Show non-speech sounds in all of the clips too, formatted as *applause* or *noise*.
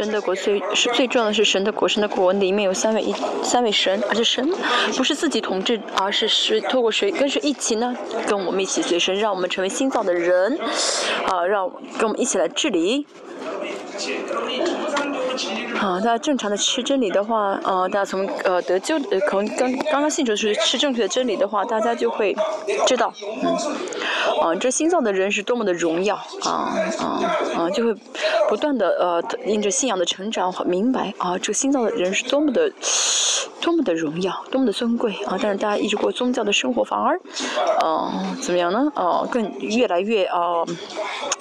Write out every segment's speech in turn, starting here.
神的国最是最重要的是神的国，神的国里面有三位一三位神，而且神不是自己统治，而是是透过谁跟谁一起呢？跟我们一起随神，让我们成为新造的人，啊，让跟我们一起来治理。啊，大家正常的吃真理的话，呃，大家从呃得救呃可能刚刚刚信主是吃正确的真理的话，大家就会知道，嗯，啊，这心脏的人是多么的荣耀，啊啊啊，就会不断的呃因着信仰的成长和明白啊，这个新造的人是多么的多么的荣耀，多么的尊贵啊！但是大家一直过宗教的生活，反而，呃，怎么样呢？哦，更越来越啊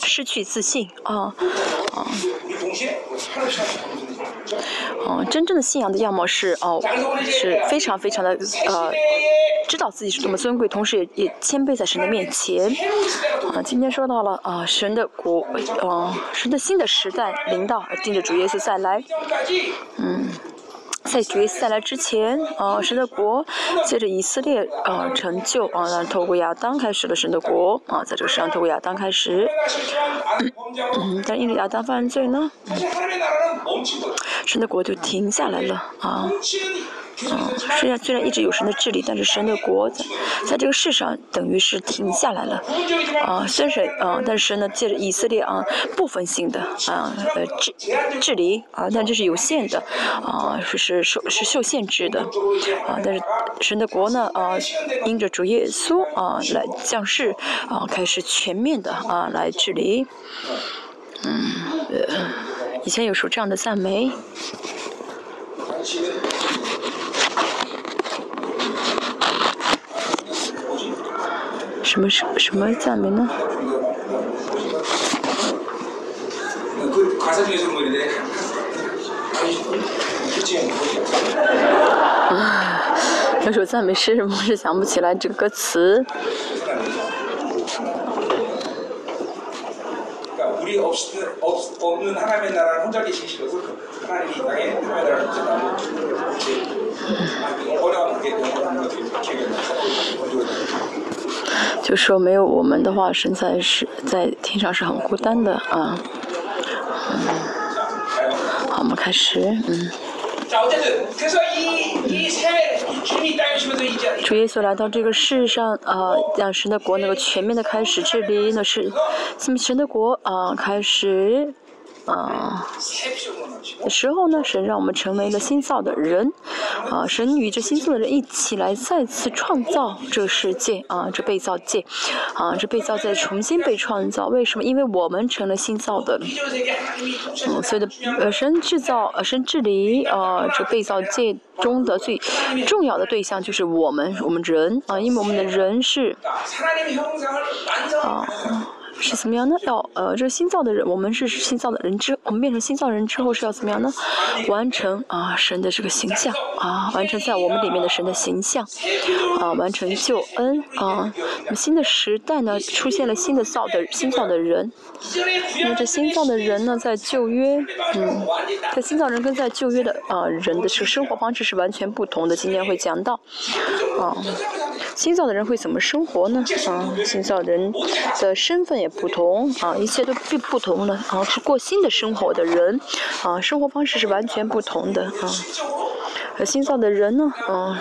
失去自信啊啊。哦，真正的信仰的样貌是哦，是非常非常的呃，知道自己是多么尊贵，同时也也谦卑在神的面前。啊，今天说到了啊，神的国，呃，神的新的时代临到，盯着主耶稣再来，嗯。在决赛来之前，啊，神的国接着以色列啊成就啊，让透过亚当开始了神的国啊，在这个世上透过亚当开始，嗯 *coughs* 但因为亚当犯罪呢，神的国就停下来了啊。啊，虽然虽然一直有神的治理，但是神的国在在这个世上等于是停下来了。啊，虽然啊，但是神呢借着以色列啊部分性的啊呃治治理啊，但这是有限的啊，是是受是受限制的啊。但是神的国呢啊，因着主耶稣啊来降世啊，开始全面的啊来治理。嗯，呃，以前有首这样的赞美。什么什什么赞美呢？啊，*laughs* 那首赞美诗，我是想不起来这个歌词。*laughs* 就说没有我们的话，神在是在天上是很孤单的啊。嗯，好，我们开始，嗯。主耶稣来到这个世上啊，让神的国能够全面的开始治理，那是神的国啊开始。啊，的时候呢，神让我们成为了新造的人，啊，神与这新造的人一起来再次创造这个世界，啊，这被造界，啊，这被造界重新被创造，为什么？因为我们成了新造的，嗯，所以的，呃，神制造，呃，神治理，啊，这被造界中的最重要的对象就是我们，我们人，啊，因为我们的人是，啊。是怎么样呢？要呃，这个新造的人，我们是新造的人之，我们变成新造人之后是要怎么样呢？完成啊神的这个形象啊，完成在我们里面的神的形象啊，完成救恩啊。那么新的时代呢，出现了新的造的新造的人。那么这新造的人呢，在旧约，嗯，在新造人跟在旧约的啊人的这个生活方式是完全不同的。今天会讲到啊，新造的人会怎么生活呢？啊，新造人的身份也。不同啊，一切都并不同了啊，是过新的生活的人啊，生活方式是完全不同的啊。和新造的人呢，啊。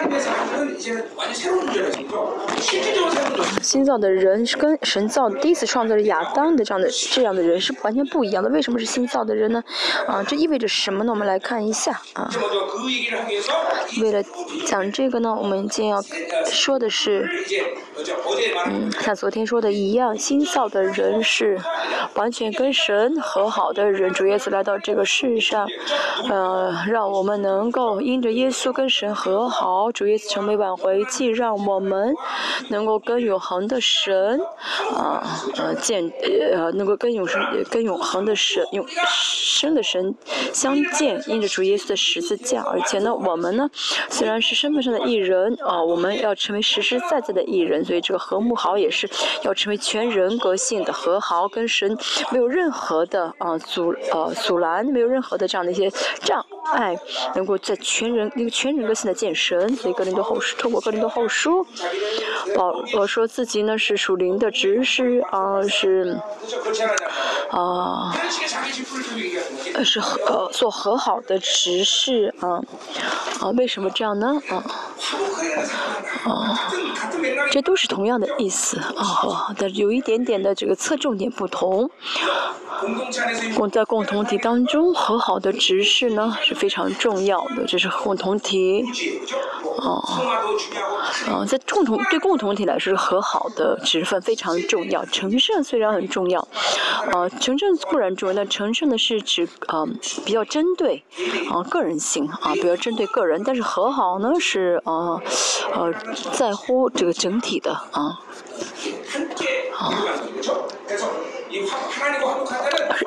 *laughs* 新造的人是跟神造第一次创造的亚当的这样的这样的人是完全不一样的。为什么是新造的人呢？啊，这意味着什么呢？我们来看一下啊。为了讲这个呢，我们今天要说的是，嗯，像昨天说的一样，新造的人是完全跟神和好的人。主耶稣来到这个世上，呃，让我们能够因着耶稣跟神和好。主耶稣成为挽回祭，让我们能够跟永恒的神啊呃见呃能够跟永生跟永恒的神永生的神相见，因着主耶稣的十字架，而且呢，我们呢虽然是身份上的艺人啊，我们要成为实实在在的艺人，所以这个和睦好也是要成为全人格性的和好，跟神没有任何的啊阻呃阻拦，没有任何的这样的一些障碍，能够在全人那个全人格性的见神。所以格林多后书，透过格林多后书，保罗说自己呢是属灵的执事啊，是啊，是和做和好的执事啊啊，为什么这样呢啊啊，这都是同样的意思啊，但是有一点点的这个侧重点不同。共在共同体当中和好的执事呢是非常重要的，这是共同体。哦，哦，在共同对共同体来说，和好的职分非常重要。成圣虽然很重要，呃，成圣固然重要，但成圣呢是指呃比较针对啊个人性啊，比较针对个人。但是和好呢是呃呃在乎这个整体的啊。啊。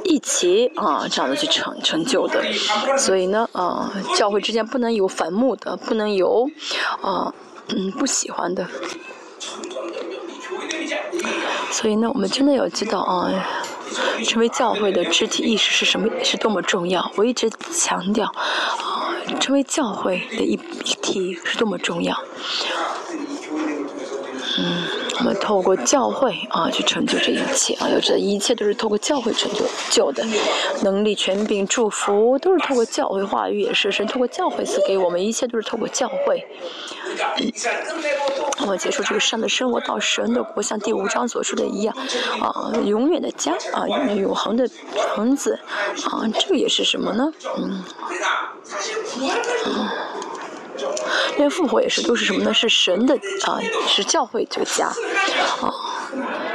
一起啊，这样的去成成就的，所以呢，啊，教会之间不能有反目的，不能有啊，嗯，不喜欢的。所以呢，我们真的要知道啊，成为教会的肢体意识是什么，是多么重要。我一直强调啊，成为教会的一一体是多么重要。嗯，我们透过教会啊去成就这一切啊，要知道一切都是透过教会成就就的，能力、权柄、祝福都是透过教会话语也是神透过教会赐给我们，一切都是透过教会。我们结束这个上的生活到神的国，像第五章所说的一样啊，永远的家啊，永恒的房子啊，这个也是什么呢？嗯。因为复活也是都是什么呢？是神的啊，是教会这个家啊。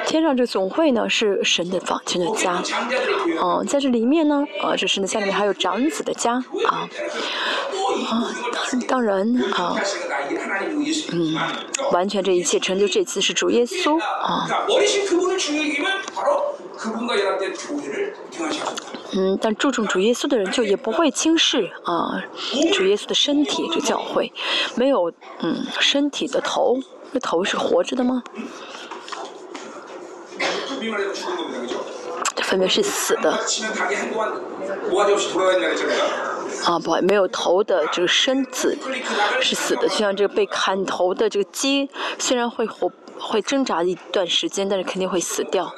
天上这总会呢是神的房，神的家。哦，在这里面呢，啊，这神的家里面还有长子的家啊。啊，当然啊，嗯，完全这一切成就这次是主耶稣啊。嗯，但注重主耶稣的人就也不会轻视啊，主耶稣的身体，这教会没有嗯身体的头，这头是活着的吗？这分别是死的。啊，不，没有头的这个身子是死的，就像这个被砍头的这个鸡，虽然会活。会挣扎一段时间，但是肯定会死掉。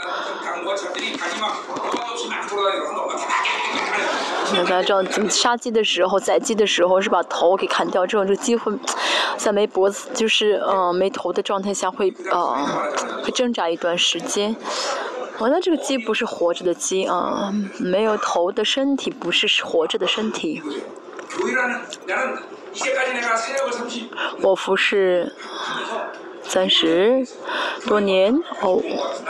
大家知道，杀鸡的时候、宰鸡的时候是把头给砍掉，这种就鸡会在没脖子，就是呃没头的状态下会呃会挣扎一段时间。哦，那这个鸡不是活着的鸡啊，没有头的身体不是活着的身体。我服侍。三十多年，哦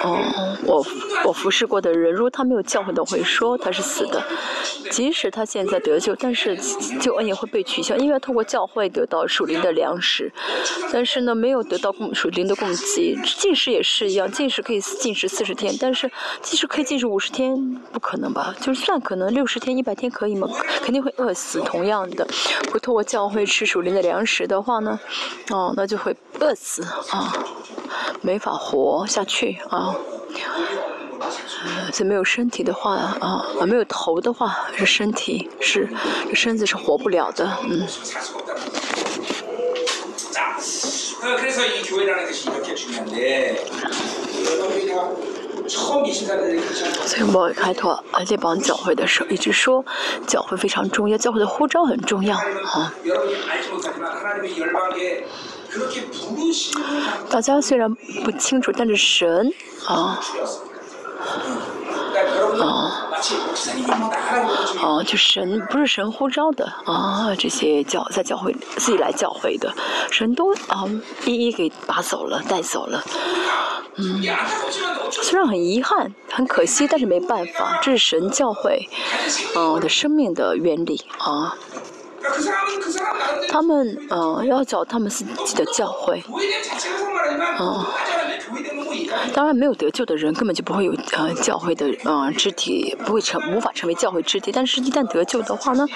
哦，我我服侍过的人，如果他没有教会的，会说他是死的。即使他现在得救，但是救恩也会被取消，因为通过教会得到属灵的粮食，但是呢，没有得到供属灵的供给。进食也是一样，进食可以进食四十天，但是即使可以进食五十天，不可能吧？就算可能六十天、一百天可以吗？肯定会饿死。同样的，不通过教会吃属灵的粮食的话呢，哦，那就会饿死。啊，没法活下去啊！这没有身体的话啊，没有头的话，这身体是这身子是活不了的，嗯。所以我开拓这帮教会的时候，一直说教会非常重要，教会的护照很重要啊。大家虽然不清楚，但是神啊啊啊，就神不是神呼召的啊，这些教在教会自己来教会的，神都啊一一给拔走了，带走了。嗯，虽然很遗憾，很可惜，但是没办法，这是神教会啊的生命的原理啊。他们嗯要找他们自己的教会，嗯，当然没有得救的人根本就不会有呃教会的呃肢体，不会成无法成为教会肢体。但是，一旦得救的话呢，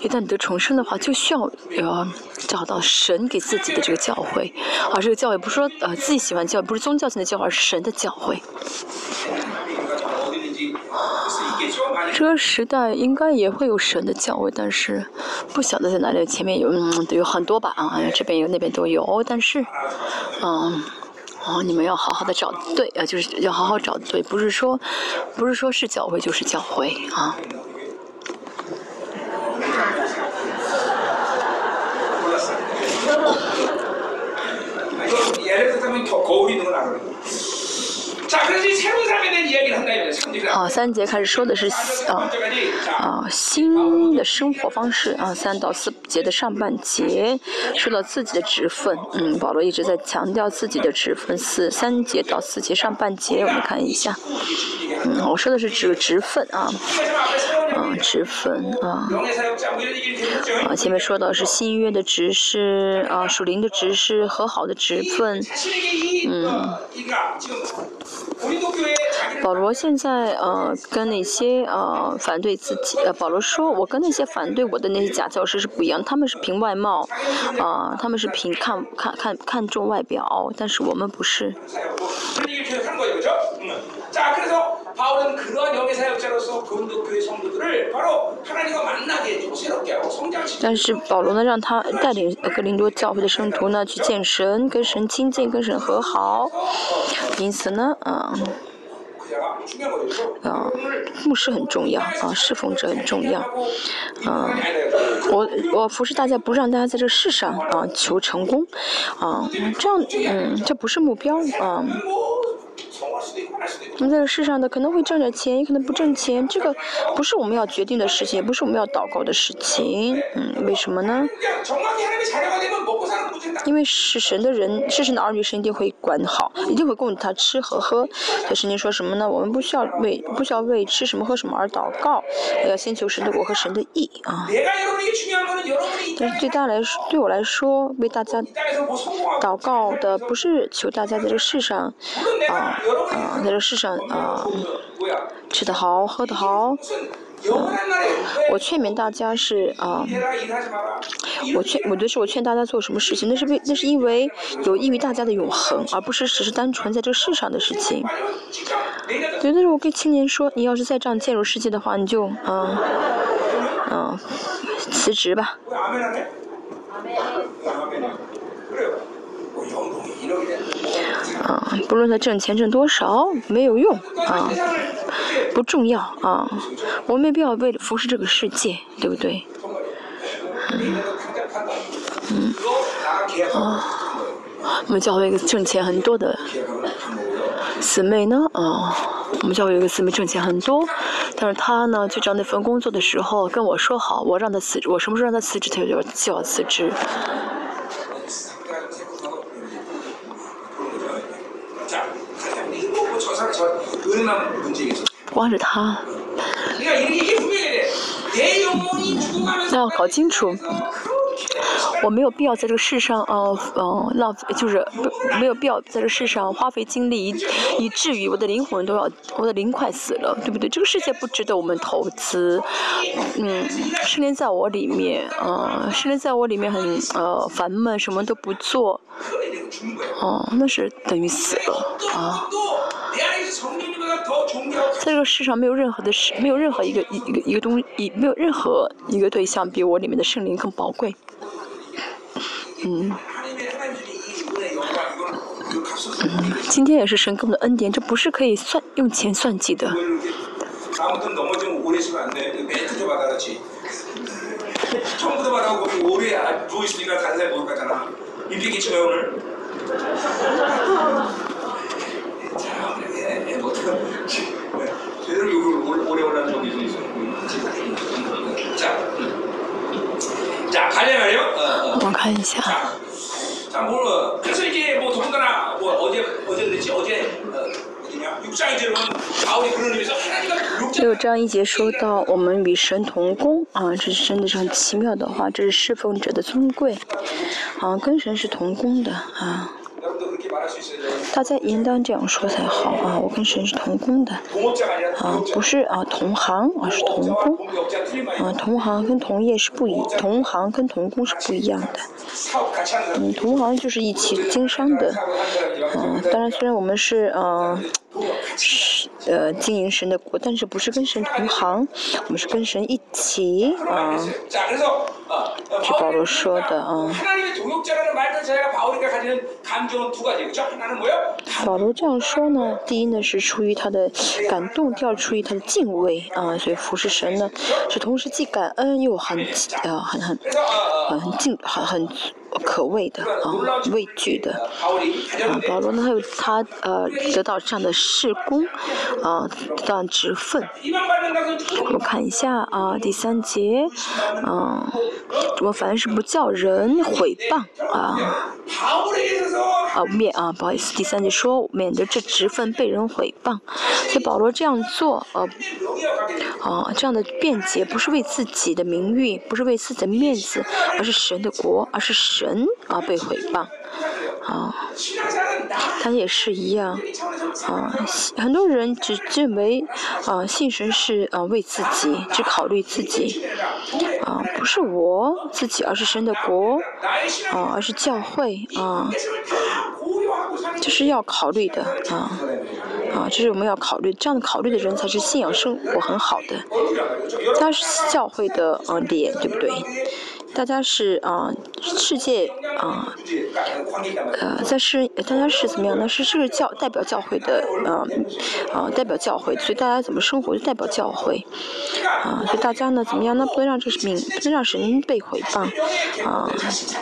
一旦得重生的话，就需要呃找到神给自己的这个教会，而这个教会不是说呃自己喜欢教，不是宗教性的教会，而是神的教会。这个时代应该也会有神的教会，但是不晓得在哪里。前面有嗯有很多吧啊，这边有那边都有，但是嗯哦，你们要好好的找对啊，就是要好好找对，不是说，不是说是教会就是教会啊。*laughs* 啊，三节开始说的是啊啊新的生活方式啊，三到四节的上半节说到自己的职分，嗯，保罗一直在强调自己的职分。四三节到四节上半节，我们看一下，嗯，我说的是指职分啊，啊职分啊，啊前面说到是新约的职事啊，属灵的职事和好的职分，嗯。*laughs* 保罗现在呃跟那些呃反对自己呃保罗说我跟那些反对我的那些假教师是不一样，他们是凭外貌，啊他们是凭看看看看重外表，但是我们不是。但是保罗呢，让他带领格林多教会的圣徒呢去见神，跟神亲近，跟神和好。因此呢，啊，啊，牧师很重要，啊，侍奉者很重要，啊，我我服侍大家，不让大家在这世上啊求成功，啊，这样，嗯，这不是目标，啊。我们在这世上的可能会挣点钱，也可能不挣钱，这个不是我们要决定的事情，也不是我们要祷告的事情。嗯，为什么呢？因为是神的人，是神的儿女，神一定会管好，一定会供他吃和喝。这圣经说什么呢？我们不需要为不需要为吃什么喝什么而祷告，要先求神的国和神的意啊。但是对大家来说，对我来说，为大家祷告的不是求大家在这世上啊。啊，在这世上啊，吃得好，喝得好。我劝勉大家是啊，我劝，我觉得是我劝大家做什么事情，那是为那是因为有益于大家的永恒，而不是只是单纯在这个世上的事情。对，但是我跟青年说，你要是再这样进入世界的话，你就啊啊辞职吧。啊，不论他挣钱挣多少，没有用啊，不重要啊，我没必要为了服侍这个世界，对不对？嗯，嗯，啊，我们教会一个挣钱很多的姊妹呢，啊，我们教会有一个姊妹挣钱很多，但是她呢去找那份工作的时候跟我说好，我让她辞职，我什么时候让她辞职，她就要就要辞职。光是他，那要搞清楚，我没有必要在这个世上，呃，呃，浪费，就是没有必要在这世上花费精力，以至于我的灵魂都要，我的灵快死了，对不对？这个世界不值得我们投资，嗯，失恋在我里面，呃，失恋在我里面很呃烦闷，什么都不做，哦，那是等于死了，啊。在这个世上没有任何的事，没有任何一个一个一个东西，没有任何一个对象比我里面的圣灵更宝贵。嗯，嗯，今天也是神给我们的恩典，这不是可以算用钱算计的。我看一下。六章一节说到我们与神同工啊，这是真的是很奇妙的话，这是侍奉者的尊贵啊，跟神是同工的啊。大家应当这样说才好啊！我跟神是同工的，啊，不是啊同行，而是同工，啊，同行跟同业是不一，同行跟同工是不一样的，嗯，同行就是一起经商的，嗯，当然虽然我们是嗯是呃经营神的国，但是不是跟神同行，我们是跟神一起啊。是保罗说的啊。保罗这样说呢，第一呢是出于他的感动，第二出于他的敬畏啊，所以服侍神呢是同时既感恩又很呃很很很敬很很。可畏的啊，畏惧的啊，保罗呢他有他呃得到这样的事功啊，这样职分。我看一下啊，第三节，嗯，我凡是不叫人毁谤啊，啊免啊，不好意思，第三节说免得这职分被人毁谤，所以保罗这样做呃啊这样的辩解不是为自己的名誉，不是为自己的面子，而是神的国，而是神。人啊被毁谤，啊，他也是一样，啊，很多人只认为啊信神是啊为自己，只考虑自己，啊不是我自己，而是神的国，啊而是教会啊，这是要考虑的啊，啊这是我们要考虑，这样考虑的人才是信仰生活很好的，他是教会的呃脸，对不对？大家是啊，世界啊，呃，在是大家是怎么样呢？是这个教代表教会的，呃，啊，代表教会，所以大家怎么生活就代表教会，啊，所以大家呢怎么样呢？不能让这个名，不能让神被毁谤，啊，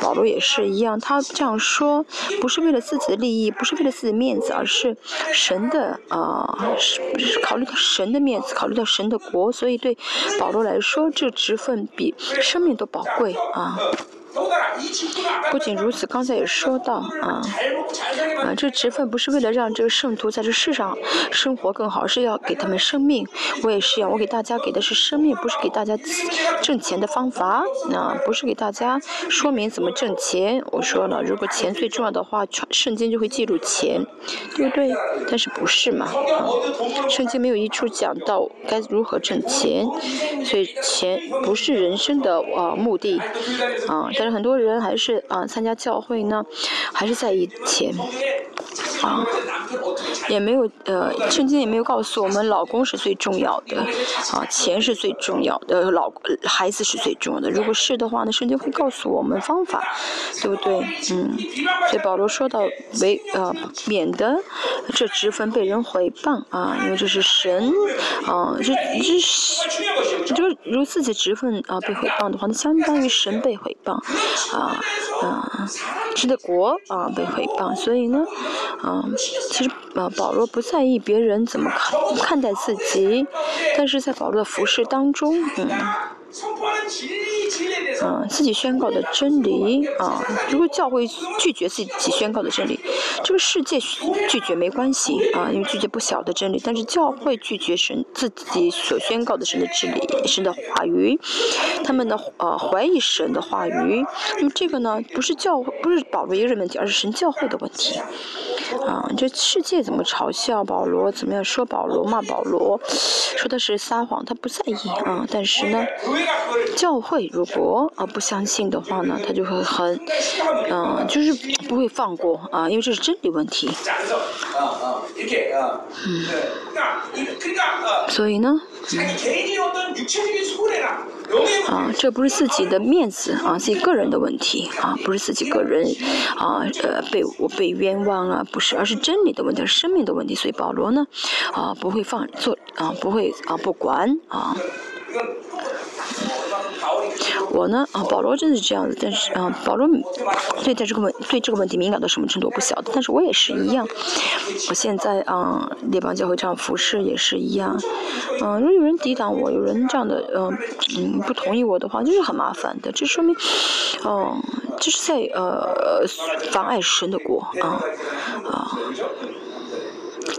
保罗也是一样，他这样说不是为了自己的利益，不是为了自己面子，而是神的啊，是是考虑到神的面子，考虑到神的国，所以对保罗来说，这职分比生命都宝贵。啊。不仅如此，刚才也说到啊，啊，这职分不是为了让这个圣徒在这世上生活更好，是要给他们生命。我也是要，我给大家给的是生命，不是给大家挣钱的方法，啊，不是给大家说明怎么挣钱。我说了，如果钱最重要的话，圣经就会记录钱，对不对？但是不是嘛？啊，圣经没有一处讲到该如何挣钱，所以钱不是人生的啊目的，啊。但很多人还是啊参加教会呢，还是在以前，啊，也没有呃，圣经也没有告诉我们老公是最重要的，啊，钱是最重要的，老孩子是最重要的。如果是的话呢，圣经会告诉我们方法，对不对？嗯，所以保罗说到为呃，免得这职分被人毁谤啊，因为这是神啊，这这是就是如自己职分啊被毁谤的话，那相当于神被毁谤。啊，啊，是的国啊被毁谤，所以呢，啊，其实啊保罗不在意别人怎么看看待自己，但是在保罗的服饰当中，嗯。嗯，自己宣告的真理啊，如果教会拒绝自己宣告的真理，这个世界拒绝没关系啊，因为拒绝不小的真理。但是教会拒绝神自己所宣告的神的真理、神的话语，他们的呃怀疑神的话语，那么这个呢，不是教不是保罗一个人问题，而是神教会的问题。啊，这世界怎么嘲笑保罗，怎么样说保罗骂保罗，说的是撒谎，他不在意啊。但是呢，教会如果啊不相信的话呢，他就会很，嗯，就是不会放过啊，因为这是真理问题。嗯，所以呢，啊，这不是自己的面子啊，自己个人的问题啊，不是自己个人啊，呃，被我被冤枉啊。不是，而是真理的问题，是生命的问题。所以保罗呢，啊，不会放做啊，不会啊，不管啊。我呢，啊，保罗真的是这样子，但是啊，保罗对待这个问对这个问题敏感到什么程度不晓得，但是我也是一样。我现在啊，列邦教会这样服侍也是一样。嗯，如果有人抵挡我，有人这样的嗯嗯不同意我的话，就是很麻烦的。这说明，哦。这是在呃妨碍神的国啊啊！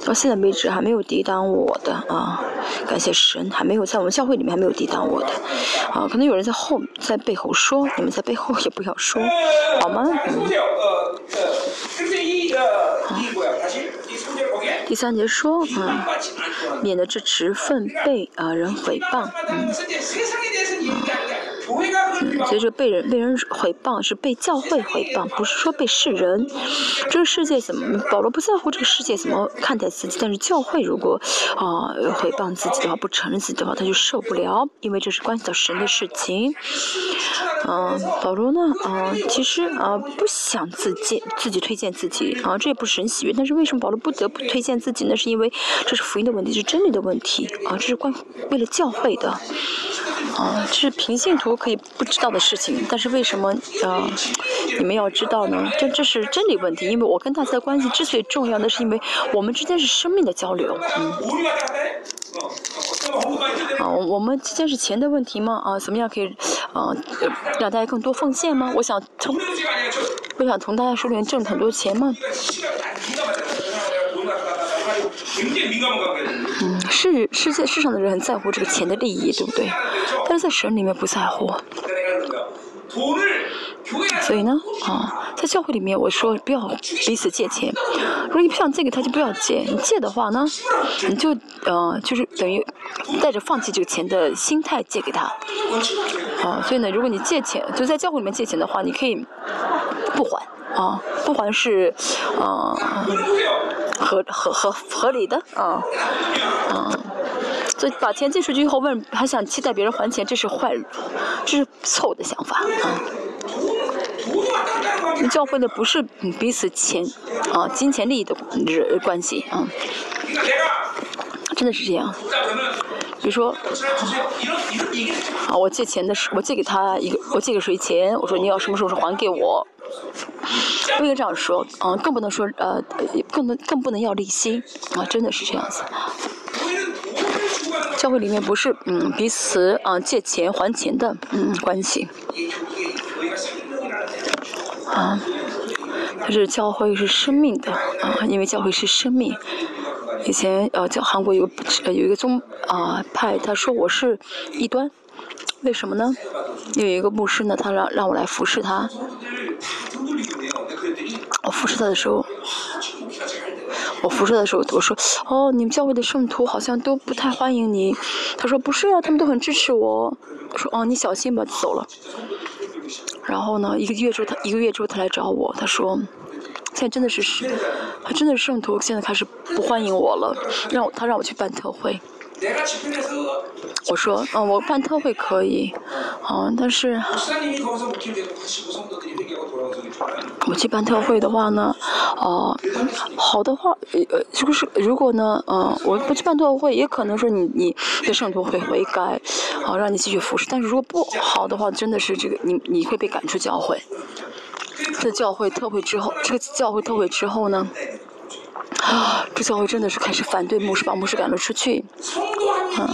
到现在为止还没有抵挡我的啊，感谢神，还没有在我们教会里面还没有抵挡我的啊。可能有人在后在背后说，你们在背后也不要说，好吗？嗯。第三节说，嗯，免得这职分被啊人诽谤，嗯。所以说被人被人毁谤是被教会毁谤，不是说被世人。这个世界怎么保罗不在乎这个世界怎么看待自己，但是教会如果啊毁谤自己的话，不承认自己的话，他就受不了，因为这是关系到神的事情。嗯，保罗呢，啊，其实啊不想自荐自己推荐自己啊，这也不是神喜悦。但是为什么保罗不得不推荐自己呢？是因为这是福音的问题，是真理的问题啊，这是关为了教会的。啊，这是平信徒可以不知道的事情，但是为什么啊，你们要知道呢？这这是真理问题，因为我跟大家的关系之所以重要，那是因为我们之间是生命的交流，嗯。啊，我我们之间是钱的问题吗？啊，怎么样可以啊让大家更多奉献吗？我想从，我想从大家手里面挣很多钱吗？嗯，世世界世上的人很在乎这个钱的利益，对不对？但是在神里面不在乎。所以呢，啊，在教会里面我说不要彼此借钱，如果你不想借给他就不要借，你借的话呢，你就呃就是等于带着放弃这个钱的心态借给他。啊，所以呢，如果你借钱就在教会里面借钱的话，你可以不还，啊，不还是啊。合合合合理的啊，啊，所以把钱借出去以后问还想期待别人还钱，这是坏，这是错误的想法啊。你教会的不是彼此钱啊金钱利益的关系啊，真的是这样。比如说，啊，我借钱的时我借给他一个，我借给谁钱？我说你要什么时候还给我？不应该这样说，嗯，更不能说，呃，更能更不能要利息，啊，真的是这样子。教会里面不是，嗯，彼此啊借钱还钱的，嗯，关系。啊，但是教会是生命的，啊，因为教会是生命。以前，呃，叫韩国有有一个宗啊派，他说我是异端，为什么呢？有一个牧师呢，他让让我来服侍他。我服侍他的时候，我服侍的时候，我说：“哦，你们教会的圣徒好像都不太欢迎你。”他说：“不是啊，他们都很支持我。”我说：“哦，你小心吧。”走了。然后呢，一个月之后，他一个月之后他来找我，他说：“现在真的是是，他真的是圣徒，现在开始不欢迎我了，让我他让我去办特会。”我说：“嗯，我办特会可以，嗯，但是。”我去办特会的话呢，哦，好的话，呃，如果是如果呢，嗯，我不去办特会，也可能说你你的圣徒会悔改，好让你继续服侍。但是如果不好的话，真的是这个你你会被赶出教会。这教会特会之后，这个教会特会之后呢，啊，这教会真的是开始反对牧师，把牧师赶了出去。嗯。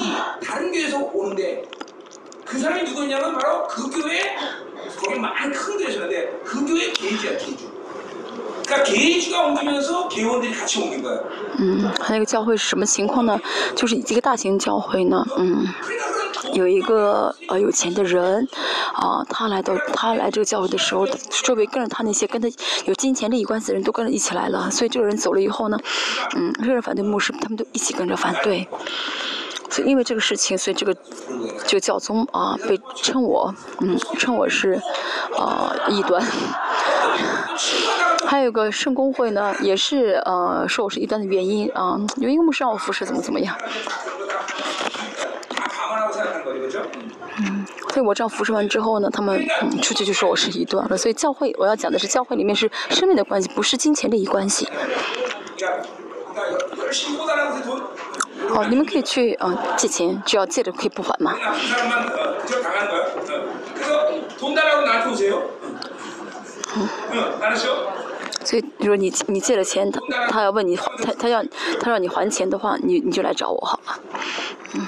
嗯，他那个教会是什么情况呢？就是一个大型教会呢，嗯，有一个呃有钱的人，啊，他来到他来这个教会的时候，周围跟着他那些跟他有金钱利益关系的人都跟着一起来了，所以这个人走了以后呢，嗯，这个人反对牧师，他们都一起跟着反对。所以因为这个事情，所以这个这个教宗啊被称我，嗯，称我是啊异端。还有个圣公会呢，也是呃说我是异端的原因啊，有一个牧师让我服侍，怎么怎么样。所以我这样服侍完之后呢，他们出去就说我是一段了。所以教会我要讲的是教会里面是生命的关系，不是金钱利益关系。哦，你们可以去嗯借钱，只要借着可以不还吗？所以，如果你你借了钱，他他要问你他他要他让你还钱的话，你你就来找我好了。嗯。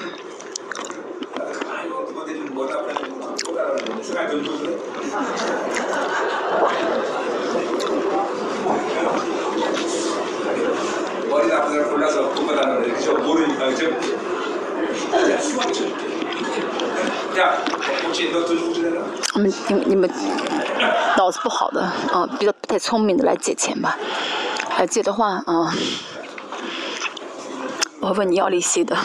你们你们你们脑子不好的啊，比较不太聪明的来借钱吧。来借的话啊，我问你要利息的。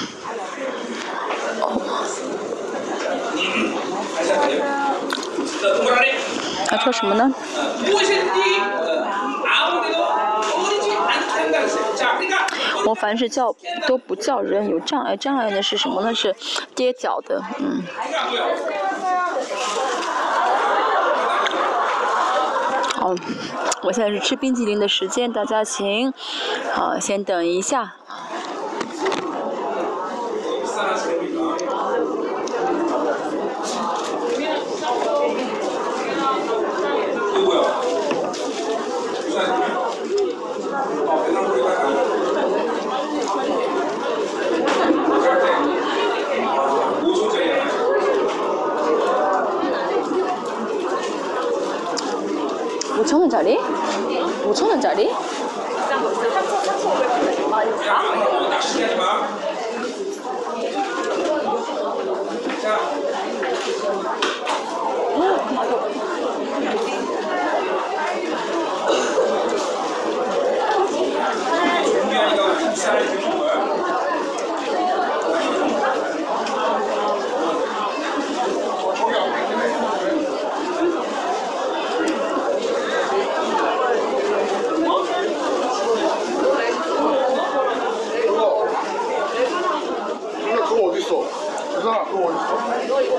他说什么呢？我凡是叫都不叫人有障碍，障碍的是什么呢？是跌脚的，嗯。好，我现在是吃冰激凌的时间，大家请，好、先等一下。 5천 원짜리? 5천 원짜리? 어? ひどいわ。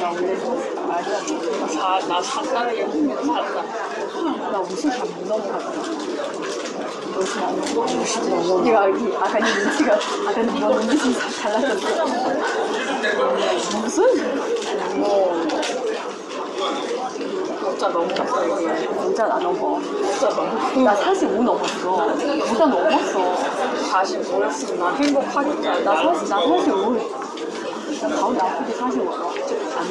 나 원래 말이야 사, 나 산다는 게 흥미가 산다 나 무슨 잘못 넘어갔다 너지 않고 네가 여기 아까 네 눈치가 아까 네가 눈빛이 달랐었어 무슨? 뭐 문자 넘어갔어 이거 문자 나 넘어 문자 넘어 나 사실 못 넘었어 문자 넘었어 45였으면 나 행복하겠다 나 사실 나 사실 못 가운데 아프게 사실 못 아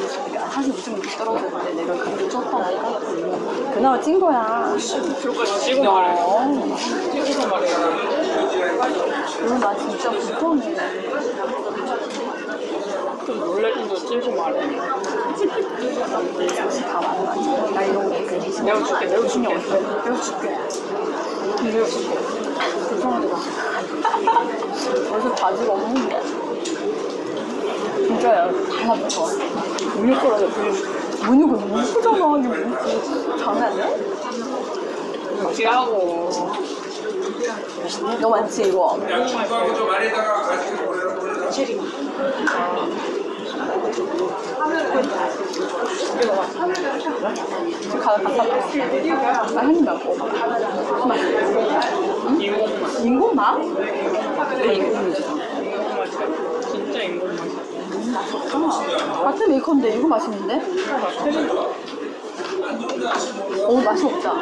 사실 무슨 물이 떨어졌는데 내가 그걸 쳤다니까 그나마 찐 거야 그렇게 찍은 말이야. 찍어서 말이야 오늘 나 진짜 불편해. 좀 놀래긴 좀 찔고 말해. 다 만나지 나 이런 거 그 내가 줄게 내가 줄게. 내가 줄게. 내가 줄게. 불편하다. 벌써 바지가 없는데 진짜야. 닮았어 우유 끓어서 우유 우유가 너무 크잖아. 장난 아니야? 무시하고. 너 많지 이거? 체리 가다 한다고. 인공맛? 인공맛? 네, 인공맛. 진짜 인공맛. 이야. 같은 메이커인데 이거 맛있는데? 오 맛이 없다.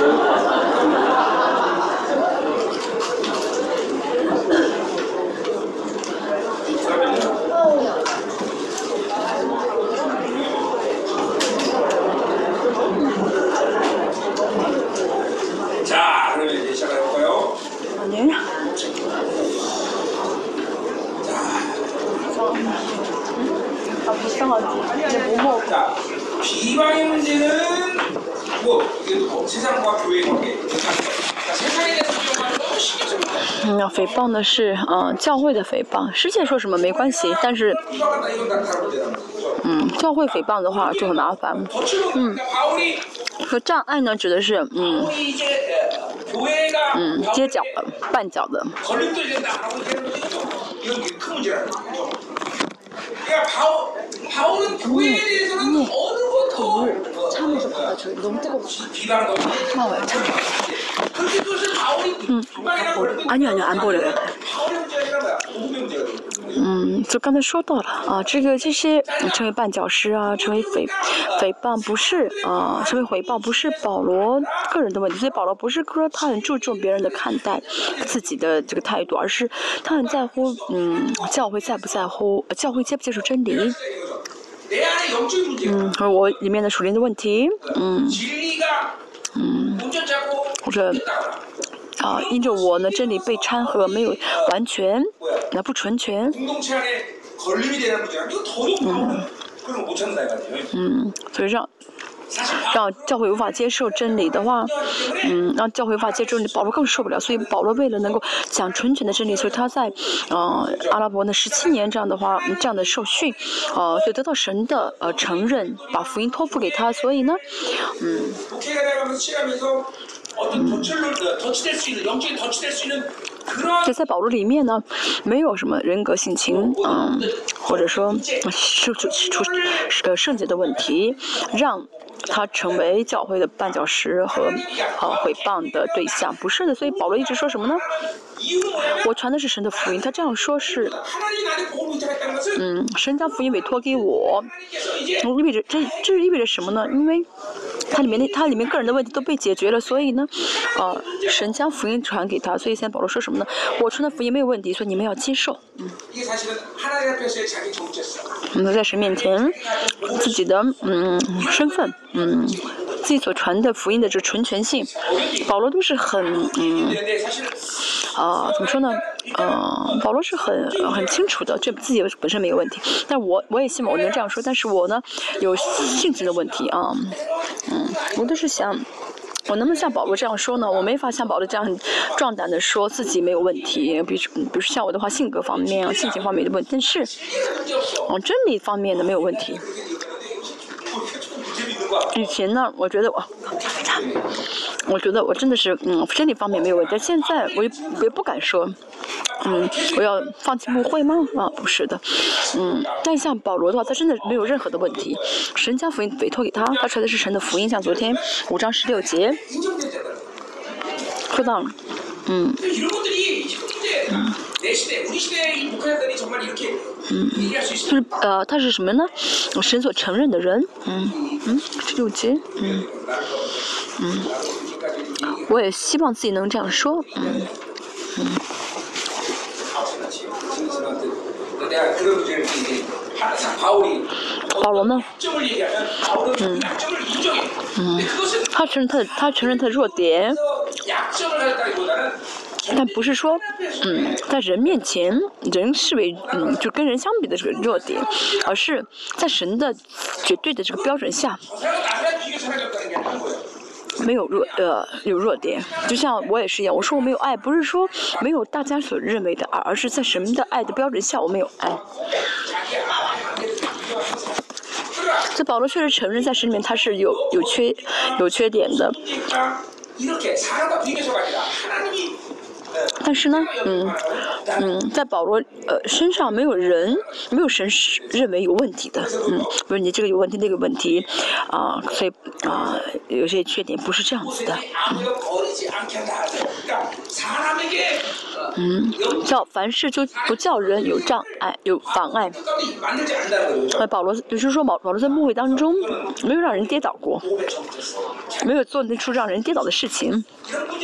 자, 用的是嗯教会的诽谤。师姐说什么没关系但是嗯教会诽谤的话就很麻烦嗯。和障碍呢指的是嗯嗯街脚的绊脚的。돌이 된다라고 얘기하는 거죠. 이건 되게 큰 문제라는 거죠. 그러니까 바울, 바울은 교회에 대해서는 어느 것도 참에서 받아줘. 너무 뜨겁고 비방 너무 차워요, 차워. 그렇게 그것을 바울이 비방이라고 그러는 아니요, 아니요, 안 버려요. 바울의 문제가 아니라 뭐야? 복음의 문제가 되는 거예요. 嗯，就刚才说到了啊，这个这些嗯成为绊脚石啊，成为诽诽谤不是啊，成为回报不是保罗个人的问题，所以保罗不是说他很注重别人的看待自己的这个态度，而是他很在乎嗯教会在不在乎教会接不接受真理， 嗯和我里面的处理的问题嗯。嗯。或者啊因着我呢这里被掺和没有完全那不纯全。嗯嗯所以让让教会无法接受真理的话，嗯，让教会无法接受真理，保罗更受不了。所以保罗为了能够讲纯全的真理，所以他在呃阿拉伯呢十七年这样的话，这样的受训，呃，所以得到神的呃承认，把福音托付给他。所以呢，嗯就在保罗里面呢，没有什么人格性情，嗯，或者说是出出呃圣洁的问题，让他成为教会的绊脚石和呃毁谤的对象，不是的。所以保罗一直说什么呢？我传的是神的福音，他这样说是，嗯，神将福音委托给我，意味着这这意味着什么呢？因为。他里面那他里面个人的问题都被解决了，所以呢，呃，神将福音传给他，所以现在保罗说什么呢？我传的福音没有问题，所以你们要接受。嗯，我们在神面前自己的嗯身份嗯。自己所传的福音的这纯全性，保罗都是很嗯，呃，怎么说呢？嗯，保罗是很很清楚的，这自己本身没有问题。但我我也希望我能这样说，但是我呢有性质的问题啊，嗯，我都是想，我能不能像保罗这样说呢？我没法像保罗这样壮胆的说自己没有问题。比如，比如像我的话，性格方面、性情方面的问题，但是，哦，真理方面的没有问题。以前呢，我觉得我，我觉得我真的是，嗯，身体方面没有问题。但现在我也我也不敢说，嗯，我要放弃不会吗？啊，不是的，嗯。但像保罗的话，他真的没有任何的问题。神将福音委托给他，他传的是神的福音。像昨天五章十六节，说到，嗯，嗯。嗯嗯，就是呃，他是什么呢？神所承认的人。嗯嗯，六节。嗯嗯，我也希望自己能这样说。嗯嗯。保罗呢？嗯嗯，他承认他的，他承认他的弱点。但不是说嗯在人面前人视为嗯就跟人相比的这个弱点而是在神的绝对的这个标准下没有弱呃有弱点。就像我也是一样我说我没有爱不是说没有大家所认为的爱而是在神的爱的标准下我没有爱。这保罗确实承认在神里面他是有有缺有缺点的。但是呢，嗯嗯，在保罗呃身上没有人没有神是认为有问题的，嗯，不是你这个有问题那个问题，啊、所以啊、有些缺点不是这样子的，嗯。嗯，叫凡事就不叫人有障碍、有妨碍。哎，保罗，也就是说，保罗在牧会当中没有让人跌倒过，没有做那出让人跌倒的事情。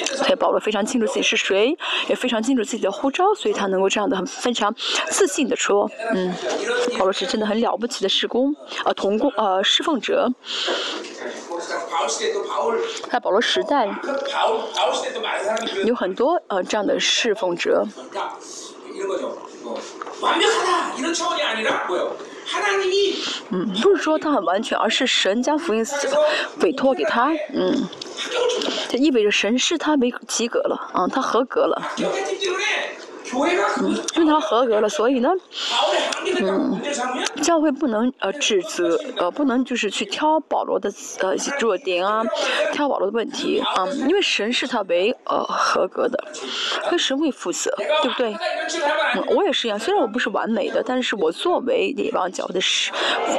所以保罗非常清楚自己是谁，也非常清楚自己的护照，所以他能够这样的很非常自信的说，嗯，保罗是真的很了不起的施工，呃，同工，呃，侍奉者。在保罗时代，有很多呃这样的侍奉者。嗯，不是说他很完全，而是神将福音书委托给他，嗯，这意味着神视他为及格了，嗯，他合格了。嗯因为他合格了所以呢嗯教会不能呃指责呃不能就是去挑保罗的呃弱点啊挑保罗的问题啊因为神是他为呃合格的跟神会负责对不对？我也是一样虽然我不是完美的但是我作为李王脚的是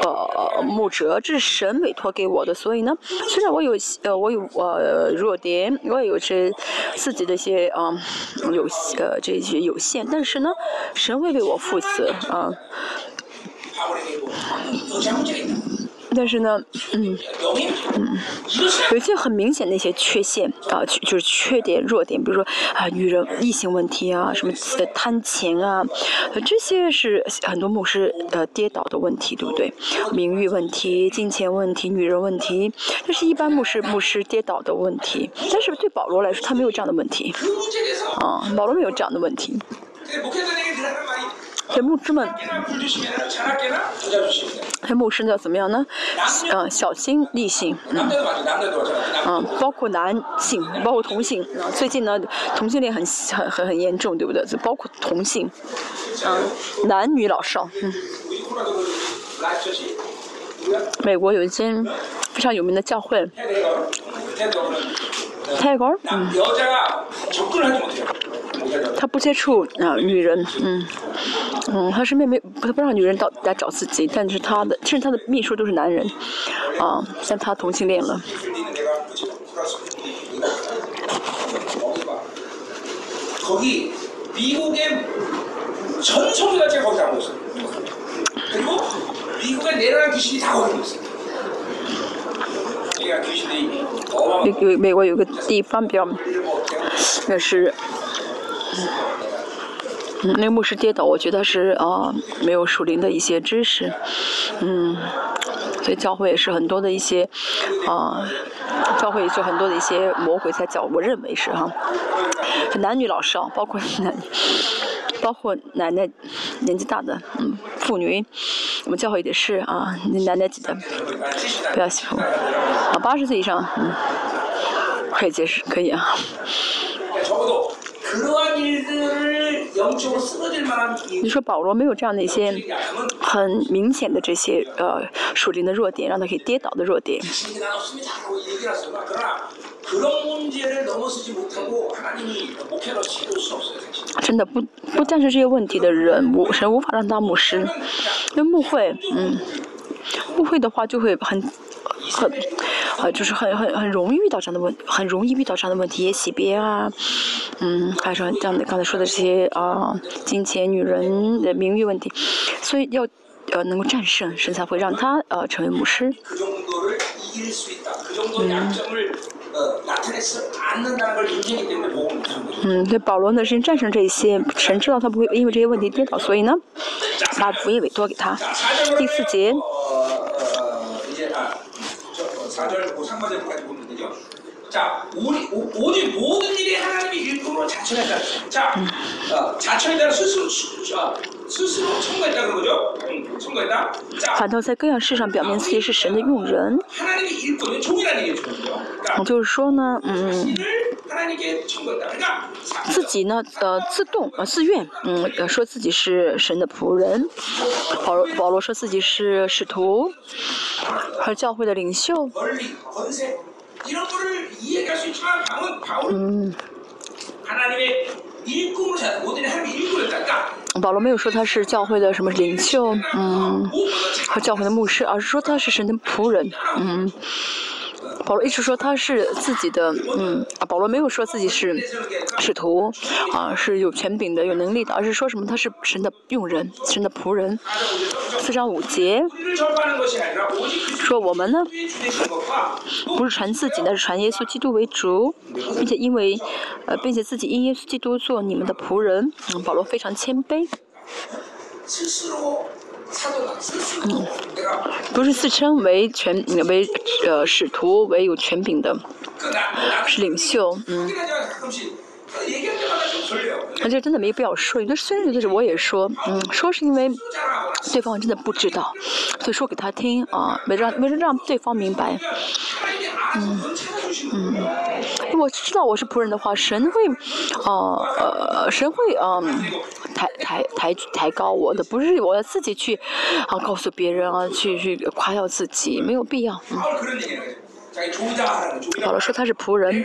呃牧者这是神委托给我的所以呢虽然我有呃我有呃弱点我也有这自己的一些啊有呃这些有但是呢，神会为我负责啊、但是呢，嗯，嗯，有些很明显的一些缺陷啊，就是缺点、弱点，比如说啊，女人异性问题啊，什么的贪钱啊，这些是很多牧师呃跌倒的问题，对不对？名誉问题、金钱问题、女人问题，这是一般牧师牧师跌倒的问题。但是对保罗来说，他没有这样的问题，啊，保罗没有这样的问题。黑牧师吻黑幕是要怎么样呢？嗯小心立性嗯。嗯包括男性包括同性。最近呢同性恋很很很严重对不对？就包括同性。嗯男女老少嗯。美国有一间非常有名的教会。泰国。嗯。他不接触啊、女人，嗯，嗯，他身边没他不让女人到来找自己，但是他的甚至他的秘书都是男人，啊、像，他同性恋了。美美国有个地方比较，那是嗯，那牧师跌倒，我觉得是啊、没有属灵的一些知识，嗯，所以教会也是很多的一些啊、教会也是很多的一些魔鬼在教，我认为是哈、男女老少，包括男，包括奶奶年纪大的，嗯，妇女，我们教会也是啊，奶奶级的，不要喜欢啊，八十岁以上，嗯。可以解释，可以啊。你说保罗没有这样的一些很明显的这些呃属灵的弱点，让他可以跌倒的弱点。真的不不，但是这些问题的人，我是无法让他牧师，那牧会嗯，误会的话就会很。很，很，就是很很很容易遇到这样的问，很容易遇到这样的问题，也洗别啊，嗯，还有样像刚才说的这些啊、金钱、女人的名誉问题，所以要呃能够战胜，神才会让他呃成为牧师。嗯，嗯，对，保罗呢是战胜这些，神知道他不会因为这些问题跌倒，所以呢，把福音委托给他。第四节。 4절 그 상반절까지 보면 되죠. 자, 우리, 오, 오직 모든 일이 하나님이 일품으로 자천했다. 자, 어, 자천했다는 스스로, 스, 어, 스스로 청구했다 그런 거죠. 응, 청구했다. 자, 反倒在各样事上表明自己是神的用人。 하나님이 일꾼은 종이라는 얘기죠. 그죠? 嗯 그러니까 就是说呢，嗯， 자신을 하나님께 청구했다. 그러니까 사- 自己呢，呃，自动呃自愿，嗯，呃说自己是神的仆人。保罗保罗说自己是使徒，和教会的领袖。 권리, 권세 이런 거를 이해할 수 있지만 바울은 바울은 하나님의 일꾼으로 자 모든 하나님의 일꾼을 그러니까 保罗没有说他是教会的什么领袖，嗯， 무엇보다 和教会的牧师，而是说他是神的仆人，嗯。 保罗一直说他是自己的，嗯，啊，保罗没有说自己是使徒，啊，是有权柄的、有能力的，而是说什么他是神的用人、神的仆人。四章五节说我们呢，不是传自己，那是传耶稣基督为主，并且因为，呃，并且自己因耶稣基督做你们的仆人。保罗非常谦卑。嗯，不是自称为权为呃使徒为有权柄的，是领袖。嗯。而且真的没必要说，有的虽然有的是我也说，嗯，说是因为对方真的不知道，所以说给他听啊，没让没让对方明白，嗯嗯，我知道我是仆人的话，神会，哦呃，神会嗯、抬抬抬抬高我的，不是我自己去啊告诉别人啊去去夸耀自己，没有必要，嗯。保罗说他是仆人。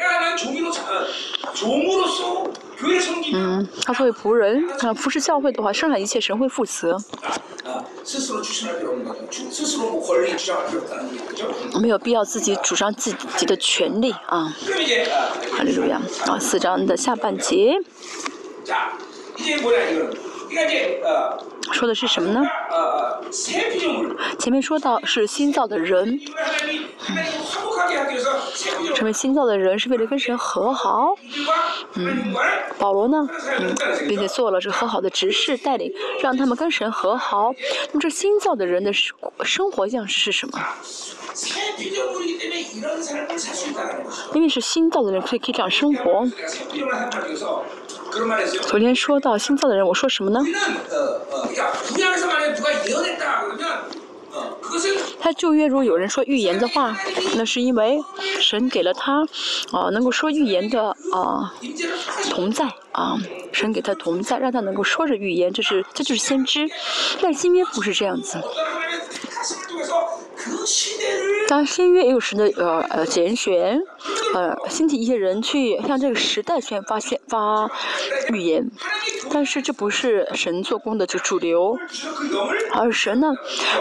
嗯，他作为仆人，他服侍教会的话，胜了一切神会负责。没有必要自己主张自己的权利啊。哈利路亚啊！四章的下半节。说的是什么呢？前面说到是新造的人。嗯成为新造的人是为了跟神和好。嗯保罗呢？嗯并且做了这个和好的执事带领让他们跟神和好。那么这新造的人的生活样式是什么？因为是新造的人所以可以这样生活。昨天说到心脏的人我说什么呢？他旧约如果有人说预言的话那是因为神给了他啊能够说预言的啊同在啊神给他同在让他能够说着预言就是这就是先知。但新约不是这样子。当新约又神的呃呃拣选，呃兴起一些人去向这个时代宣发宣发预言，但是这不是神做工的主主流，而神呢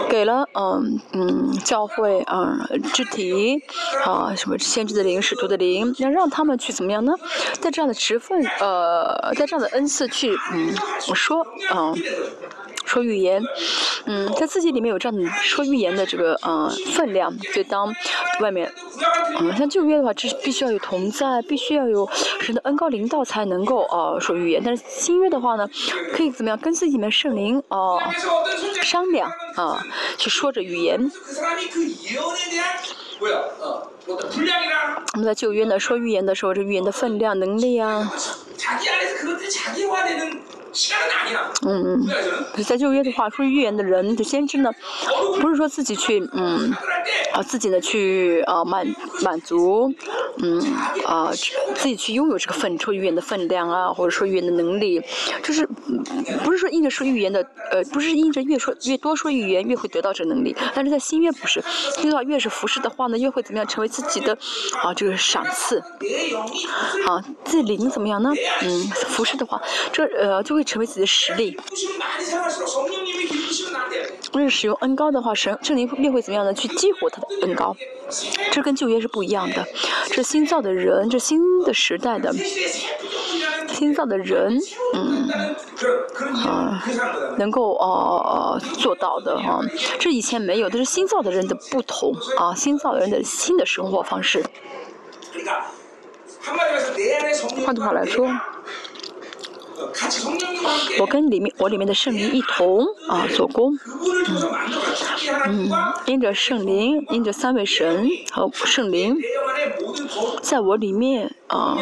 给了嗯嗯教会嗯肢体啊什么先知的灵使徒的灵，那让他们去怎么样呢？在这样的职分呃在这样的恩赐去嗯我说嗯。说预言，嗯，在自己里面有这样说预言的这个嗯分量，就当外面。嗯，像旧约的话，这是必须要有同在，必须要有神的恩高领导才能够哦说预言。但是新约的话呢，可以怎么样跟自己的圣灵哦商量啊，去说着预言。我们在旧约呢说预言的时候，这预言的分量能力啊。嗯，在旧约的话，说预言的人的先知呢，不是说自己去嗯啊自己呢去啊满满足嗯啊自己去拥有这个分抽预言的分量啊，或者说预言的能力，就是不是说硬着说预言的呃，不是硬着越说越多说预言越会得到这能力，但是在新约不是，遇到越是服侍的话呢，越会怎么样成为自己的啊这个赏赐，啊，这灵怎么样呢？嗯，服侍的话，这呃就会。成为自己的实力。不是使用恩高的话神圣灵便会怎么样呢？去激活他的恩高。这跟旧约是不一样的。这新造的人这新的时代的新造的人嗯啊能够哦做到的啊这以前没有但是新造的人的不同啊新造人的新的生活方式。换句话来说我跟里面，我里面的圣灵一同啊做工。嗯，因着圣灵，因着三位神和圣灵在我里面。啊，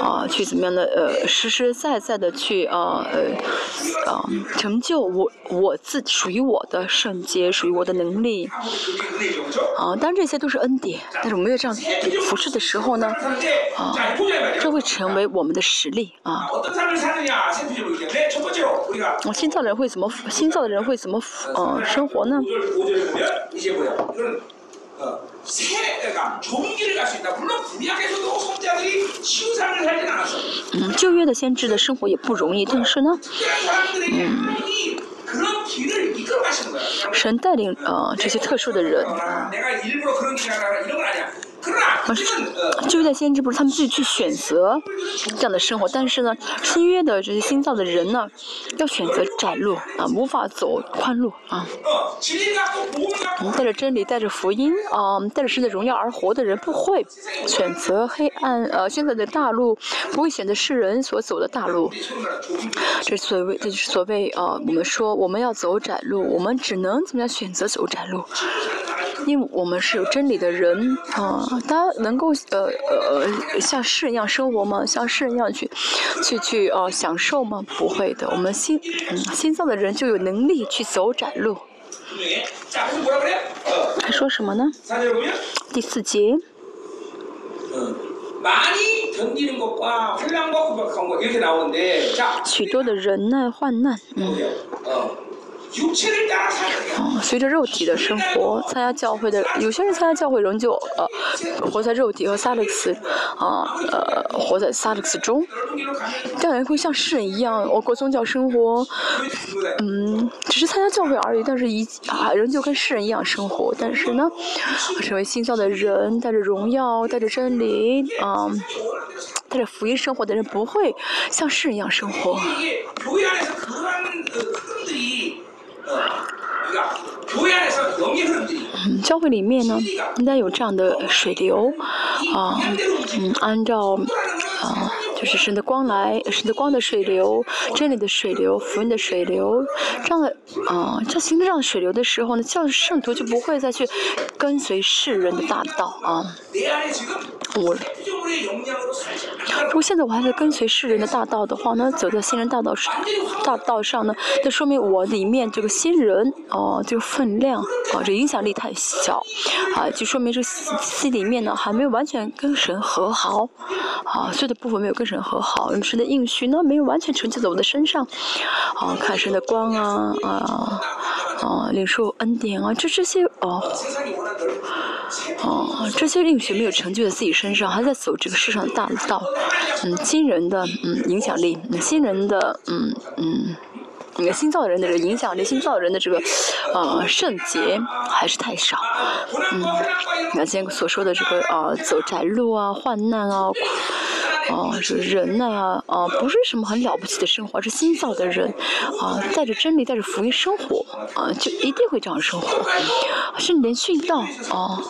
啊，去怎么样的呃，实实在在的去啊，呃，啊，成就我我自属于我的圣洁，属于我的能力，啊，当然这些都是恩典，但是我们有这样服侍的时候呢，啊，这会成为我们的实力，啊。我新造的人会怎么新造的人会怎么呃生活呢？5절 5절에 보면 이제 뭐야 이거는 어, 새 그러니까 좋은 길을 갈 수 있다 물론 구약에서도 성자들이 쉬운 삶을 살진 않았어 嗯，旧约的先知的生活也不容易，但是呢， 특별한 사람들에게 하나님이 그런 길을 이끌어 가시는 거야 그냥 神带领呃这些特殊的人 아, 내가 일부러 그런 길을 가라 이런 건 아니야 그러나 이제는 어, 不是，就在先知，不是他们自己去选择这样的生活，但是呢，新约的这些新造的人呢，要选择窄路啊，无法走宽路啊。我们带着真理，带着福音，啊，带着神的荣耀而活的人，不会选择黑暗，呃，现在的大路，不会选择世人所走的大路。这所谓，这就是所谓，呃，我们说我们要走窄路，我们只能怎么样选择走窄路？因为我们是有真理的人啊他能够呃呃像世人一样生活吗？像世人一样去去去哦享受吗？不会的我们心心脏的人就有能力去走窄路。还说什么呢？第四节许多的人呢患难嗯。随着肉体的生活，参加教会的有些人参加教会仍旧呃活在肉体和萨勒斯啊呃活在萨勒斯中，但也会像世人一样，我过宗教生活，嗯，只是参加教会而已，但是一啊仍旧跟世人一样生活，但是呢，成为新教的人，带着荣耀，带着真理，嗯、啊。带着福音生活的人不会像世人一样生活。教会里面呢，应该有这样的水流，啊，嗯，按照啊，就是神的光来，神的光的水流，真理的水流，福音的水流，这样的啊，这行得这样的水流的时候呢，教圣徒就不会再去跟随世人的大道啊。我如果现在我还在跟随世人的大道的话呢，走在仙人大道上，大道上呢，那说明我里面这个仙人哦，这个分量啊，这影响力太小，啊，就说明这心里面呢还没有完全跟神和好，啊，所有的部分没有跟神和好，神的应许呢没有完全成就在我的身上，啊，看神的光啊啊啊，领受恩典啊，这这些啊。哦，这些令学没有成就的自己身上还在走这个世上的大道。嗯，新人的，嗯，影响力，嗯，新人的，嗯，嗯，那个新造人的影响力，新造人的这个呃，圣洁还是太少。嗯，原先所说的这个呃，走窄路啊，患难啊。哦，是人呢，哦，不是什么很了不起的生活，是新造的人，啊，带着真理，带着福音生活，啊，就一定会这样生活，甚至连殉道，哦，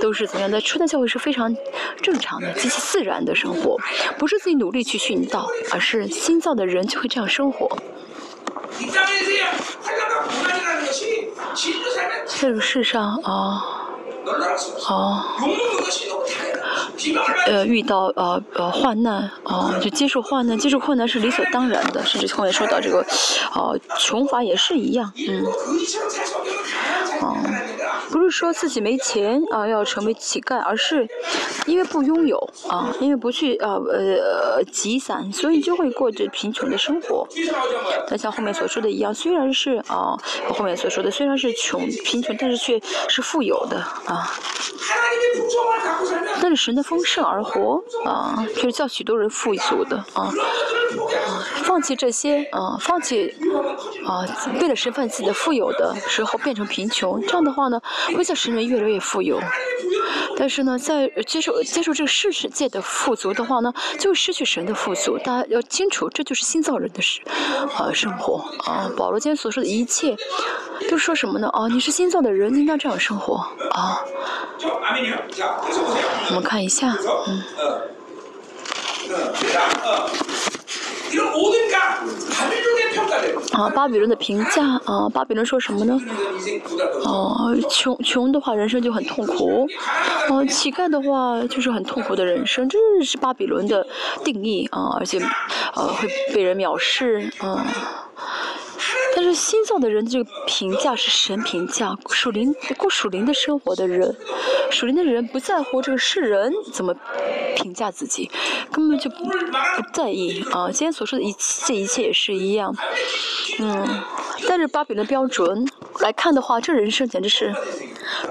都是怎样的？初代教会是非常正常的、极其自然的生活，不是自己努力去殉道，而是新造的人就会这样生活。这个世上，啊。哦呃遇到呃呃患难哦就接受患难接受困难是理所当然的甚至后面说到这个哦穷乏也是一样嗯。哦。不是说自己没钱啊要成为乞丐，而是因为不拥有啊，因为不去呃呃积攒，所以就会过着贫穷的生活。他像后面所说的一样，虽然是啊后面所说的虽然是穷贫穷，但是却是富有的啊。但是神的丰盛而活啊，却是叫许多人富足的啊。放弃这些啊，放弃啊，为了身份自己的富有的时候变成贫穷，这样的话呢？会在神人越来越富有，但是呢，在接受接受这个世世界的富足的话呢，就失去神的富足，大家要清楚，这就是新造人的事。啊，生活，啊，保罗今天所说的一切都说什么呢？啊，你是新造的人，应当这样生活。啊。我们看一下。嗯。啊巴比伦的评价啊巴比伦说什么呢？哦穷穷的话人生就很痛苦。哦乞丐的话就是很痛苦的人生这是巴比伦的定义啊而且呃会被人藐视啊。但是心脏的人这个评价是神评价，属灵过属灵的生活的人，属灵的人不在乎这个世人怎么评价自己，根本就不在意啊。今天所说的一切，一切也是一样。嗯，但是巴比伦标准来看的话，这人生简直是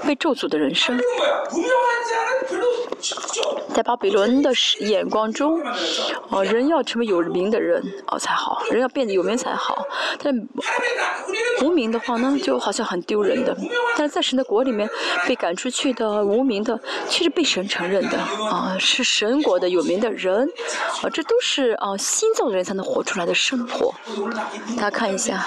被咒诅的人生。在巴比伦的眼光中哦人要成为有名的人哦才好人要变得有名才好。但无名的话呢就好像很丢人的。但是在神的国里面被赶出去的无名的其实被神承认的啊是神国的有名的人啊这都是啊新造的人才能活出来的生活。大家看一下。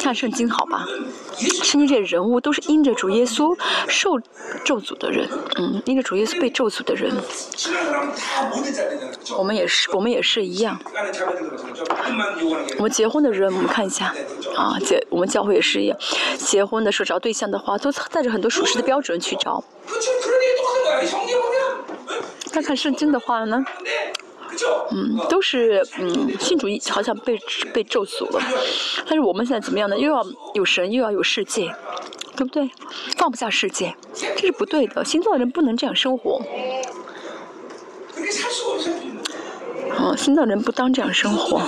看圣经好吧？圣经这些人物都是因着主耶稣受咒诅的人，嗯，因着主耶稣被咒诅的人。我们也是，我们也是一样。我们结婚的人，我们看一下啊，结我们教会也是一样，结婚的时候找对象的话，都带着很多属实的标准去找。看看圣经的话呢？嗯都是嗯信主义好像被被咒诅了。但是我们现在怎么样呢？又要有神又要有世界对不对？放不下世界这是不对的。新造人不能这样生活嗯新造人不当这样生活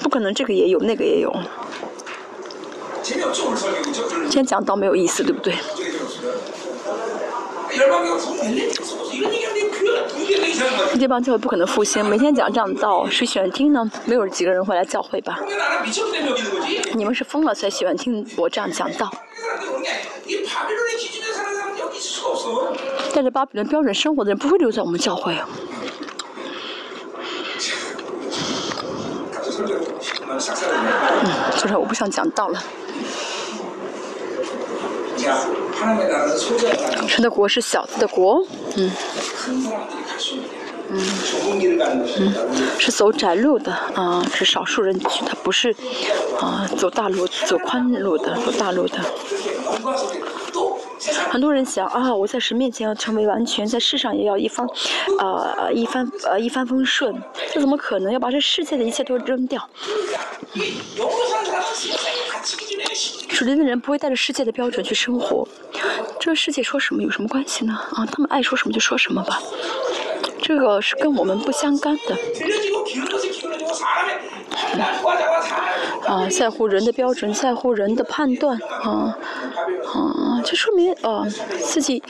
不可能这个也有那个也有。先讲倒没有意思对不对？这帮教会不可能复兴，每天讲这样的道，谁喜欢听呢？没有几个人会来教会吧。你们是疯了才喜欢听我这样讲道。但是巴比伦标准生活的人不会留在我们教会。嗯，就是我不想讲道了。神的国是小子的国，嗯，嗯，嗯，是走窄路的啊，是少数人去，他不是啊走大路走宽路的走大路的。很多人想啊，我在神面前要成为完全，在世上也要一方，呃，一帆呃一帆风顺，这怎么可能？要把这世界的一切都扔掉。属灵的人不会带着世界的标准去生活，这个世界说什么有什么关系呢？啊，他们爱说什么就说什么吧，这个是跟我们不相干的。*laughs* 啊，在乎人的标准，在乎人的判断。啊，啊，这说明啊，自己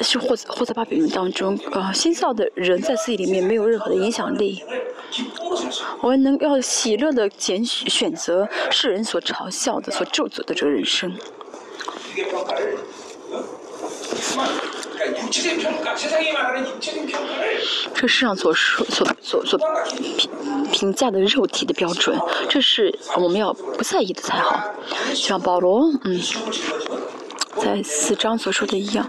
是活在活在八百米当中。啊，新造的人在自己里面没有任何的影响力。我们能要喜乐的拣选择世人所嘲笑的、所咒诅的这人生。这世上所说、所所所评评价的肉体的标准，这是我们要不在意的才好。像保罗，嗯，在四章所说的一样，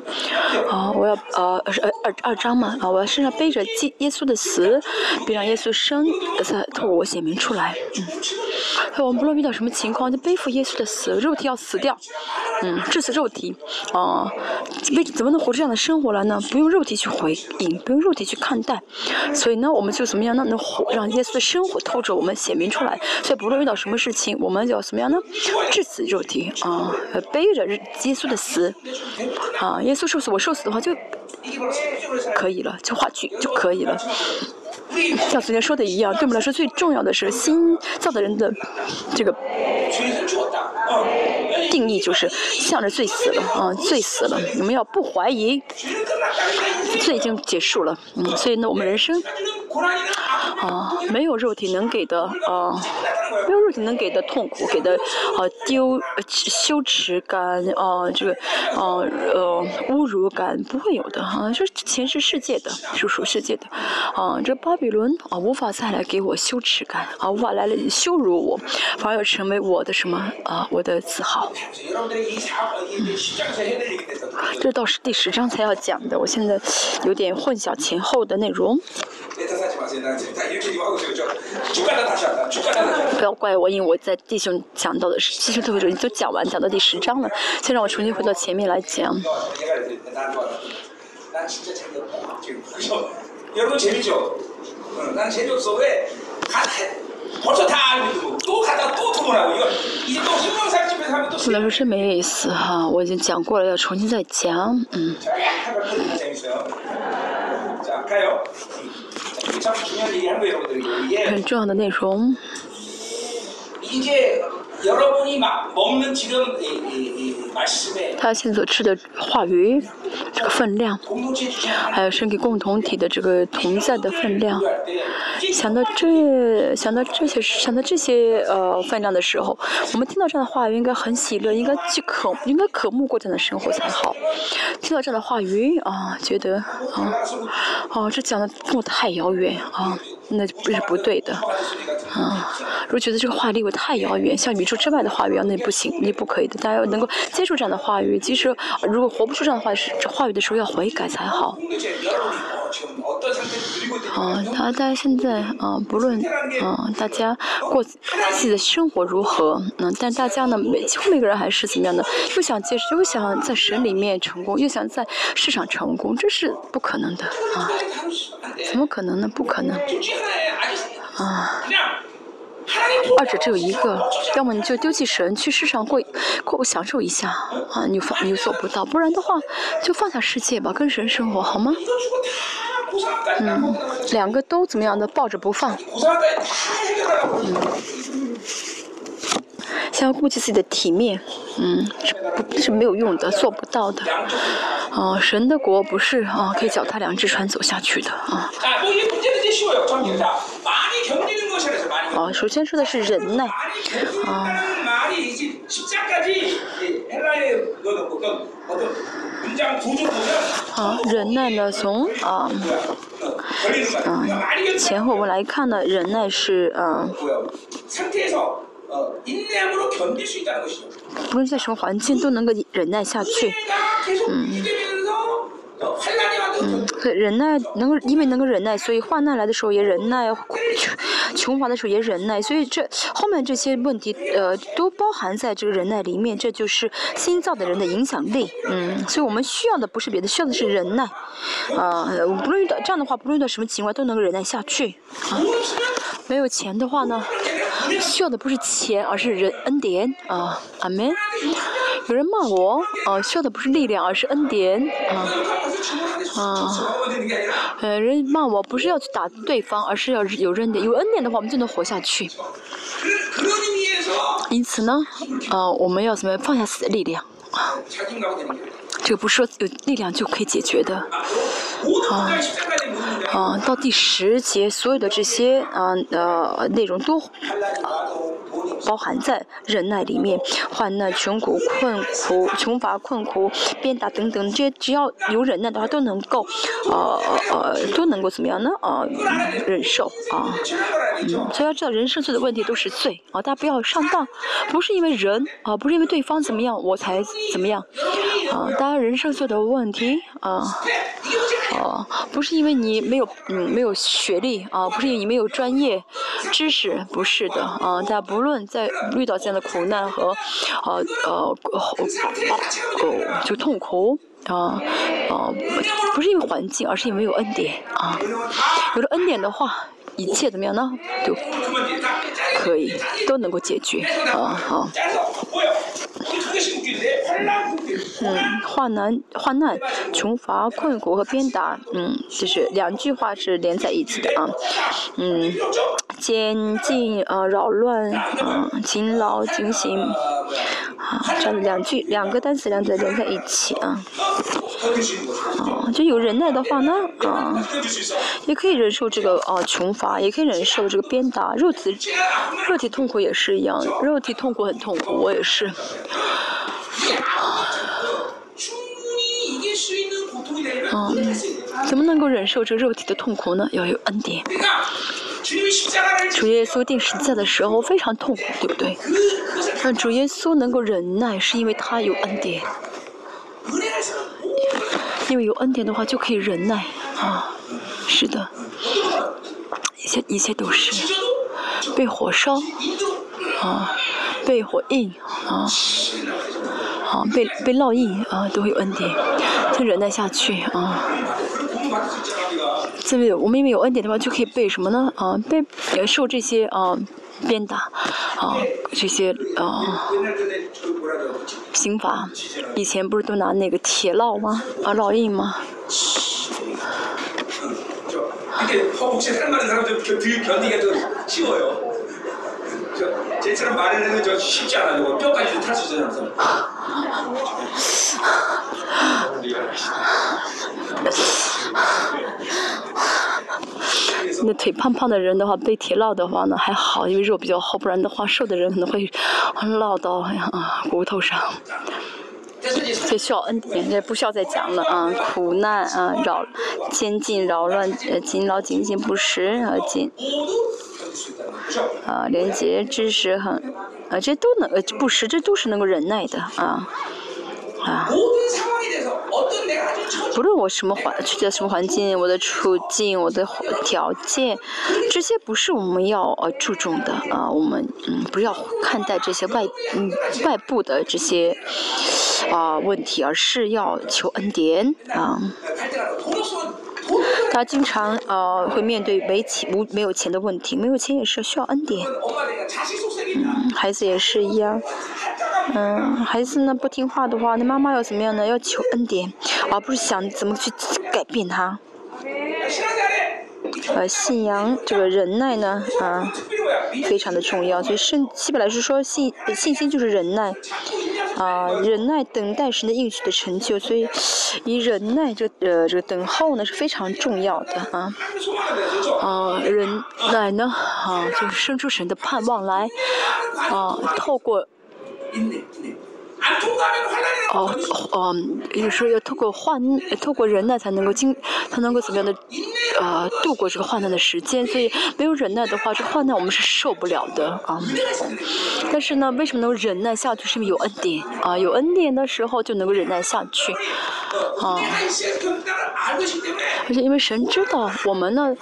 啊，我要呃是二二二章嘛，啊，我要身上背着耶耶稣的死，并让耶稣生在透过我显明出来，嗯，所以我们不论遇到什么情况，就背负耶稣的死，肉体要死掉，嗯，致死肉体，啊，为怎么能活出这样的生活来呢？不用肉体去回应，不用肉体去看待，所以呢，我们就怎么样呢？能活让耶稣的生活透着我们显明出来，所以不论遇到什么事情，我们就要怎么样呢？致死肉体。啊，背着耶稣的死。啊耶稣受死我受死的话就可以了就话剧就可以了。像昨天说的一样对我们来说最重要的是心造的人的这个定义就是向着罪死了啊罪死了我们要不怀疑罪已经结束了嗯所以呢我们人生啊没有肉体能给的啊没有体能给的痛苦，给的啊丢羞耻感啊，这个啊呃侮辱感不会有的啊，说前世世界的是属世界的啊，这巴比伦啊无法再来给我羞耻感啊，无法来了羞辱我，反而成为我的什么啊，我的自豪。嗯，这倒是第十章才要讲的，我现在有点混淆前后的内容。不要怪我，因为我在弟兄讲到的是弟兄特别主义都讲完，讲到第十章了。现在我重新回到前面来讲。我来说真没意思哈、我已经讲过了，要重新再讲，嗯。很重要的内容。他现在所吃的话语，这个分量，还有身体共同体的这个同在的分量。想到这，想到这些，想到这些呃分量的时候，我们听到这样的话语，应该很喜乐，应该去渴，应该渴慕过这样的生活才好。听到这样的话语啊，觉得啊，哦，这讲的路太遥远啊。那不是不对的。啊，如果觉得这个话离我太遥远，像宇宙之外的话语啊，那不行，那不可以的。大家要能够接受这样的话语，即使如果活不出这样的话，是这话语的时候要悔改才好。啊大家现在啊不论啊大家过自己的生活如何嗯但大家呢每几乎每个人还是怎么样的又想接又想在神里面成功又想在市场成功这是不可能的啊怎么可能呢？不可能啊二者只有一个要么你就丢弃神去世上会过享受一下啊你放你又做不到不然的话就放下世界吧跟神生活好吗？嗯两个都怎么样的抱着不放。嗯先要顾及自己的体面嗯是不是没有用的做不到的。哦神的国不是啊可以脚踏两只船走下去的啊哦首先说的是忍耐啊好，忍耐的从啊，啊前后我们来看呢，忍耐是啊，不论在什么环境都能够忍耐下去，嗯。嗯，忍耐能因为能够忍耐，所以患难来的时候也忍耐，穷穷乏的时候也忍耐，所以这后面这些问题呃都包含在这个忍耐里面，这就是新造的人的影响力。嗯，所以我们需要的不是别的，需要的是忍耐。啊、呃，不论遇到这样的话，不论遇到什么情况都能够忍耐下去。啊，没有钱的话呢，需要的不是钱，而是人恩典啊，阿门。有人骂我哦需要的不是力量而是恩典。啊啊。呃人骂我不是要去打对方而是要有恩典有恩典的话我们就能活下去。因此呢啊我们要什么放下死的力量？这个不是说有力量就可以解决的。啊，啊，到第十节，所有的这些啊呃内容都、包含在忍耐里面，患难、穷苦、困苦、穷乏、困苦、鞭打等等，这些只要有忍耐的话，都能够呃呃都能够怎么样呢？啊，忍受啊，嗯，所以要知道，人生最的问题都是罪啊，大家不要上当，不是因为人啊，不是因为对方怎么样我才怎么样。啊，当然人生遇的问题啊，哦，不是因为你没有嗯没有学历啊，不是因为你没有专业知识，不是的啊。大家不论在遇到这样的苦难和呃呃哦就痛苦啊啊，不是因为环境，而是因为有恩典啊。有了恩典的话，一切怎么样呢？就可以都能够解决啊。好。嗯，患难、患难、穷乏、困苦和鞭打，嗯，就是两句话是连在一起的啊，嗯，监禁啊，扰乱啊，勤劳、警醒，啊，这样两句两个单词，两在连在一起啊，哦，就有忍耐的话呢啊，也可以忍受这个啊穷乏，也可以忍受这个鞭打，肉体，肉体痛苦也是一样，肉体痛苦很痛苦，我也是。嗯，怎么能够忍受这肉体的痛苦呢？要有恩典。主耶稣定十字架的时候非常痛苦，对不对？但主耶稣能够忍耐，是因为他有恩典。因为有恩典的话，就可以忍耐啊。是的，一切一切都是被火烧啊，被火印啊，好被被烙印啊，都会有恩典。他忍耐下去啊！这个，我们因为有恩典的话，就可以被什么呢？啊，被受这些啊鞭打啊，这些啊刑罚。以前不是都拿那个铁烙吗？啊，烙印吗？ 저 이렇게 허벅지 살 많은 사람들 그 뒤 견디기가 더 쉬워요. 저 쟤처럼 말하는 저 쉽지 않아요. 뼈까지 탈수 있잖아요. 그래서. 那腿胖胖的人的话，被铁烙的话呢还好，因为肉比较厚，不然的话瘦的人可能会烙到啊骨头上。 这需要恩典，这不需要再讲了啊！苦难啊，扰、监禁扰乱、呃禁劳、禁禁不食啊禁啊，廉洁、知识很啊，这都能呃不食，这都是能够忍耐的啊。啊！不论我什么环处在什么环境，我的处境、我的条件，这些不是我们要呃注重的啊。我们嗯不要看待这些外嗯外部的这些啊问题，而是要求恩典啊。他经常呃会面对没钱无没有钱的问题，没有钱也是需要恩典。嗯，孩子也是一样。嗯，孩子呢不听话的话，那妈妈要怎么样呢？要求恩典，而不是想怎么去改变他。呃，信仰这个忍耐呢，啊，非常的重要。所以圣基本来是说，信信心就是忍耐，啊，忍耐等待神的应许的成就。所以以忍耐这呃这个等候呢是非常重要的啊，啊，忍耐呢，啊，就是生出神的盼望来，啊，透过。哦嗯有时候要透过患透过忍耐才能够经才能够怎么样的呃度过这个患难的时间。所以没有忍耐的话这患难我们是受不了的啊。但是呢为什么能忍耐下去？是因为有恩典？啊有恩典的时候就能够忍耐下去。啊。而且因为神知道我们呢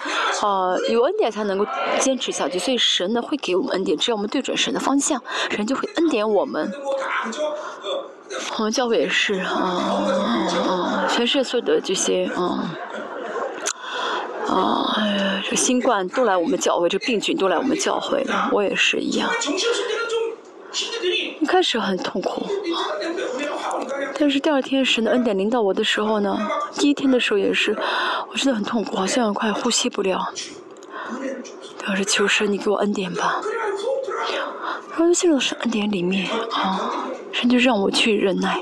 啊有恩典才能够坚持下去所以神呢会给我们恩典只要我们对准神的方向神就会恩典我们。我们教会也是啊全世界所有的这些啊啊唉呀这个新冠都来我们教会这病菌都来我们教会了我也是一样一开始很痛苦但是第二天神的恩典临到我的时候呢第一天的时候也是我真的很痛苦好像快呼吸不了。当时求神你给我恩典吧。然后就进入神恩典里面啊他就让我去忍耐，啊，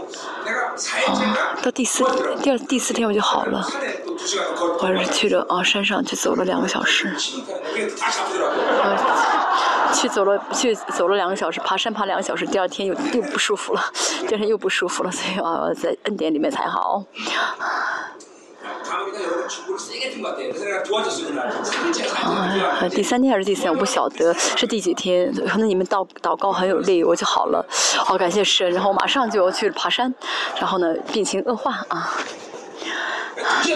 到第四、第二、第四天我就好了，我是去了啊山上，去走了两个小时，去走了去走了两个小时，爬山爬两个小时，第二天又又不舒服了，第二天又不舒服了，所以啊在恩典里面才好。第三天还是第四天，我不晓得是第几天，可能你们祷祷告很有力，我就好了。好，感谢神，然后马上就要去爬山，然后呢，病情恶化啊。두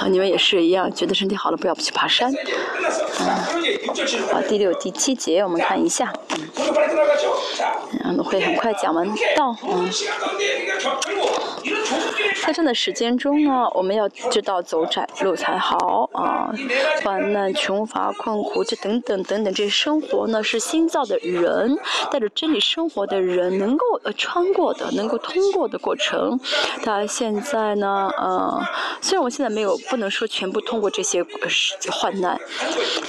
啊，你们也是一样，觉得身体好了，不要去爬山。嗯。啊，第六，第七节我们看一下。嗯，会很快讲完到。嗯。在这样的时间中呢，我们要知道走窄路才好，啊，患难、穷乏、困苦，这等等等等这些生活呢，是新造的人带着真理生活的人能够呃穿过的，能够通过的过程。他现在呢，呃，虽然我现在没有。不能说全部通过这些呃患难，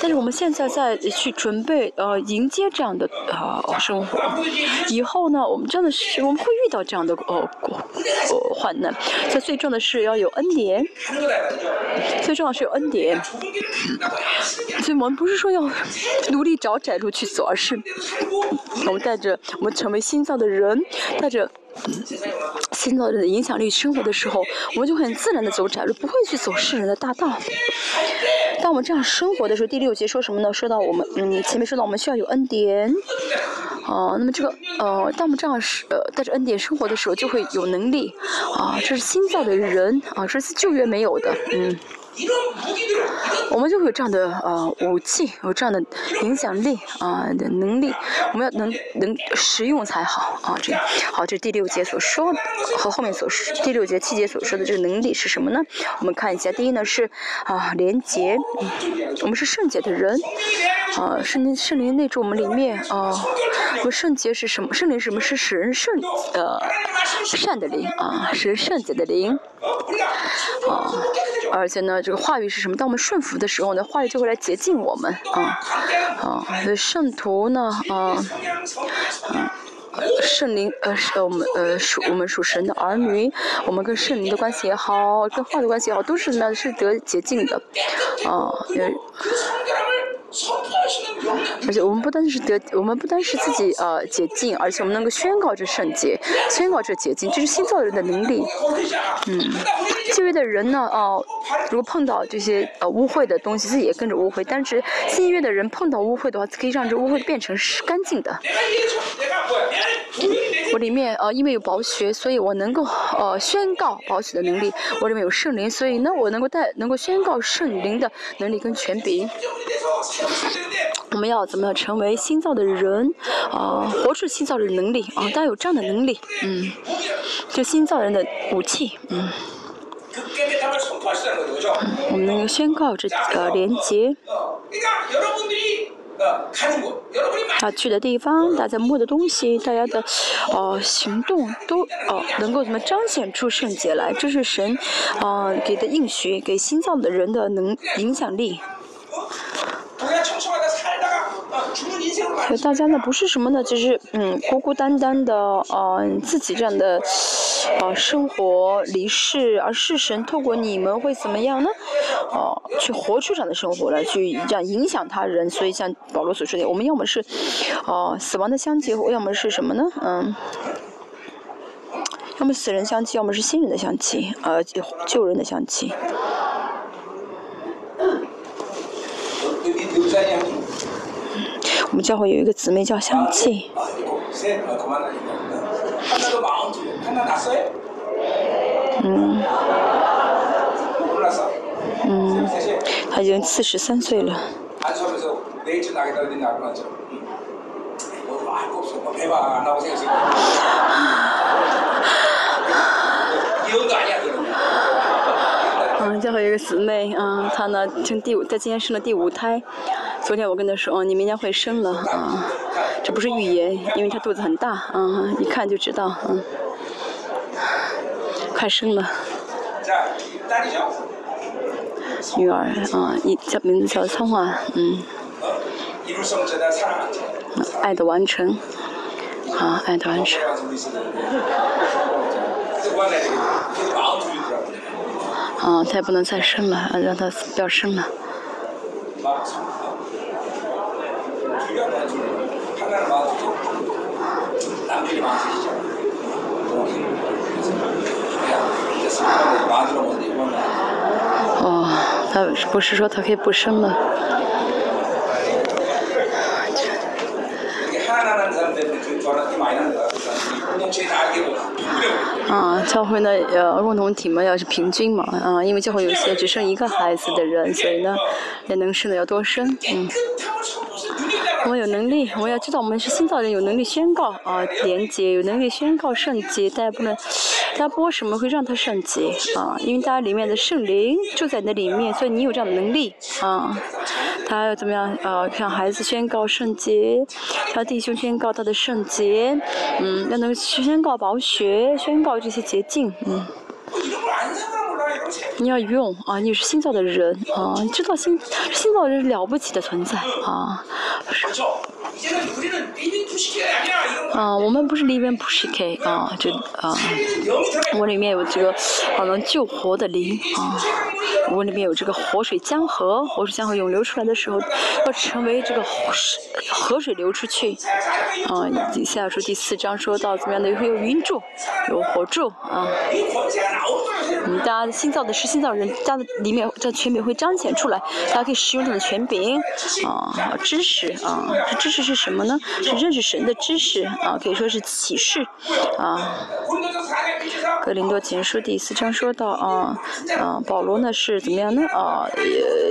但是我们现在在去准备呃迎接这样的呃生活，以后呢，我们真的是我们会遇到这样的呃呃患难，所以最重要的是要有恩典，最重要是有恩典，所以我们不是说要努力找窄路去走，而是我们带着我们成为心脏的人，带着。新造的影响力生活的时候，我们就很自然的走窄路，不会去走世人的大道。当我们这样生活的时候，第六节说什么呢？说到我们，嗯，前面说到我们需要有恩典。哦，那么这个，哦，当我们这样是呃带着恩典生活的时候，就会有能力。啊，这是新造的人啊，这是旧约没有的，嗯。我们就会有这样的呃武器，有这样的影响力啊、的能力，我们要能能实用才好啊。这样好，这第六节所说的和后面所说第六节七节所说的这个能力是什么呢？我们看一下，第一呢是啊廉洁，嗯我们是圣洁的人，啊圣灵圣灵内住我们里面啊，我们圣洁是什么？圣灵什么？是使人圣呃善的灵啊，使人圣洁的灵。啊，*laughs* 而且呢，这个话语是什么？当我们顺服的时候呢，话语就会来洁净我们。啊，啊，圣徒呢，啊，啊，圣灵，呃，我们，呃，属我们属神的儿女，我们跟圣灵的关系也好，跟话的关系也好，都是呢，是得洁净的。啊，嗯。而且我们不单是得，我们不单是自己呃洁净，而且我们能够宣告这圣洁，宣告这洁净，这是新造人的能力。嗯。新约的人呢，哦，如果碰到这些呃污秽的东西，自己也跟着污秽；但是新约的人碰到污秽的话，可以让这污秽变成干净的。我里面呃，因为有宝血，所以我能够呃宣告宝血的能力；我里面有圣灵，所以呢，我能够带，能够宣告圣灵的能力跟权柄。我们要怎么样成为新造的人？啊，活出新造的能力啊，大家有这样的能力，嗯，就新造人的武器，嗯。我们宣告这个连接他去的地方大家摸的东西大家的哦行动都哦能够怎么彰显出圣洁来这是神呃给的应许给心脏的人的能影响力大家呢不是什么呢就是嗯孤孤单单的嗯自己这样的哦，生活离世，而世神透过你们会怎么样呢？哦，去活出这样的生活来，去这样影响他人。所以像保罗所说的，我们要么是哦死亡的香气，要么是什么呢？嗯，要么死人香气，要么是新人的香气，呃，旧人的香气。我们教会有一个姊妹叫香气。하니까 하나도 마음 두 하나 났어요? 음 몰랐어? 음 셋이 她已经四十三岁了。 안수하면서 내일쯤 나겠다 그랬더니 나고 났죠 응. 뭐 알고 없어 뭐 해봐 안 하고 생각했어 이혼도 아니야 그러면 嗯，教会有一个姊妹，嗯，她呢生第五，在今年生了第五胎。昨天我跟她说，哦，你明年会生了，啊、这不是预言，因为她肚子很大，嗯，一看就知道，嗯， 快生了女儿啊，你叫名字叫聪啊，嗯，爱的完成，好，爱的完成。啊，他也不能再生了，让他不要生了。哦他不是说他可以不生了啊教会呢呃共同体嘛要是平均嘛啊因为教会有些只生一个孩子的人所以呢也能生的要多生嗯。我有能力我要知道我们是新造人有能力宣告啊廉洁有能力宣告圣洁但不能他播什么会让他圣洁啊？因为他里面的圣灵住在那里面，所以你有这样的能力啊。他要怎么样啊？向孩子宣告圣洁，向弟兄宣告他的圣洁，嗯，要能宣告宝血，宣告这些洁净，嗯。你要用啊！你是新造的人啊！你知道新新造人是了不起的存在啊！嗯我们不是里面不是 k 啊就啊我里面有这个好能救活的灵啊我里面有这个活水江河活水江河涌流出来的时候要成为这个河水河水流出去。啊以下说第四章说到怎么样的会有云柱有火柱啊我们大家的新造的是新造人家的里面在全饼会彰显出来大家可以使用这种全饼啊知识啊知识是是什么呢？是认识神的知识啊，可以说是启示啊。格林多前书第四章说到啊，啊，保罗呢是怎么样呢？啊，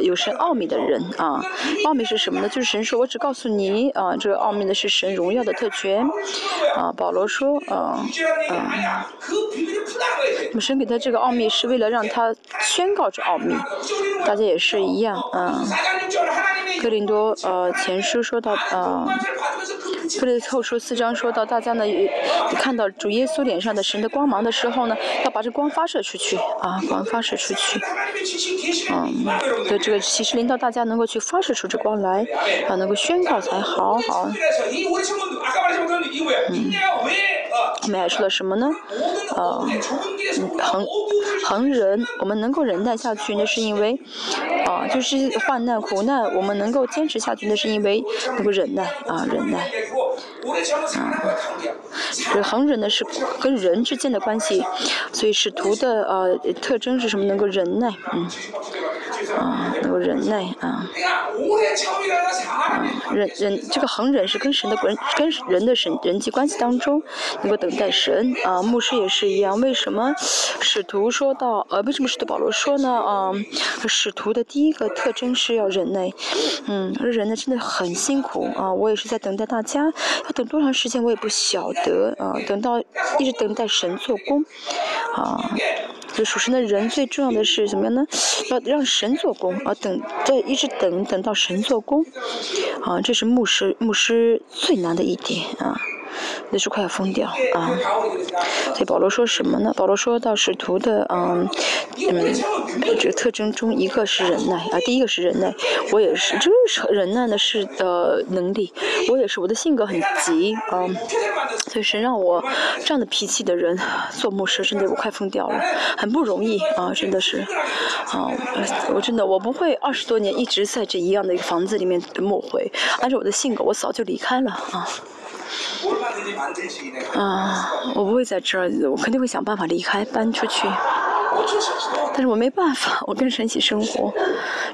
有神奥秘的人啊，奥秘是什么呢？就是神说，我只告诉你啊，这个奥秘呢是神荣耀的特权啊。保罗说，啊，啊，神给他这个奥秘是为了让他宣告这奥秘，大家也是一样，啊。格林多呃前书说到啊，格林后书四章说到大家呢看到主耶稣脸上的神的光芒的时候要把这光发射出去啊光发射出去。嗯对这个其实领导大家能够去发射出这光来啊能够宣告才好好。嗯。我们还说了什么呢？呃嗯恒恒人我们能够忍耐下去那是因为啊就是患难苦难我们能够坚持下去那是因为能够忍耐啊忍耐。嗯，这恒忍呢是跟人之间的关系，所以使徒的呃特征是什么？能够忍耐，嗯，啊，能够忍耐，啊，啊，忍忍这个恒忍是跟神的关，跟人的神人际关系当中能够等待神啊。牧师也是一样，为什么使徒说到呃，为什么使徒保罗说呢？啊，使徒的第一个特征是要忍耐，嗯，人呢真的很辛苦啊，我也是在等待大家。要等多长时间我也不晓得啊，等到一直等待神做工啊。就属神的人最重要的是怎么样呢？要让神做工啊，等在一直等等到神做工，啊，这是牧师牧师最难的一点啊，那是快要疯掉啊。所以保罗说什么呢？保罗说到使徒的嗯嗯，这个特征中一个是忍耐啊，第一个是忍耐。我也是，这是忍耐的是的能力。我也是，我的性格很急啊。所以谁让我这样的脾气的人做牧师，真的我快疯掉了，很不容易啊。真的是啊，我真的，我不会二十多年一直在这一样的一个房子里面牧会。按照我的性格，我早就离开了啊。啊我不会在这儿我肯定会想办法离开搬出去。但是我没办法 *laughs* 我跟神奇生活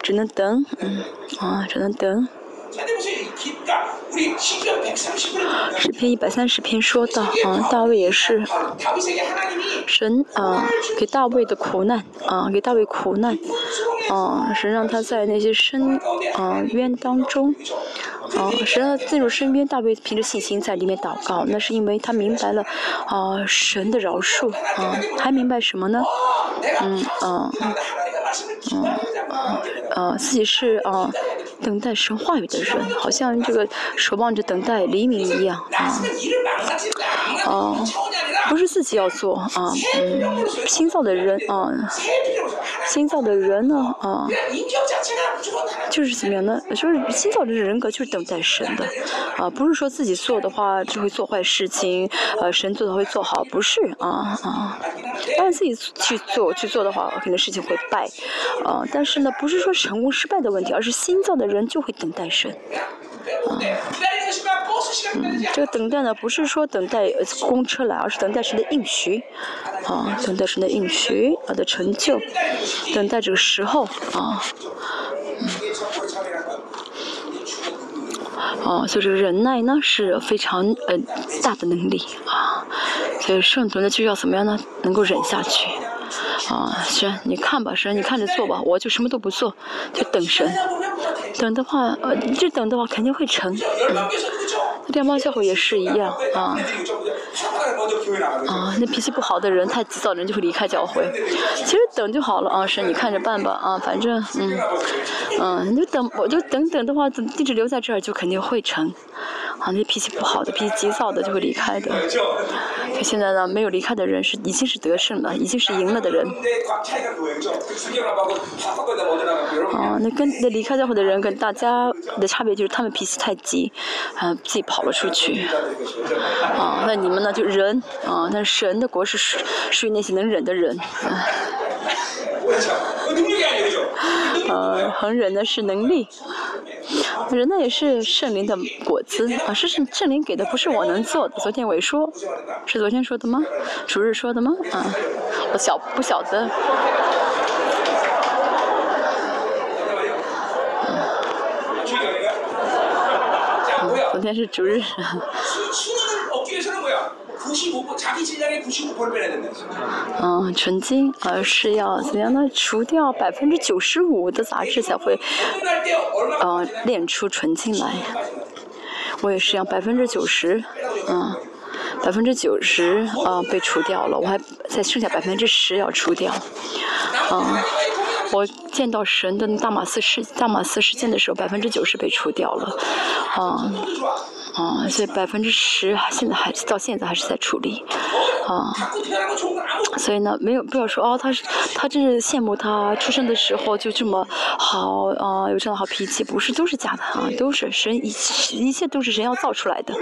只能等嗯啊只能等。诗篇一百三十篇说道：“啊，大卫也是神啊，给大卫的苦难啊，给大卫苦难啊，神让他在那些深啊渊当中啊，神让他进入深渊，大卫凭着信心在里面祷告，那是因为他明白了啊神的饶恕啊，还明白什么呢？嗯啊嗯嗯啊啊啊自己是啊。”等待神话语的人，好像这个守望着等待黎明一样啊。啊，不是自己要做啊，嗯，新造的人啊，新造的人呢啊，就是怎么样呢？就是新造的人格就是等待神的啊，不是说自己做的话就会做坏事情，呃、啊，神做的会做好，不是啊啊，但是自己去做去做的话，可能事情会败啊。但是呢，不是说成功失败的问题，而是新造的人。人就会等待神，啊，嗯，这个等待呢，不是说等待公车来，而是等待神的应许，啊，等待神的应许啊的成就，等待这个时候，啊，嗯，啊，所以这个忍耐呢是非常呃大的能力啊，所以圣徒呢就要怎么样呢？能够忍下去，啊，行，你看吧，神，你看着做吧，我就什么都不做，就等神。等的话，呃，就等的话肯定会成，嗯电报教会也是一样啊，啊，那脾气不好的人，太急躁的人就会离开教会。其实等就好了啊，神，你看着办吧啊，反正嗯，嗯，你就等，我就等等的话，地址留在这儿就肯定会成。啊，那脾气不好的、脾气急躁的就会离开的。他现在呢，没有离开的人是已经是得胜了，已经是赢了的人。啊，那跟那离开教会的人跟大家的差别就是，他们脾气太急，啊，自己跑。跑了出去。啊，那你们呢？就人。啊，那神的国是属于那些能忍的人。啊，很忍的是能力。人呢？也是圣灵的果子。啊，是圣灵给的，不是我能做的。昨天伟说是昨天说的吗？主日说的吗？啊，我晓不晓得。现在是主任，嗯，纯金而是要怎样呢？除掉百分之九十五的杂质才会呃炼出纯金来。我也是要百分之九十，嗯，百分之九十啊被除掉了，我还在剩下百分之十要除掉。嗯。我见到神的大马斯事大马斯事件的时候，百分之九十被除掉了，啊，啊，所以百分之十现在还是到现在还是在处理，啊，所以呢，没有不要说哦，他他真是羡慕他出生的时候就这么好啊，有这样的好脾气，不是都是假的啊，都是神一一切都是神要造出来的，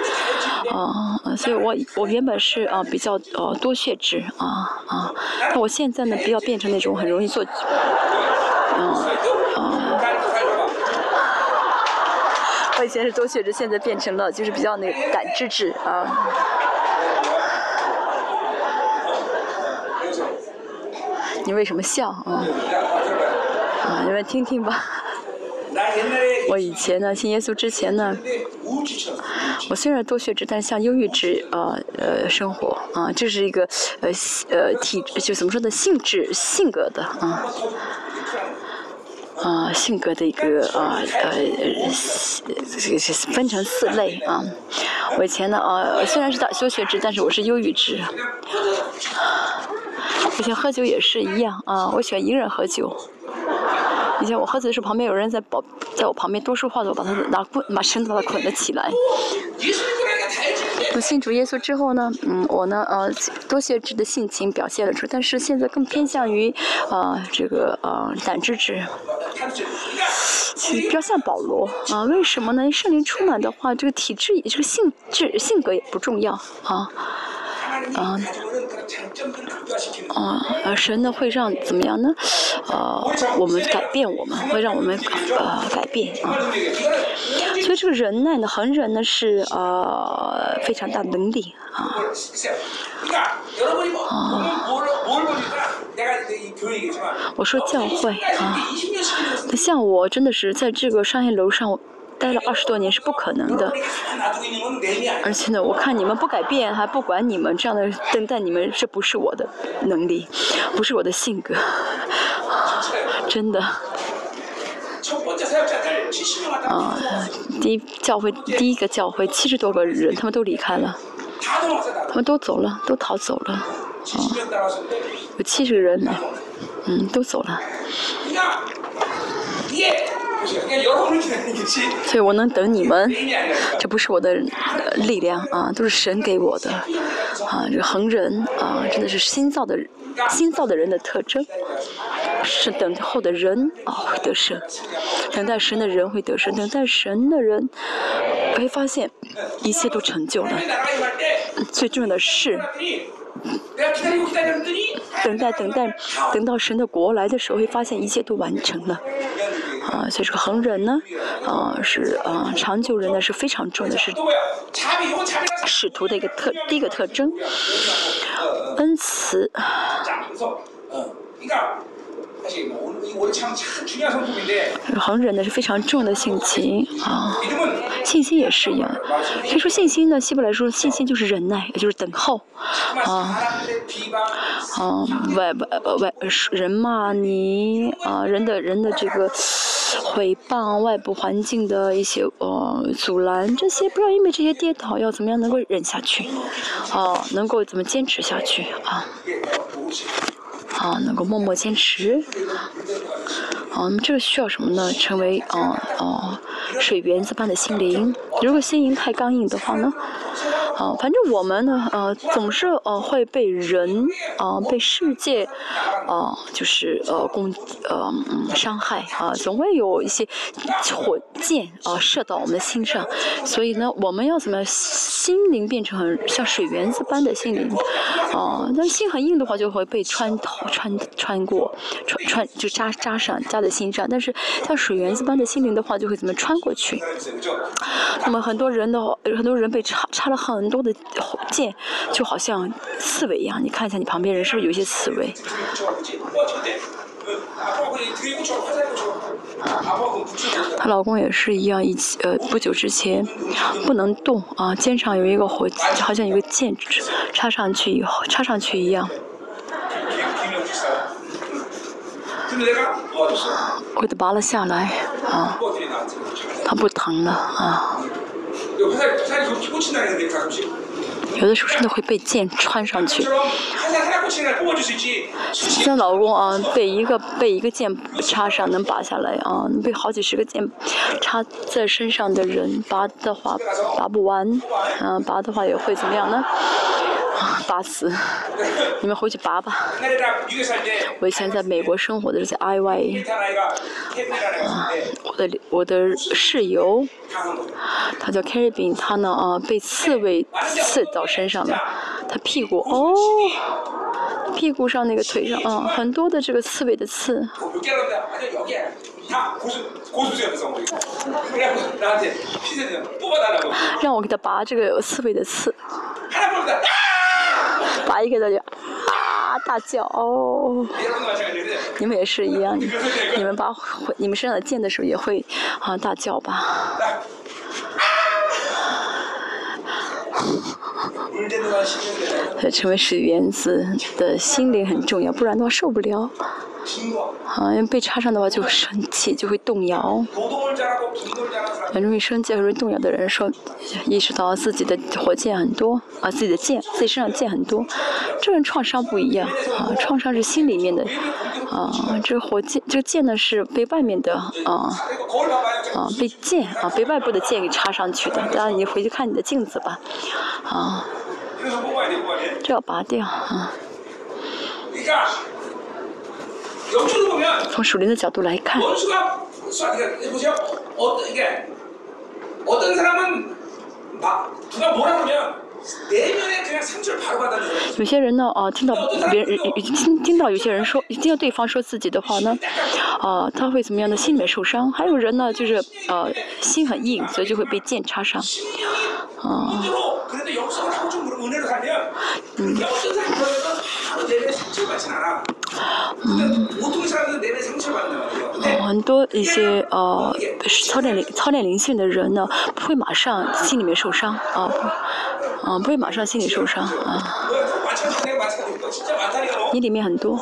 啊，所以我我原本是啊比较呃多血质啊啊，那我现在呢比较变成那种很容易做。嗯，我以前是多血质，现在变成了就是比较那胆汁质啊。你为什么笑啊？啊，你们听听吧。我以前呢，信耶稣之前呢，我虽然多血质，但像忧郁质啊呃生活啊，这是一个呃呃体就怎么说呢性质性格的啊。啊性格的一个啊呃分成四类啊。我以前呢呃虽然是大休学制，但是我是忧郁质。以前喝酒也是一样啊，我喜欢一个人喝酒。以前我喝醉的时候，旁边有人在保，在我旁边多说话的，我把他拿棍，把绳子把他捆了起来。*laughs* 不信主耶稣之后呢，嗯，我呢，呃，多血质的性情表现了出，但是现在更偏向于，呃，这个呃，胆汁质，*laughs* 比较像保罗啊、为什么呢？圣灵充满的话，这个体质，这个性质性格也不重要啊，啊、啊，而神呢会让怎么样呢？呃，我们改变我们，会让我们呃改变啊。所以这个忍耐呢，恒忍呢是呃非常大的能力。啊。我说教会啊，像我真的是在这个商业楼上。待了二十多年是不可能的。而且呢，我看你们不改变，还不管你们这样的等待你们，这不是我的能力，不是我的性格，真的。啊，第一教会第一个教会七十多个人，他们都离开了，他们都走了，都逃走了，啊，有七十个人呢，嗯，都走了。所以我能等你们，这不是我的、力量啊，都是神给我的啊。这个恒人啊，真的是新造的新造的人的特征，是等候的人啊会得胜，等待神的人会得胜，等待神的人会发现一切都成就了。最重要的是。等待，等待，等到神的国来的时候，会发现一切都完成了。啊所以这个恒人呢啊是啊长久人呢是非常重的是使徒的一个特第一个特征。恩慈。恒忍的是非常重的性情啊，信心也是一样。所以说信心呢，希伯来说，信心就是忍耐，也就是等候啊啊外外外人嘛，你啊人的人的这个诽谤、外部环境的一些呃阻拦，这些不要因为这些跌倒，要怎么样能够忍下去？哦，能够怎么坚持下去啊？啊，能够默默坚持。啊，那么这个需要什么呢？成为啊啊水原子般的心灵。如果心灵太刚硬的话呢，啊反正我们呢呃总是呃会被人啊被世界啊就是呃攻呃伤害啊总会有一些火箭啊射到我们的心上。所以呢我们要怎么样心灵变成很像水源子般的心灵啊那心很硬的话就会被穿透穿穿过穿穿就扎扎上扎在心上。但是像水源子般的心灵的话就会怎么穿过去。那么很多人的话很多人被插插了很很多的箭就好像刺猬一样，你看一下你旁边人是不是有一些刺猬？她老公也是一样，一，呃，不久之前不能动啊，肩上有一个火，好像有个箭插上去以后，插上去一样。给的拔了下来啊，他不疼了啊。有的时候真的会被箭穿上去。像老公啊被一个被一个箭插上能拔下来啊被好几十个箭插在身上的人拔的话拔不完嗯拔的话也会怎么样呢？*laughs* 拔死，*laughs* 你们回去拔吧。*laughs* 我以前在美国生活的时候，在 I Y，、啊、我的我的室友，他叫 Carrie，他呢啊被刺猬刺到身上了，他屁股哦，屁股上那个腿上啊很多的这个刺猬的刺。让我给他拔这个刺猬的刺。拔一个大就啊大叫哦。你们也是一样，你们把你们身上的剑的时候也会啊大叫吧。*laughs* 成为水原子的心灵很重要，不然的话受不了。好像被插上的话就会生气就会动摇。很容易生气很容易动摇的人说意识到自己的火箭很多啊自己的箭自己身上箭很多这跟创伤不一样啊创伤是心里面的啊这个火箭这个箭呢是被外面的啊啊被箭啊被外部的箭给插上去的让你回去看你的镜子吧啊。这要拔掉啊。从属灵的角度来看，有些人呢，啊，听到别人、听听到有些人说、听到对方说自己的话呢，啊，他会怎么样呢？心里面受伤。还有人呢，就是呃，心很硬，所以就会被剑插伤。啊。嗯。嗯，很多一些呃操练灵操练灵性的人呢，不会马上心里面受伤啊，嗯，不会马上心里受伤啊。你里面很多，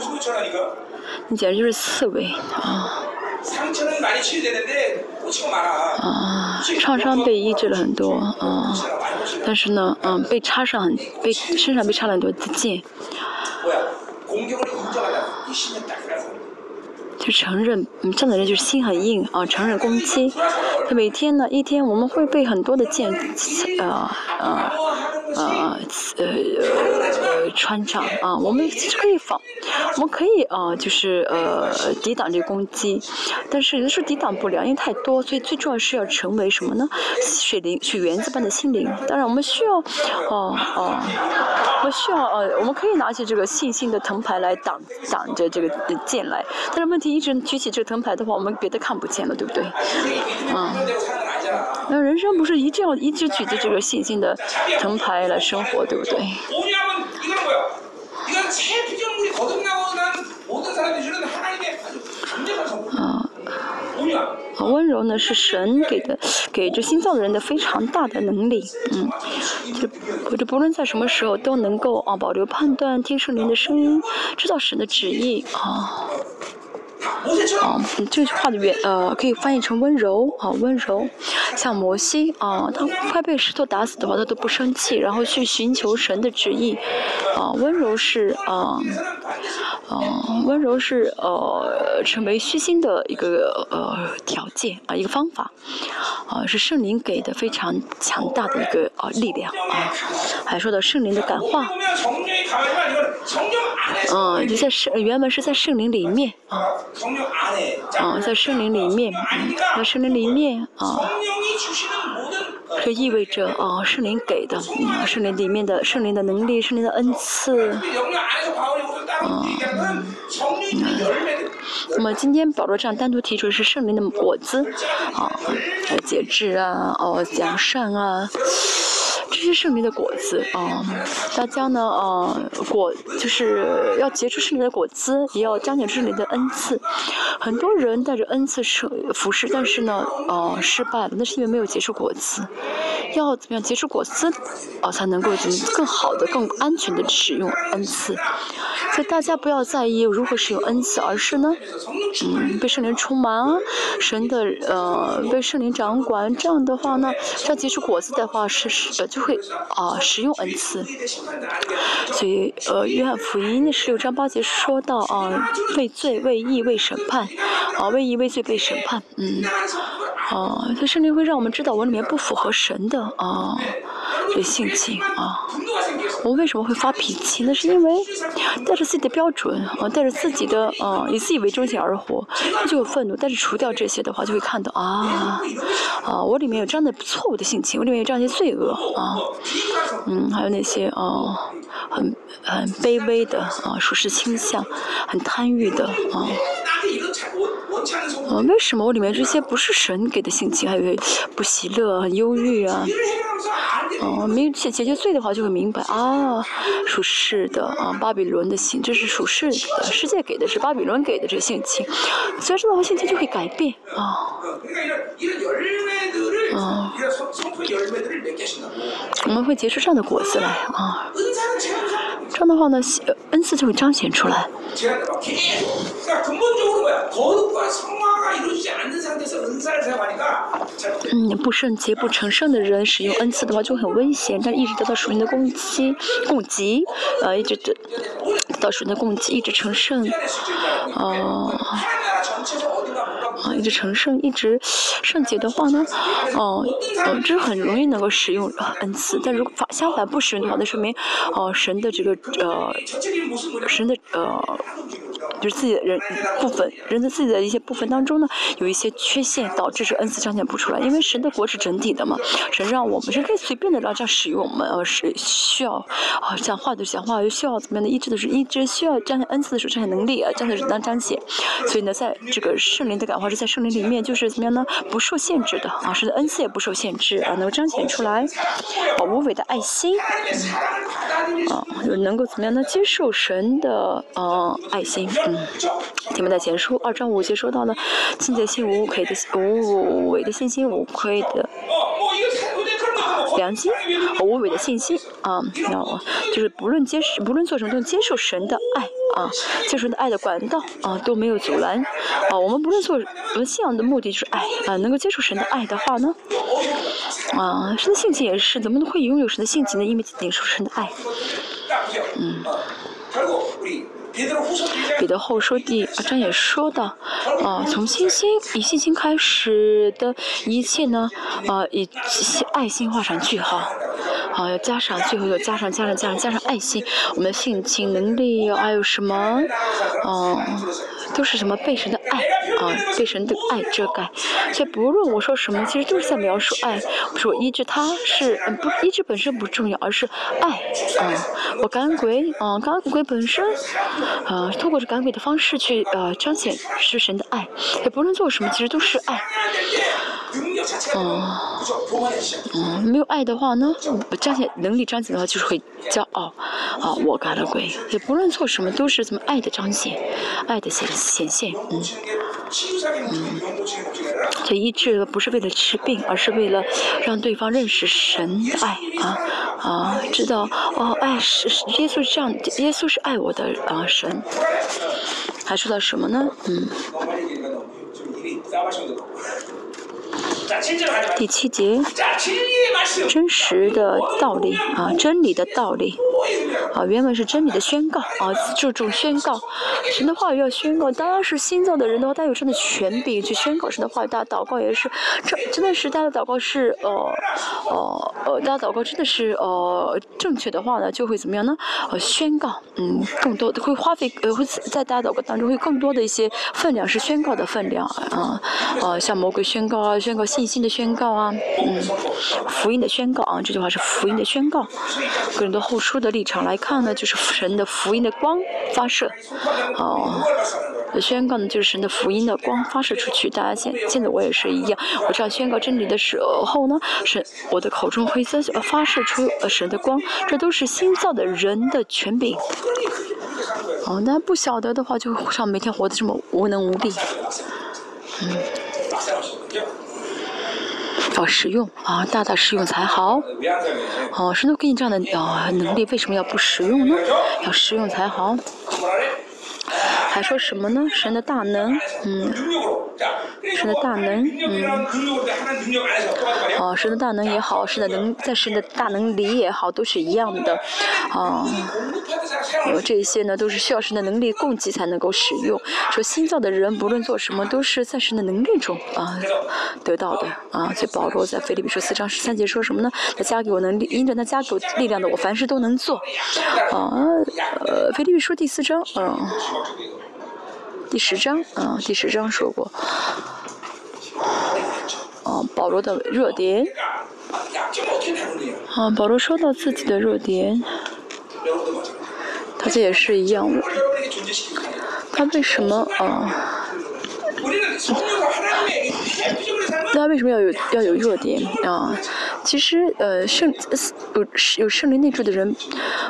你简直就是刺猬啊！啊，创伤被抑制了很多啊，但是呢，嗯，被插上，被身上被插了很多的箭。就承认，嗯，这样的人就是心很硬啊，承认攻击。他每天呢，一天我们会被很多的见，呃，呃。呃呃呃穿上啊，我们其实可以防，我们可以啊，就是呃抵挡这个攻击，但是有的时候抵挡不了，因为太多，所以最重要是要成为什么呢？水灵水源子般的心灵。当然，我们需要哦哦。我们需要呃，我们可以拿起这个信心的藤牌来挡挡着这个呃剑来，但是问题一直举起这个藤牌的话，我们别的看不见了，对不对？嗯那人生不是一定要一直举着这个信心的藤牌来生活，对不对？啊，温柔呢是神给的，给这心脏的人的非常大的能力，嗯，就不论在什么时候都能够啊保留判断，听圣灵的声音，知道神的旨意啊。啊这句话的原呃可以翻译成温柔啊温柔。像摩西啊他快被石头打死的话他都不生气然后去寻求神的旨意。啊温柔是啊啊温柔是呃成为虚心的一个呃条件啊一个方法啊是圣灵给的非常强大的一个啊力量啊。还说到圣灵的感化嗯，就在圣，原本是在圣灵里面，啊，嗯，在圣灵里面，在圣灵里面，啊，这意味着，啊，圣灵给的，圣灵里面的圣灵的能力，圣灵的恩赐，啊，嗯，那么今天保罗这样单独提出是圣灵的果子，啊，节制啊，哦，奖善啊。这些圣灵的果子啊，大家呢，呃，果就是要结出圣灵的果子，也要彰显圣灵的恩赐。很多人带着恩赐是服侍，但是呢，呃，失败了，那是因为没有结出果子。要怎么样结出果子，啊，才能够怎么更好的、更安全的使用恩赐。所以大家不要在意如何使用恩赐，而是呢，嗯，被圣灵充满，神的呃被圣灵掌管，这样的话呢，这样结出果子的话是是呃就会啊、使用恩赐。所以呃，约翰福音的十六章八节说到啊，为罪、为义、为审判，啊，为义、为罪被审判，嗯。啊，这圣灵会让我们知道我里面不符合神的啊这性情啊。我为什么会发脾气？那是因为带着自己的标准啊，带着自己的啊，以自己为中心而活，那就有愤怒。但是除掉这些的话，就会看到啊啊，我里面有这样的错误的性情，我里面有这样一些罪恶啊，嗯，还有那些哦，很很卑微的啊，说是倾向很贪欲的啊。为什么我里面这些不是神给的性情，还有不喜乐忧郁啊？哦，明解解决罪的话就会明白啊，属世的啊，巴比伦的性，这是属世的，世界给的是巴比伦给的这个性情，所以说的话性情就会改变啊。啊，我们会结出这样的果子来啊。这样的话呢，恩赐就会彰显出来。嗯，不圣洁、不成圣的人使用恩赐的话就很危险，但一直得到属灵的攻击、攻击，呃，一直得，到属灵的攻击，一直成圣，哦。啊一直成圣一直圣洁的话呢哦呃就是很容易能够使用恩赐。但如果相反不使用的话那说明哦神的这个呃神的呃就是自己的人部分，人的自己的一些部分当中呢，有一些缺陷，导致是恩赐彰显不出来，因为神的国是整体的嘛，神让我们是可以随便的，让这样使用我们，而是需要，讲话的讲话，又需要怎么样的意志的一直，需要这样恩赐的时候，这显能力啊，彰显的当彰显。所以呢，在这个圣灵的感化是在圣灵里面，就是怎么样呢？不受限制的，啊，神的恩赐也不受限制，啊，能够彰显出来。啊，无畏的爱心。啊，能够怎么样呢？接受神的嗯爱心。嗯你们在前书二章五节说到了，清洁性无愧的无伪的信心，无愧的良心，无伪的信心啊，那就是不论接受，不论做什么，都接受神的爱啊，接受的爱的管道啊，都没有阻拦啊。我们不论做我们信仰的目的就是爱啊，能够接受神的爱的话呢，啊，神的性情也是，怎么能会拥有神的性情呢？因为领受神的爱，嗯。彼得后说第二章也说到啊从信心以信心开始的一切呢啊以爱心画上句号好要加上最后又加上加上加上加上爱心我们的性情能力还有什么？嗯都是什么被神的爱啊被神的爱遮盖。所以不论我说什么其实都是在描述爱我说医治他是不医治本身不重要而是爱啊我感鬼啊感鬼本身呃，通过这赶鬼的方式去呃彰显是神的爱，也不论做什么，其实都是爱。哦，哦，没有爱的话呢，彰显能力彰显的话就是会骄傲，啊，我干了鬼，也不论做什么都是怎么爱的彰显，爱的显显现，嗯。嗯，这医治不是为了治病，而是为了让对方认识神的爱啊。啊，知道哦，爱是是耶稣，像耶稣是爱我的啊。神还说到什么呢？嗯。第七节，真实的道理啊，真理的道理啊，原本是真理的宣告啊，这种宣告，神的话语要宣告。当然是心脏的人的话，他有这样的权柄去宣告神的话语。大家祷告也是，这真的是大家祷告是呃呃呃，大家祷告真的是呃正确的话呢，就会怎么样呢？呃，宣告，嗯，更多会花费呃会，在大家祷告当中会更多的一些分量是宣告的分量啊啊，像魔鬼宣告啊，宣告信。新的宣告啊，嗯，福音的宣告啊，这句话是福音的宣告。个人的后书的立场来看呢，就是神的福音的光发射，哦，宣告呢就是神的福音的光发射出去。大家现现在我也是一样，我这样宣告真理的时候呢，神我的口中会发呃发射出呃神的光，这都是新造的人的权柄。哦，那不晓得的话，就像每天活得这么无能无力，嗯到实用啊，大大实用才好。哦、啊，神都给你这样的啊能力，为什么要不实用呢？要实用才好。还说什么呢？神的大能，嗯，神的大能，嗯，哦，神的大能也好，神的能，在神的大能力也好，都是一样的，啊，呃，这些呢，都是需要神的能力供给才能够使用。说新造的人，不论做什么，都是在神的能力中啊得到的啊。所以保罗在腓立比书四章十三节说什么呢？他加给我能力，因着他加给我力量的，我凡事都能做。啊，呃，腓立比书第四章，嗯。第十章，嗯，第十章说过，哦，保罗的弱点，啊，保罗说到自己的弱点，他这也是一样，他为什么啊？那为什么要有要有弱点啊？其实呃胜有有胜利内住的人，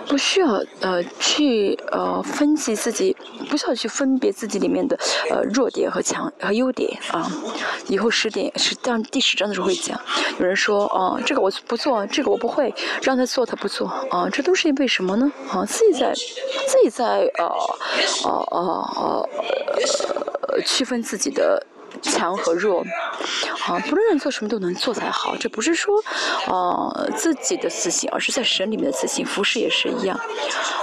不需要呃去呃分析自己，不需要去分别自己里面的呃弱点和强和优点啊。以后十点是讲第十章的时候会讲。有人说啊，这个我不做，这个我不会，让他做他不做啊，这都是因为什么呢啊？自己在自己在啊呃呃呃区分自己的。强和弱，啊，不论人做什么都能做才好，这不是说，呃，自己的自信，而是在神里面的自信。服侍也是一样，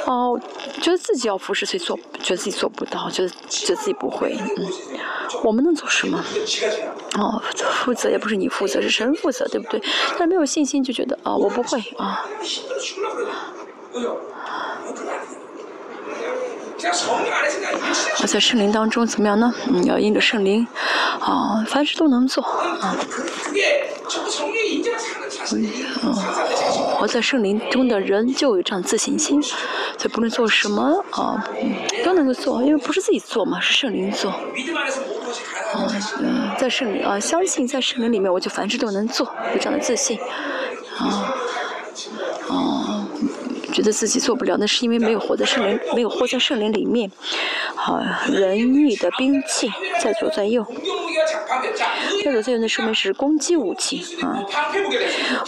哦，觉得自己要服侍，所以做，觉得自己做不到，觉得觉得自己不会。嗯，我们能做什么？哦，负责也不是你负责，是神负责，对不对？但是没有信心，就觉得，哦，我不会啊。我在圣灵当中怎么样呢？嗯，要应着圣灵，啊，凡事都能做啊。嗯，活在圣灵中的人就有这样自信心，所以不论做什么啊，都能够做，因为不是自己做嘛，是圣灵做啊。嗯，在圣灵啊，相信在圣灵里面，我就凡事都能做，有这样的自信啊，啊。觉得自己做不了，那是因为没有活在圣灵，没有活在圣灵里面。好，仁义的兵器在左在右，右作用的说明是攻击武器，啊，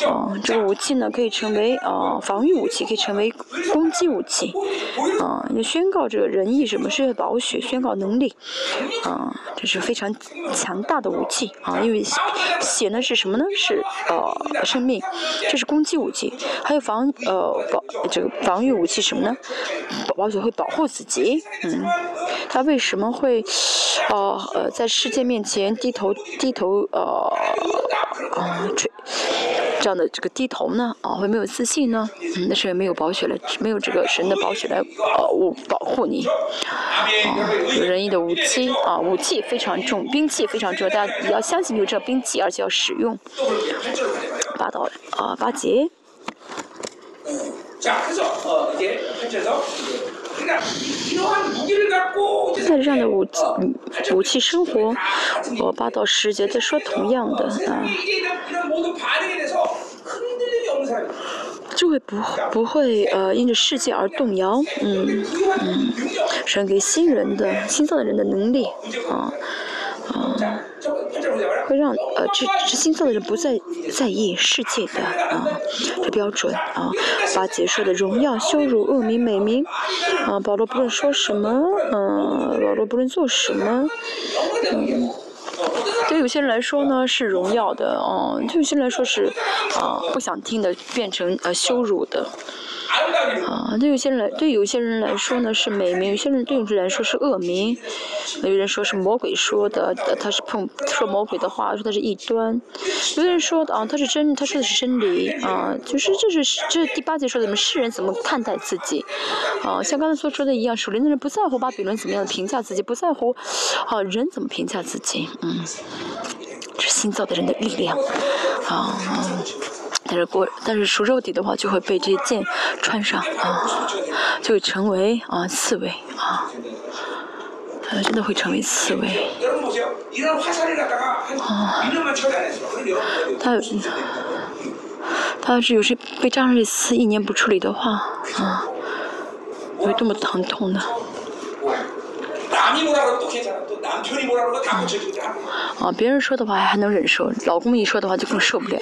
哦，这个武器呢可以成为啊防御武器，可以成为攻击武器，啊，要宣告这个仁义什么是保血宣告能力，啊，这是非常强大的武器啊，因为血呢是什么呢是呃生命，这是攻击武器，还有防呃这个防御武器什么呢，保血会保护自己，嗯，他为什么会哦呃在世界面前低头低？低头呃啊垂这样的这个低头呢啊会没有自信呢那是因没有保险了没有这个神的保险来呃我保护你。啊有仁义的武器啊武器非常重兵器非常重要大家要相信有这兵器而且要使用。八刀啊八级在这样的武器、武器生活，我八到十节在说同样的啊，就会不不会呃因着世界而动摇，嗯嗯，赏给新人的新造的人的能力啊。会让呃，这这心痛的人不再在意世界的啊，这标准啊，把解说的荣耀羞辱恶名美名啊。保罗不论说什么，嗯，保罗不论做什么，嗯，对有些人来说呢，是荣耀的哦，对有些人来说是啊，不想听的变成呃，羞辱的。啊，对有些人来，对有些人来说呢是美名，有些人对有些人来说是恶名，有人说是魔鬼说的，他是碰说魔鬼的话，说他是异端，有的人说的啊，他是真，他说的是真理，啊，就是这是这第八节说的，我们世人怎么看待自己？啊，像刚才所说的一样，属灵的人不在乎巴比伦怎么样的评价自己，不在乎啊人怎么评价自己，嗯，是心造的人的力量，啊。但是过但是熟肉底的话就会被这些箭穿上啊就会成为啊刺猬啊它真的会成为刺猬。啊它他要是有些被扎上一次一年不处理的话啊会这么疼痛的啊，别人说的话还能忍受，老公一说的话就更受不了。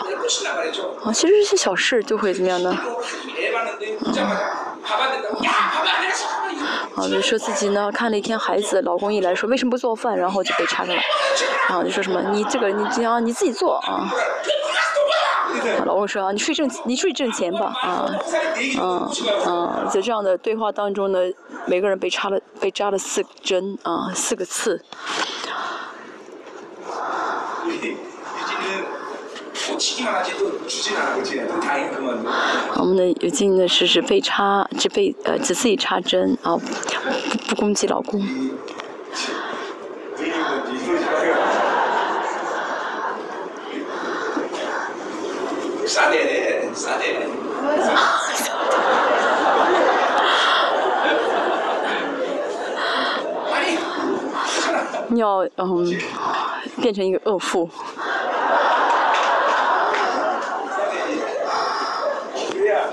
啊，其实这些小事就会怎么样呢？啊，比如说自己呢，看了一天孩子，老公一来说为什么不做饭，然后就被插上了，然后就说什么你这个你啊，你自己做啊。*laughs* 老公说啊你出去挣你出去挣钱吧啊嗯嗯在这样的对话当中呢每个人被插了被扎了四针啊四个刺。我们的有经的是实被插只被呃只自己插针啊不不攻击老公싸대 싸대. 아니 你要嗯变成一个恶妇， 그래야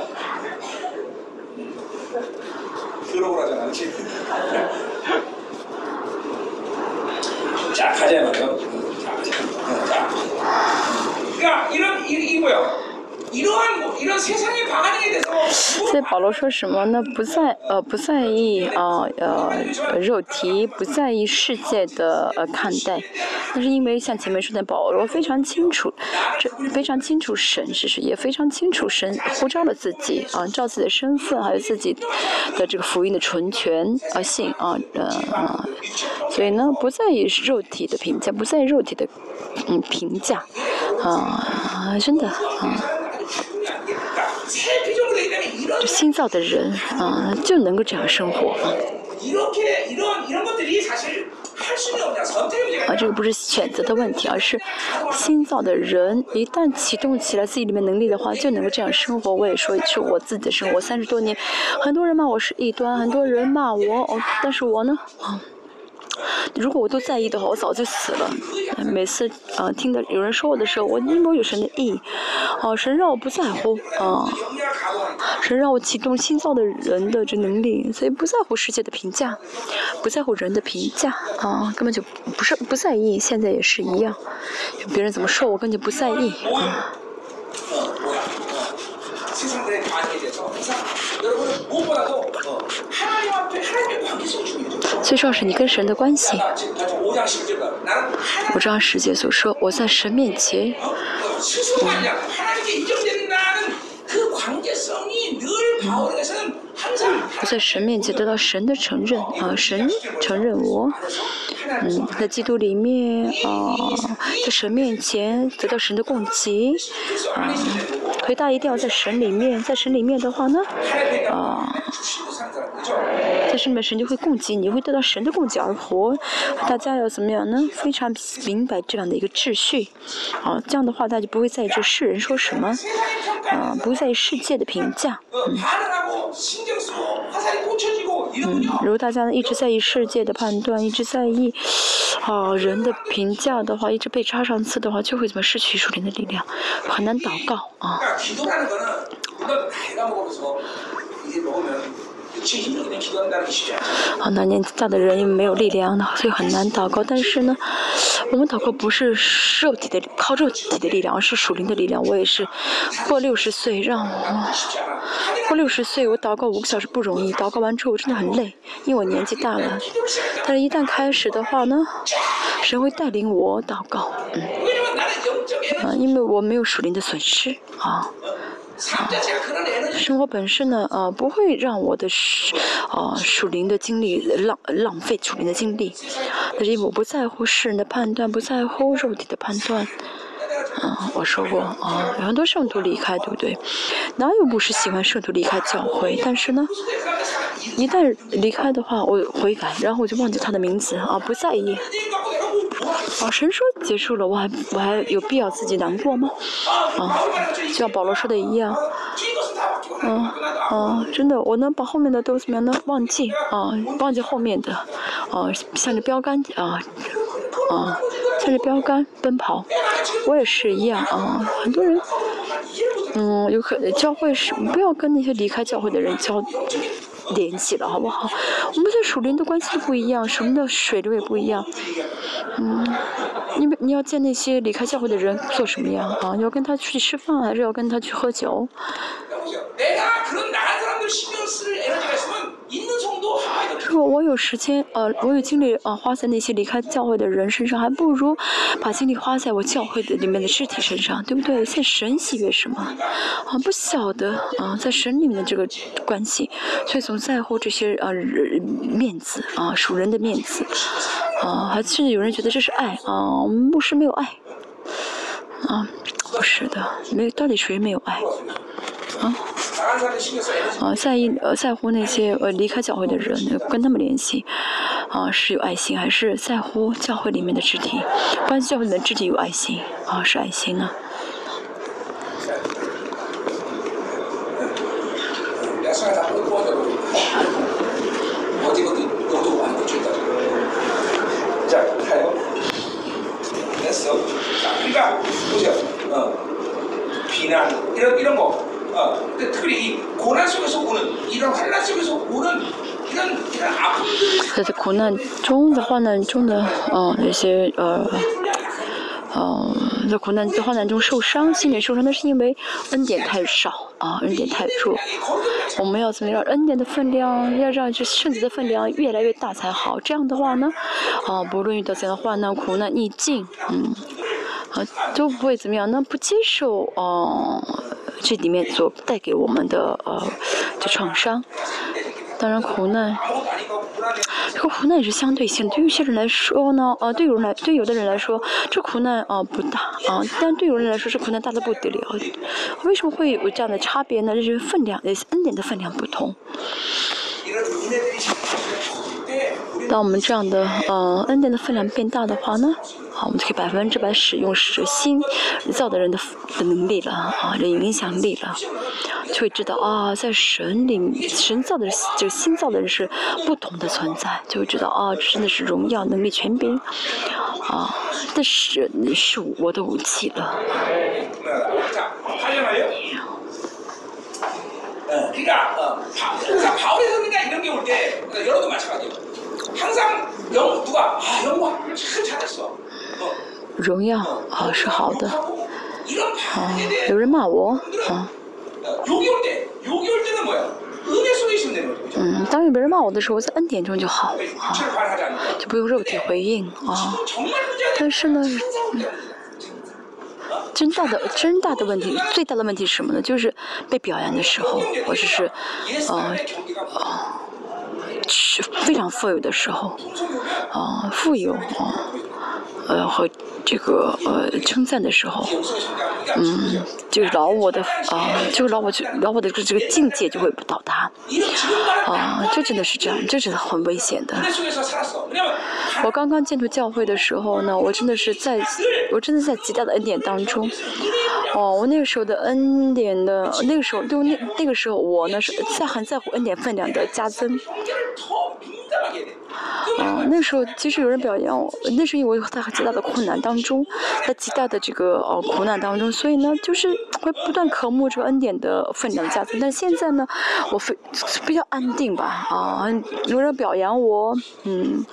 들어오라잖아 그치? 자 가자 말이요 자 가자 어, 자 그러니까 이런 이, 이 뭐야 이러한 뭐 이런 세상의 반응에 대해서 所以保罗说什么呢？不在呃不在意啊呃呃肉体，不在意世界的呃看待，那是因为像前面说的，保罗非常清楚，这非常清楚神是谁，也非常清楚神呼召了自己啊，照自己的身份，还有自己的这个福音的纯全啊性啊呃啊，所以呢不在意肉体的评价，不在意肉体的嗯评价 啊，真的啊。新造的人啊，就能够这样生活啊。啊，这个不是选择的问题，而是新造的人一旦启动起来自己里面能力的话，就能够这样生活。我也说，是我自己的生活，三十多年，很多人骂我是异端，很多人骂我，哦，但是我呢，啊、哦。如果我都在意的话，我早就死了。每次啊，听到有人说我的时候，我阴谋有神的意，啊，神让我不在乎，啊，神让我启动心脏的人的这能力，所以不在乎世界的评价，不在乎人的评价，啊，根本就不是不在意，现在也是一样，别人怎么说我根本就不在意，啊。最重要是你跟神的关系。我这样世界所说，我在神面前，嗯，我在神面前得到神的承认啊，神承认我，嗯，在基督里面啊，在神面前得到神的供给啊。回答一定要在神里面，在神里面的话呢，啊、呃，在神里面神就会供给，你会得到神的供给而活。大家要怎么样呢？非常明白这样的一个秩序，啊，这样的话大家就不会在意这世人说什么，啊，不会在意世界的评价。嗯。嗯，如果大家呢一直在意世界的判断，一直在意啊人的评价的话，一直被插上刺的话，就会怎么失去属灵的力量，很难祷告啊。好，那年纪大的人因为没有力量，所以很难祷告。但是呢，我们祷告不是肉体的靠肉体的力量，而是属灵的力量。我也是过六十岁，让我过六十岁，我祷告五个小时不容易。祷告完之后，我真的很累，因为我年纪大了。但是，一旦开始的话呢，神会带领我祷告。嗯，啊，因为我没有属灵的损失啊。生活本身呢，呃，不会让我的是，呃，属灵的精力浪浪费属灵的精力，但是我不在乎世人的判断，不在乎肉体的判断。嗯我说过啊好像都试图离开对不对？哪有不是喜欢试图离开教会？但是呢一旦离开的话我悔改然后我就忘记他的名字啊不在意。啊神说结束了我还我还有必要自己难过吗？啊就像保罗说的一样。嗯嗯真的我能把后面的都怎么样呢忘记啊忘记后面的啊向着标杆啊啊向着标杆奔跑。我也是一样啊很多人嗯有可能教会是不要跟那些离开教会的人交联系了，好不好？我们在属灵的关系不一样，什么的水流也不一样。嗯，你你要见那些离开教会的人做什么呀啊？要跟他去吃饭，还是要跟他去喝酒？如果我有时间，呃，我有精力，呃，花在那些离开教会的人身上，还不如把精力花在我教会的里面的肢体身上，对不对？在神喜悦什么？啊，不晓得啊，在神里面的这个关系，所以总在乎这些啊，面子啊，属人的面子啊，还甚至有人觉得这是爱啊，牧师没有爱啊。不是的，没有到底谁没有爱？啊啊，在意呃在乎那些呃离开教会的人，跟他们联系，啊是有爱心还是在乎教会里面的肢体，关系教会里面的肢体有爱心，啊是爱心啊。那中的患难中的嗯那些呃呃在苦难的患难中受伤心理受伤那是因为恩典太少啊恩典太弱我们要怎么让恩典的分量要让这圣子的分量越来越大才好这样的话呢啊不论遇到怎样的患难苦难逆境嗯啊都不会怎么样那不接受嗯这里面所带给我们的呃这创伤。当然，苦难这个苦难也是相对性的。对于有些人来说呢，啊，对有人来，对有的人来说，这苦难啊不大啊，但对有人来说，这苦难大的不得了。为什么会有这样的差别呢？就是分量，恩典的分量不同。当我们这样的呃恩典的分量变大的话呢，好，我们就可以百分之百使用使心造的人的的能力了啊，的影响力了，就会知道啊，在神里神造的这个新造的人是不同的存在，就会知道啊，真的是荣耀、能力、全柄啊，这是是我的武器了。항상 영 누가 아 영광 참 잘했어. 어, 荣耀啊是好的 욕하고 이런 啊 반응에 ， 대해 有人骂我 분들은 啊， 어, 욕이 올 때, 욕이 올 때는 뭐야? 은혜 속에 있으면 되는 거죠. 그죠? 嗯，当有别人骂我的时候，在恩典中就好啊， 육체를 발하지 않는 就不用肉体回应啊。 정말 문제가 但是呢， 항상 올 때는 어? 真大的真大的问题，最大的问题是什么呢？就是被表扬的时候，或者是呃 예수님의 경기가 是 是非常富有的时候，啊、富有啊、呃和这个呃称赞的时候，嗯，就老我的啊，就老我就老我的这个境界就会不到达，啊，这真的是这样，这真的很危险的。我刚刚进入教会的时候呢，我真的是在，我真的在极大的恩典当中，哦，我那个时候的恩典的，那个时候对那那个时候我呢是在很在乎恩典分量的加增。啊，那时候其实有人表扬我，那是因为我在极大的困难当中，在极大的这个呃苦难当中，所以呢，就是会不断渴慕这个恩典的分量家增。但现在呢，我非比较安定吧，啊，有人表扬我，嗯，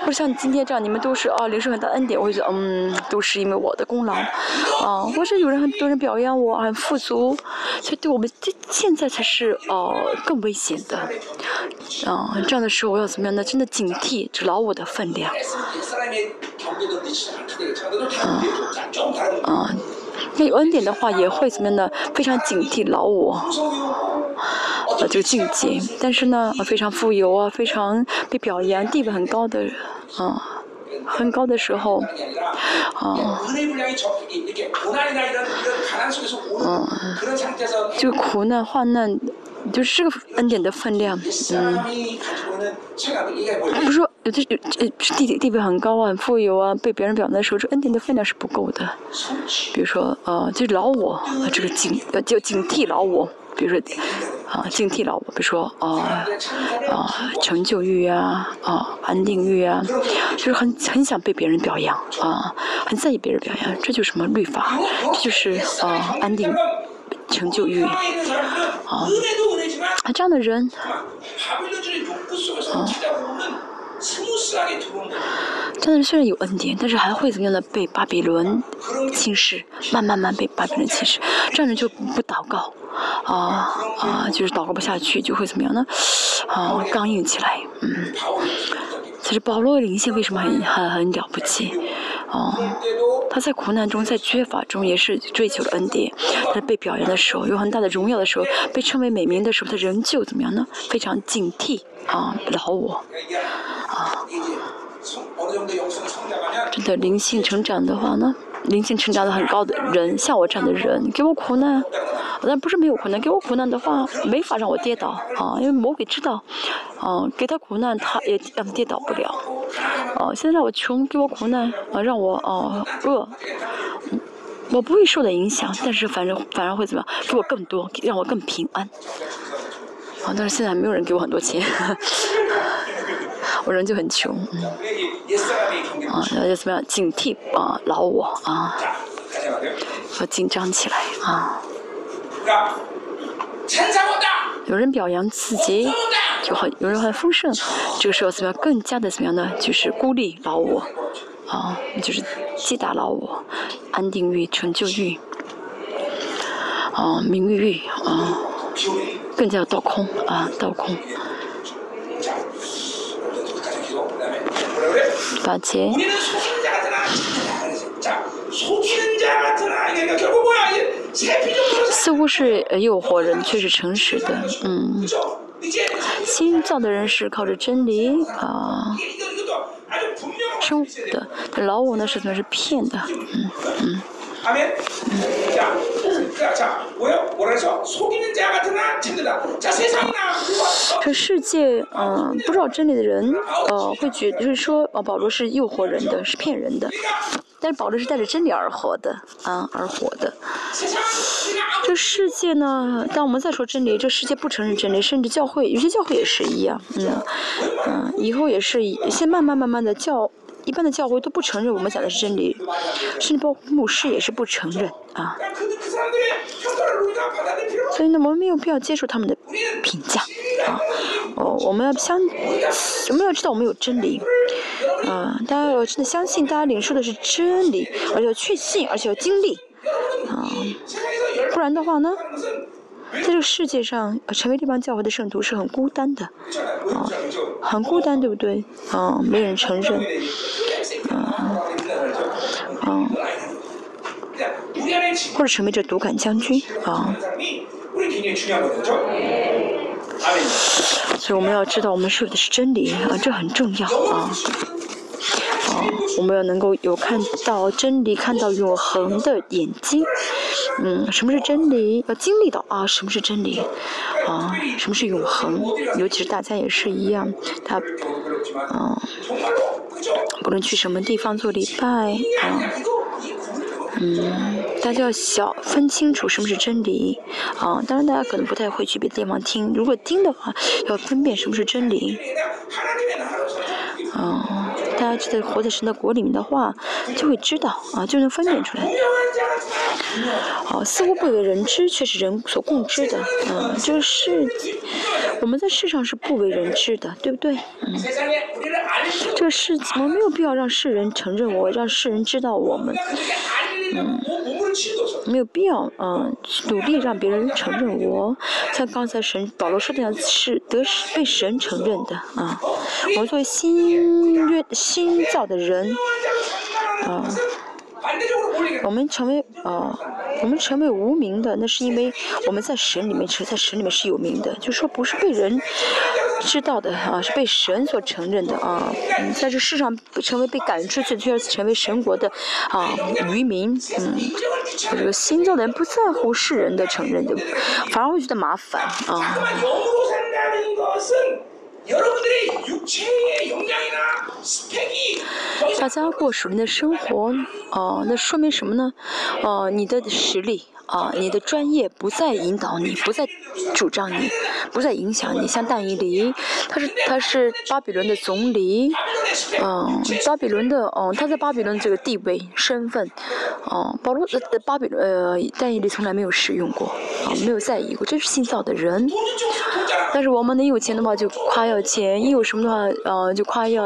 或者像今天这样，你们都是啊，领受很大恩典，我就觉得嗯，都是因为我的功劳，啊，或者有人很多人表扬我很富足，所以对我们这现在才是呃更危险的，啊，这样的时候我要怎么？真的警惕这老五的分量。啊啊那恩典的话也会怎么样呢？非常警惕老五啊就境界。但是呢非常富有啊非常被表扬地位很高的人啊很高的时候，啊，嗯、就苦难患难，就是个恩典的分量，嗯，不是说有的有地地位很高啊，很富有啊，被别人表扬的时候，这恩典的分量是不够的。比如说，呃、啊，就是老我，这个警呃叫警惕老我。比如说啊警惕了婆比如说啊啊成就欲啊啊安定欲啊就是很很想被别人表扬啊很在意别人表扬这就是什么律法？这就是啊安定成就欲啊。啊这样的人啊。这样的人虽然有恩典但是还会怎样的被巴比伦轻视慢慢慢被巴比伦轻视这样人就不祷告。啊啊就是祷告不下去就会怎么样呢？啊刚硬起来嗯。其实保罗的灵性为什么很很很了不起？哦他在苦难中在缺乏中也是追求了恩典。他被表扬的时候有很大的荣耀的时候被称为美名的时候他仍旧怎么样呢？非常警惕啊老我。啊。真的灵性成长的话呢灵性成长的很高的人像我这样的人给我苦难。但不是没有苦难，给我苦难的话，没法让我跌倒啊，因为魔鬼知道啊，给他苦难他也让他跌倒不了啊。现在我穷，给我苦难啊，让我啊饿，我不会受到影响，但是反正反而会怎么样？比我更多，让我更平安啊。但是现在没有人给我很多钱，*laughs* 我人就很穷。嗯，啊，要怎么样警惕啊？老我啊，要紧张起来啊。有人表扬自己，就很有人很丰盛，这个时候怎么样？更加的怎么样呢？就是孤立老我，啊，就是击打老我，安定欲、成就欲，啊，名誉欲，啊，更加倒空啊，倒空，把钱。*laughs* 似乎是诱惑人，却是诚实的，嗯。信教的人是靠着真理啊，生活的。老五那是算是骗的，嗯嗯。아멘. 자, 자, 자, 뭐야? 뭐라 해서 속이는 자 같으나 참되다. 자, 세상이나 우리와 这世界，嗯、不知道真理的人，呃，会觉就是说，呃，保罗是诱惑人的，是骗人的， 우리가 但是保罗是带着真理而活的，啊，而活的。 세상 우리가 아무 这世界呢，当我们再说真理，这世界不承认真理，甚至教会有些教会也是一样，嗯嗯，以后也是一，现在慢慢慢慢的教。 一般的教会都不承认我们讲的是真理，甚至包括牧师也是不承认啊。所以呢，我们没有必要接受他们的评价啊。哦，我们要相，我们要知道我们有真理啊。大家要真的相信大家领受的是真理，而且要确信，而且要经历啊。不然的话呢？在这个世界上成为这帮教会的圣徒是很孤单的啊很孤单对不对？啊没人承认啊啊或者成为这独杆将军啊所以我们要知道我们说的是真理啊这很重要啊啊我们要能够有看到真理看到永恒的眼睛？嗯什么是真理？要经历到啊什么是真理？啊什么是永恒？尤其是大家也是一样他嗯不论去什么地方做礼拜啊嗯大家要小分清楚什么是真理。啊当然大家可能不太会去别的地方听如果听的话要分辨什么是真理。啊大家就在活在神的国里面的话，就会知道啊，就能分辨出来。好，似乎不为人知，却是人所共知的。嗯，这个世，我们在世上是不为人知的，对不对？嗯，这个世，我没有必要让世人承认我，让世人知道我们。嗯，没有必要嗯，努力让别人承认我。像刚才神保罗说的样，是得被神承认的啊。我们作为新约。新造的人，啊，我们成为啊，我们成为无名的，那是因为我们在神里面成，在神里面是有名的，就说不是被人知道的啊，是被神所承认的啊。在这世上成为被赶出去，第二成为神国的啊，渔民，嗯，这个新造的人不在乎世人的承认就，反而会觉得麻烦啊。大家过什么样的生活哦那说明什么呢？哦你的实力啊，你的专业不再引导你，不再主张你，不再影响你。像但以理，他是他是巴比伦的总理，嗯，巴比伦的，嗯，他在巴比伦这个地位、身份，嗯，保罗、巴比呃，但以理从来没有使用过，啊，没有在意过，这是新造的人。但是我们能有钱的话就夸耀钱，一有什么的话，呃，就夸耀，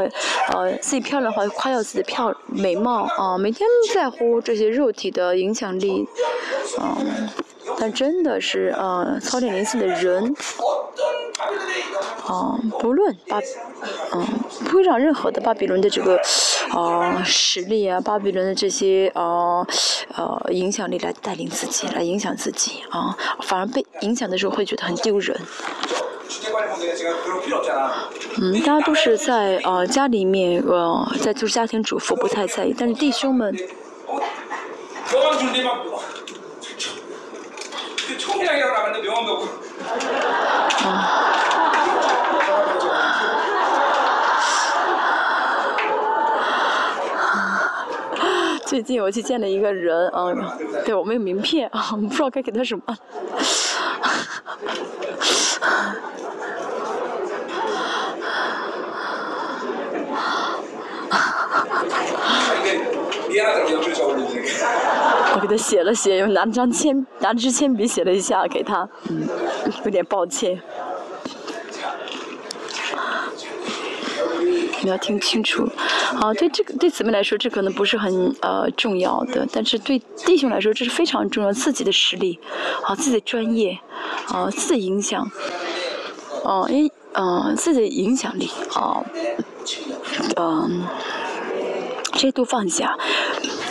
呃，自己漂亮的话就夸耀自己漂美貌，啊，每天在乎这些肉体的影响力，啊。但真的是，呃，操练灵性的人，啊，不论巴，嗯，不会让任何的巴比伦的这个，啊，实力啊，巴比伦的这些，啊，呃，影响力来带领自己，来影响自己，啊，反而被影响的时候会觉得很丢人。嗯，大家都是在，呃，家里面，呃，在做家庭主妇，不太在意，但是弟兄们。그 총회장이라고 나갔는데 명함도 없고. 아. *laughs* 最近我去见了一个人，嗯，对我没有名片啊，我不知道该给他什么。 *laughs* 我给他写了写，又拿了张铅，拿了支铅笔写了一下给他，嗯，*laughs* 有点抱歉。你要听清楚，啊，对这个对姊妹来说，这可能不是很呃重要的，但是对弟兄来说，这是非常重要，自己的实力，啊，自己的专业，啊，自己影响，哦、因为呃自己的影响力，啊，嗯、这些都放下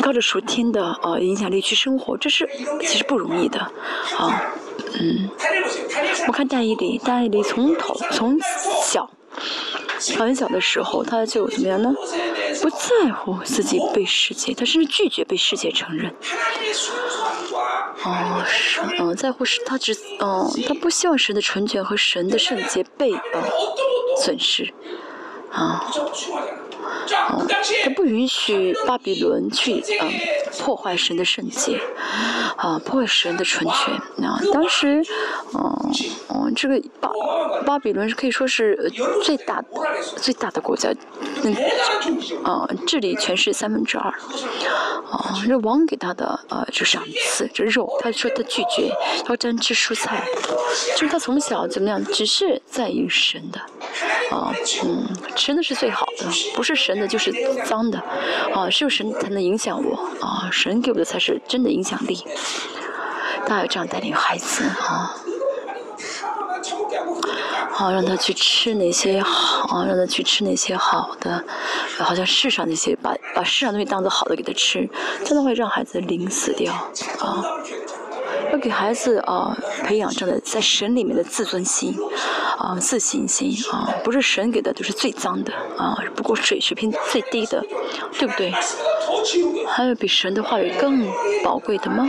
靠着熟天的呃影响力去生活这是其实不容易的啊嗯。我看戴伊里戴伊里从头从小很小的时候他就怎么样呢？不在乎自己被世界他甚至拒绝被世界承认。哦是嗯在乎是他只嗯他不希望神的成全和神的圣洁被呃损失。啊。嗯，他不允许巴比伦去嗯破坏神的圣洁，啊，破坏神的纯全。那当时，嗯哦，这个巴巴比伦是可以说是最大的最大的国家，那个啊，治理全是三分之二。哦，这王给他的呃就赏赐这肉，他说他拒绝要专吃蔬菜，就是他从小怎么样，只是在于神的，啊嗯，吃的是最好的，不是。神的就是脏的。啊只有神才能影响我啊神给我的才是真的影响力。大要这样带领孩子啊。好让他去吃那些好啊让他去吃那些好的好像世上那些把把世上东西当做好的给他吃真的会让孩子淋死掉啊。要给孩子啊培养真的在神里面的自尊心，啊自信心啊不是神给的都是最脏的啊不过水水平最低的，对不对？还有比神的话语更宝贵的吗？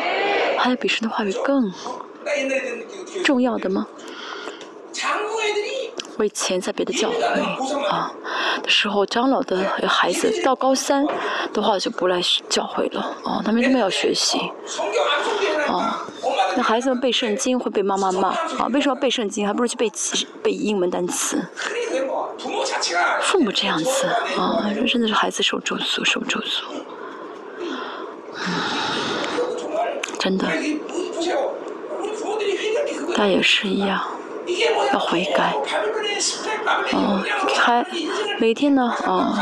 还有比神的话语更重要的吗？我以前在别的教会啊的时候，长老的孩子到高三的话就不来教会了啊，他们因为要学习啊。孩子们背圣经会被妈妈骂啊？为什么背圣经，还不如去背背英文单词？父母这样子啊，真的是孩子受咒诅，受咒诅、嗯，真的。他也是一样，要悔改。哦，还每天呢，哦，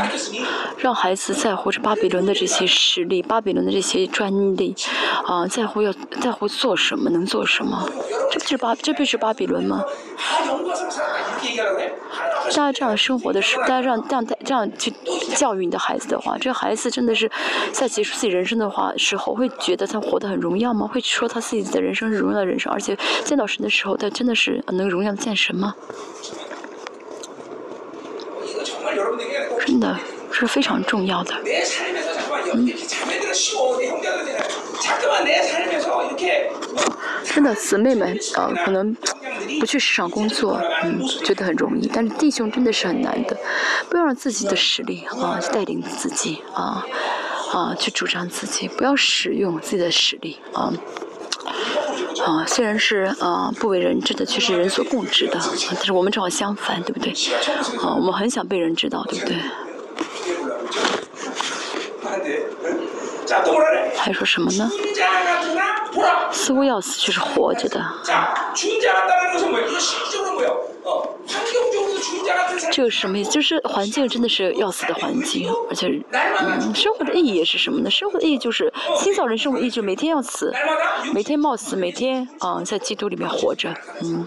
让孩子在乎着巴比伦的这些实力，巴比伦的这些专利，啊，在乎要在乎做什么，能做什么？这不就是巴，这不就是巴比伦吗？大家这样生活的时，大家让这样、这样去教育你的孩子的话，这孩子真的是在结束自己人生的话时候，会觉得他活得很荣耀吗？会说他自己的人生是荣耀的人生，而且见到神的时候，他真的是能荣耀见神吗？真的。是非常重要的。嗯。真的，姊妹们啊，可能不去市场工作，嗯，觉得很容易，但是弟兄真的是很难的。不要让自己的实力啊，去带领自己啊啊，去主张自己，不要使用自己的实力啊啊。虽然是啊不为人知的，却是人所共知的，但是我们正好相反，对不对？啊，我们很想被人知道，对不对？还说什么呢？似乎要死就是活着的。这个什么意思？就是环境真的是要死的环境，而且，嗯，生活的意义也是什么呢？生活的意义就是新造人生活意义，就是每天要死，每天冒死，每天啊、在基督里面活着，嗯，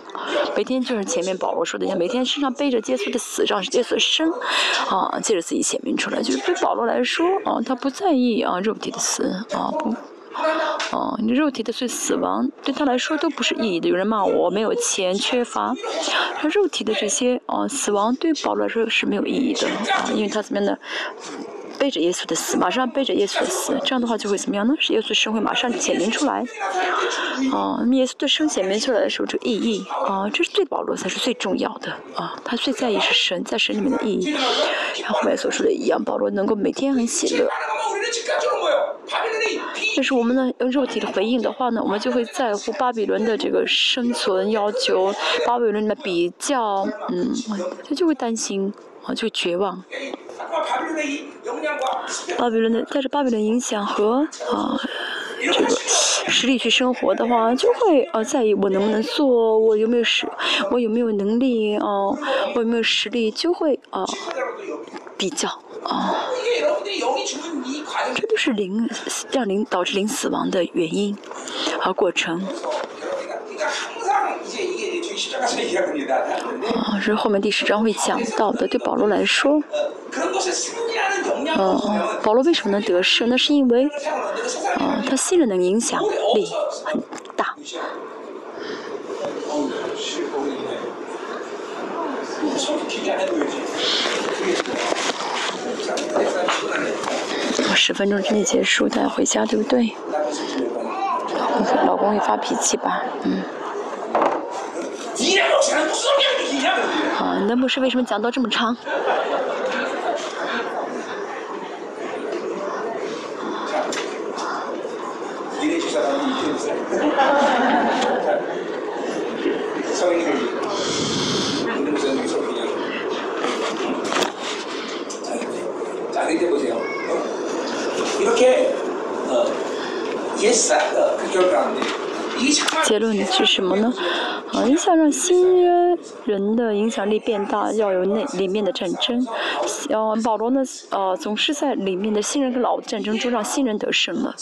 每天就是前面保罗说的一样，每天身上背着耶稣的死，让耶稣的生，啊，借着自己显明出来。就是对保罗来说，啊，他不在意啊肉体的死，啊不哦，你肉体的是死亡对他来说都不是意义的。有人骂我没有钱、缺乏，他肉体的这些哦死亡对保罗来说是没有意义的啊，因为他怎么样呢？背着耶稣的死，马上背着耶稣的死，这样的话就会怎么样呢？是耶稣生会马上显明出来。啊，那么耶稣的生显明出来的时候，这个意义啊，这是对保罗才是最重要的啊，他最在意是神在神里面的意义。像后面所说的一样，保罗能够每天很喜乐。但是我们呢，用肉体的回应的话呢，我们就会在乎巴比伦的这个生存要求，巴比伦的比较，嗯，他就会担心。我，就绝望。巴比伦的带着巴比伦影响和啊，这个实力去生活的话，就会啊，在意我能不能做，我有没有实，我有没有能力啊，我有没有实力，就会啊比较啊。这都是零，让零导致零死亡的原因，和过程。哦，是后面第十章会讲到的。对保罗来说，哦，保罗为什么能得胜？那是因为，哦，他信任的影响力很大。我十分钟之内结束，带回家对不对？老公，老公会发脾气吧？嗯。啊，你的牧师为什么讲到这么长？ 니네 집사람이 이기는 살. 성인들이 있는 무슨 소리냐? 자, 자, 이제 보세요. 어? 이렇게 어, 옛사 어, 그 결과인데 이 정말 结论是什么呢？啊，你想让新人的影响力变大，要有那里面的战争。呃，保罗呢，呃，总是在里面的新人跟老的战争中让新人得胜了。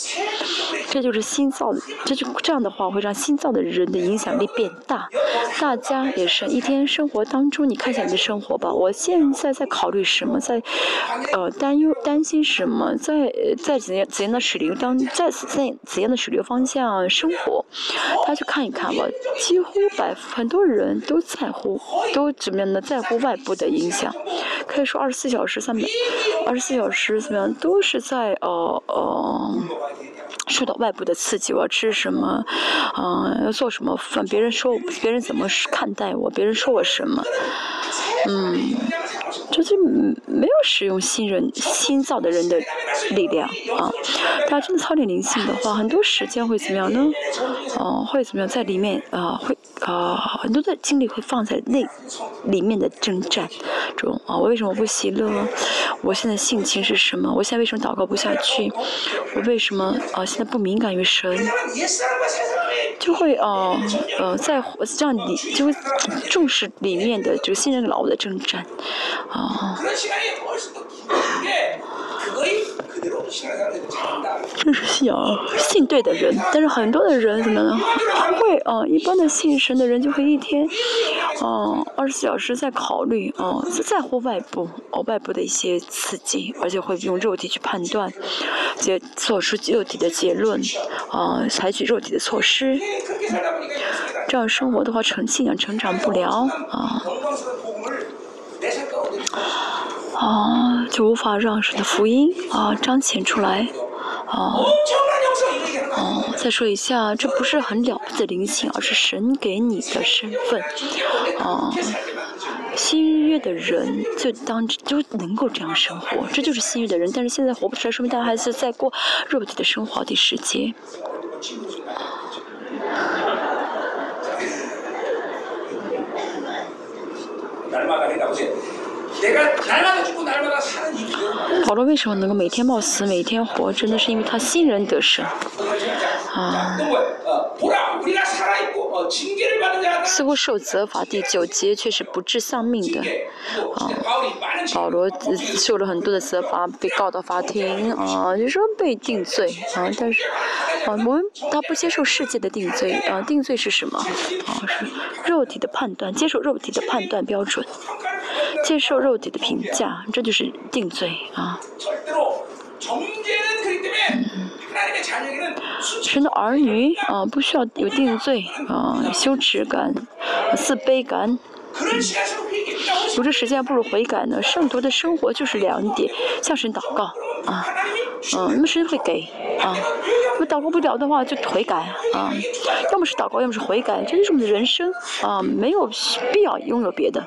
这就是新造，这就这样的话会让新造的人的影响力变大。大家也是一天生活当中，你看一下你的生活吧。我现在在考虑什么，在呃担忧担心什么，在在怎样怎样的水流当在在怎样的水流方向生活，大家去看一看吧。几乎百很多人都在乎，都怎么样呢？在乎外部的影响。可以说二十四小时三百二十四小时怎么样，都是在呃呃。受到外部的刺激，我要吃什么，嗯、要做什么饭，别人说别人怎么看待我，别人说我什么，嗯，就是没有使用新人新造的人的力量啊。大家真的操练灵性的话，很多时间会怎么样呢？哦、会怎么样？在里面啊、会啊、很多的精力会放在那里面的征战中啊。我为什么不喜乐？我现在性情是什么？我现在为什么祷告不下去？我为什么啊、现在不敏感于神？就会哦呃在火车里就会重视里面的就信任老的征战啊。就是想信对的人，但是很多的人怎么呢会啊？一般的信神的人就会一天，啊，二十四小时在考虑啊，在乎外部哦，外部的一些刺激，而且会用肉体去判断，结做出肉体的结论啊，采取肉体的措施。这样生活的话，成信仰成长不了啊。啊就无法让神的福音啊彰显出来啊。哦再说一下这不是很了不起的灵性而是神给你的身份啊。新约的人就当就能够这样生活这就是新约的人但是现在活不出来说明他还是在过肉体的生活的世界保罗为什么能够每天冒死，每天活？真的是因为他信任得胜。 아. 似乎受责罚第九节却是不治丧命的。保罗受了很多的责罚被告到法庭啊就说被定罪啊但是啊我们他不接受世界的定罪啊定罪是什么？啊是肉体的判断接受肉体的判断标准接受肉体的评价这就是定罪啊。神的儿女啊，不需要有定罪啊，羞耻感、自卑感。读这时间不如悔改呢。圣徒的生活就是两点：向神祷告啊，嗯、那么神会给啊。那么祷告不了的话，就悔改啊。要么是祷告，要么是悔改，这就是我们的人生啊，没有必要拥有别的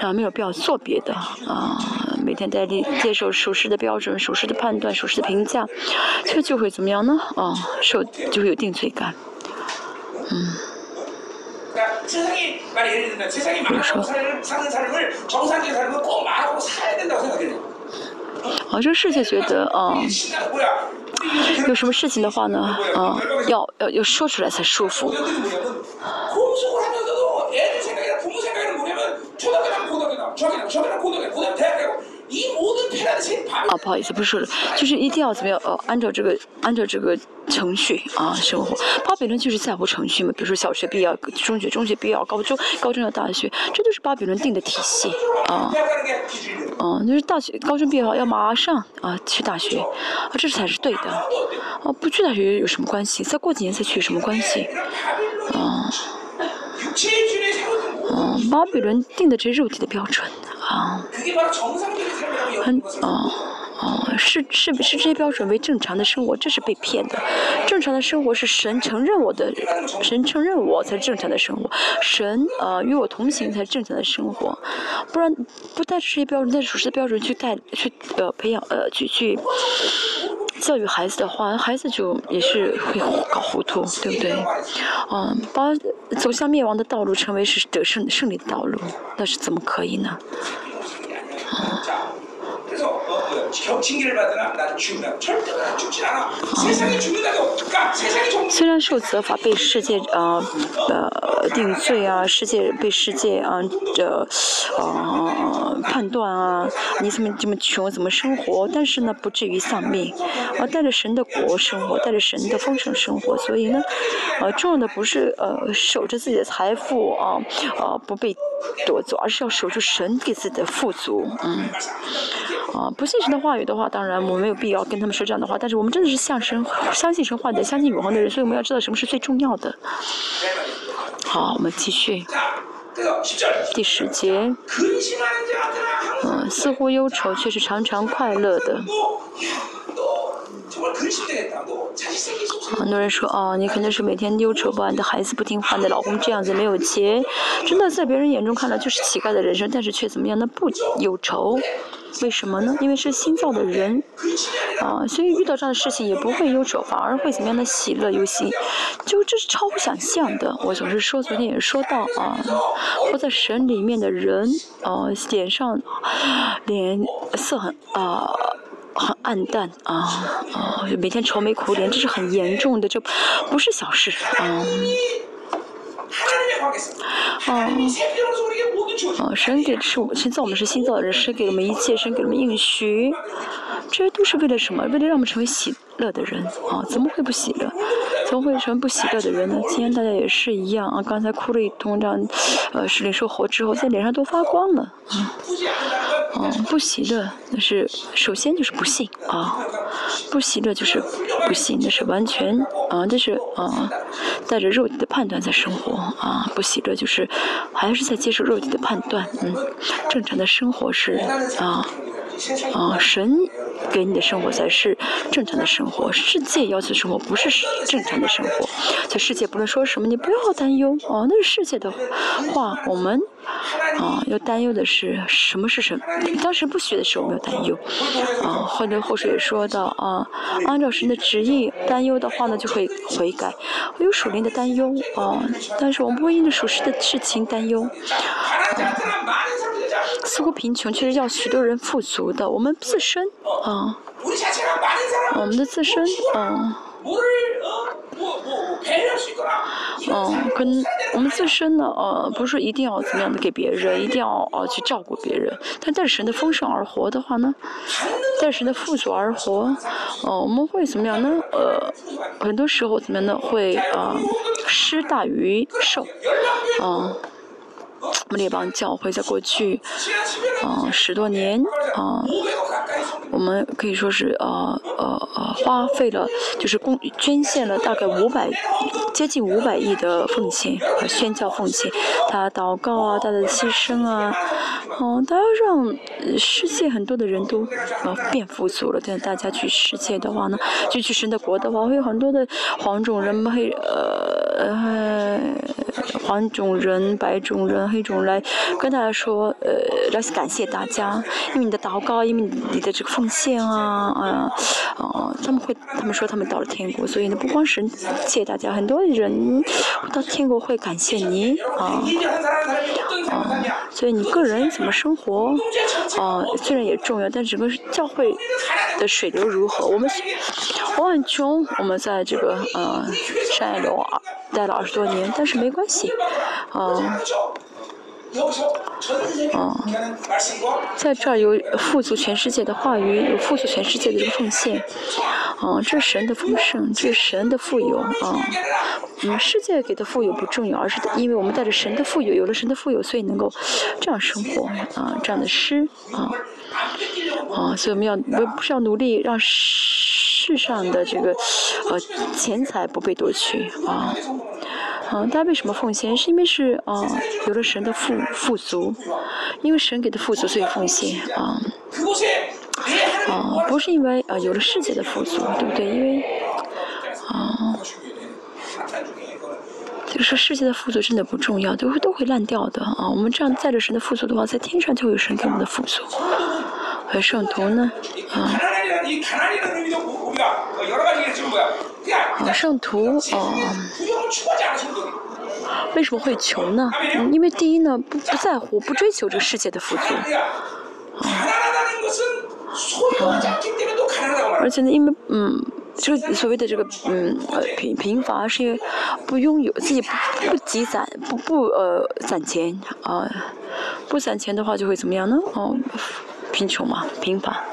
啊，没有必要做别的啊。每天在接接受属实的标准、属实的判断、属实的评价，这就会怎么样呢？啊，受就会有定罪感，嗯。比如说 말, 好像世界觉得，嗯，有什么事情的话呢，嗯，要要要说出来才舒服。啊，不好意思，不是了，就是一定要怎么样？哦、按照这个，按照这个程序啊，生活。巴比伦就是在乎程序嘛，比如说小学毕业、中学、中学毕业、高中、高中的大学，这就是巴比伦定的体系啊。哦、啊，就是大学、高中毕业后要马上啊去大学，啊，这才是对的。哦、啊，不去大学有什么关系？再过几年再去有什么关系？啊。哦，摩比伦定的这些肉体的标准啊，很哦哦，是是是这些标准为正常的生活，这是被骗的。正常的生活是神承认我的，神承认我才是正常的生活，神呃与我同行才是正常的生活，不然不带着这些标准，带着属神的标准去带去呃培养呃去去。教育孩子的话，孩子就也是会搞糊涂，对不对？嗯，把走向灭亡的道路成为是得胜胜利的道路，那是怎么可以呢？虽然受责罚被世界呃呃定罪啊，世界被世界啊这呃判断啊，你怎么这么穷，怎么生活？但是呢，不至于丧命，啊，带着神的国生活，带着神的丰盛生活。所以呢，呃，重要的不是呃守着自己的财富啊，呃不被夺走，而是要守住神给自己的富足，嗯。啊不现实的话语的话当然我们没有必要跟他们说这样的话。但是我们真的是相神相信神话的相信永恒的人所以我们要知道什么是最重要的。好我们继续。第十节。嗯似乎忧愁却是常常快乐的。很多人说啊，你肯定是每天忧愁吧？你的孩子不听话，你的老公这样子没有钱，真的在别人眼中看来就是乞丐的人生，但是却怎么样？那不忧愁，为什么呢？因为是新造的人啊，所以遇到这样的事情也不会忧愁，反而会怎么样的喜乐忧心，就这是超乎想象的。我总是说，昨天也说到啊，活在神里面的人，啊，脸上脸色很啊。很暗淡啊，哦，每天愁眉苦脸，这是很严重的，这不是小事啊。啊，啊，神给的是我们，现在我们是新造的人，神给我们一切，神给我们应许，这些都是为了什么？为了让我们成为喜乐的人啊，怎么会不喜乐？从会成不喜乐的人呢？今天大家也是一样啊！刚才哭了一通，这样呃，是领受活之后，在脸上都发光了。嗯，不喜乐，那是首先就是不信啊！不喜乐就是不信，那是完全啊，这是啊，带着肉体的判断在生活啊！不喜乐就是还是在接受肉体的判断，嗯，正常的生活是啊啊，神给你的生活才是正常的生活，世界要求生活不是正常。的生活这世界不论说什么你不要担忧哦那是世界的话我们啊要担忧的是什么是什么当时不学的时候没有担忧啊或者或者也说到啊按照神的旨意担忧的话呢就会悔改。我有属灵的担忧啊但是我们不会因为属实的事情担忧。似乎贫穷确实要许多人富足的我们自身啊我们的自身啊嗯，可能我们自身呢，呃，不是说一定要怎么样的给别人，一定要啊去照顾别人。但在神的丰盛而活的话呢，在神的富足而活，呃，我们会怎么样呢？呃，很多时候怎么样呢？会呃施大于受。嗯，我们列邦教会在过去嗯十多年。我们可以说是呃呃呃花费了，就是公捐献了大概五百接近五百亿的奉献和宣教奉献，他祷告啊，他的牺牲啊，嗯、他要让世界很多的人都呃变富足了。但大家去世界的话呢，就去神的国的话，会有很多的黄种人黑呃呃黄种人、白种人、黑种人来跟大家说，呃，来感谢大家，因为你的祷告，因为你的这个奉谢啊，啊，哦，他们会，他们说他们到了天国，所以呢，不光是谢大家，很多人到天国会感谢你啊，啊，所以你个人怎么生活，啊，虽然也重要，但整个教会的水流如何，我们我很穷，我们在这个嗯山野流啊待了二十多年，但是没关系，啊。哦，在这儿有富足全世界的话语，有富足全世界的这个奉献。哦，这是神的丰盛，这是神的富有啊、嗯，世界给的富有不重要，而是因为我们带着神的富有，有了神的富有，所以能够这样生活啊，这样的诗啊。啊，所以我们要不不是要努力让世上的这个呃钱财不被夺取啊。啊，大家为什么奉献？是因为是啊，有了神的富富足，因为神给的富足，所以奉献啊。啊，不是因为啊，有了世界的富足，对不对？因为啊，就是世界的富足真的不重要，都会都会烂掉的啊。我们这样带着神的富足的话，在天上就会有神给我们的富足。和圣徒呢？啊。啊上图啊为什么会穷呢？因为第一呢不不在乎不追求这个世界的富足。啊而且呢因为嗯这个所谓的这个嗯呃平平凡是因为不拥有自己不不积攒不不呃攒钱啊不攒钱的话就会怎么样呢？哦贫穷嘛贫乏。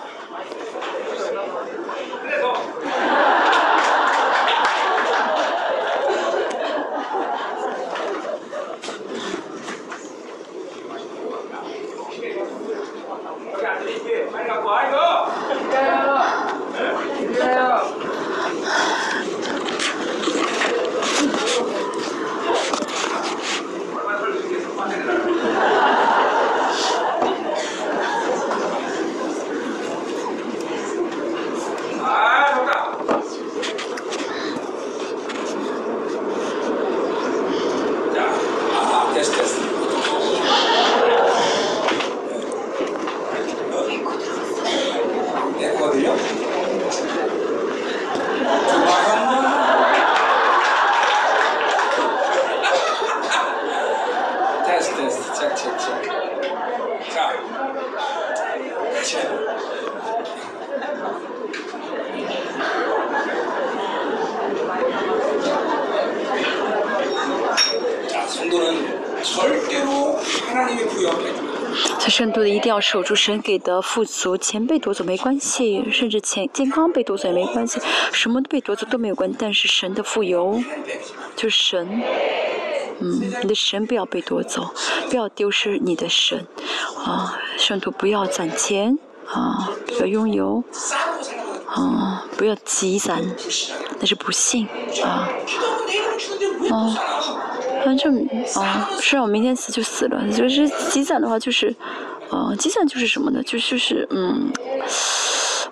守住神给的富足，钱被夺走没关系，甚至钱健康被夺走也没关系，什么都被夺走都没有关，但是神的富有就是神。嗯，你的神不要被夺走，不要丢失你的神。啊，圣徒不要攒钱，啊，不要拥有，啊，不要积攒，那是不幸。啊，啊，反正，啊，是然我明天死就死了，就是积攒的话就是。哦，积善就是什么呢？就就是嗯，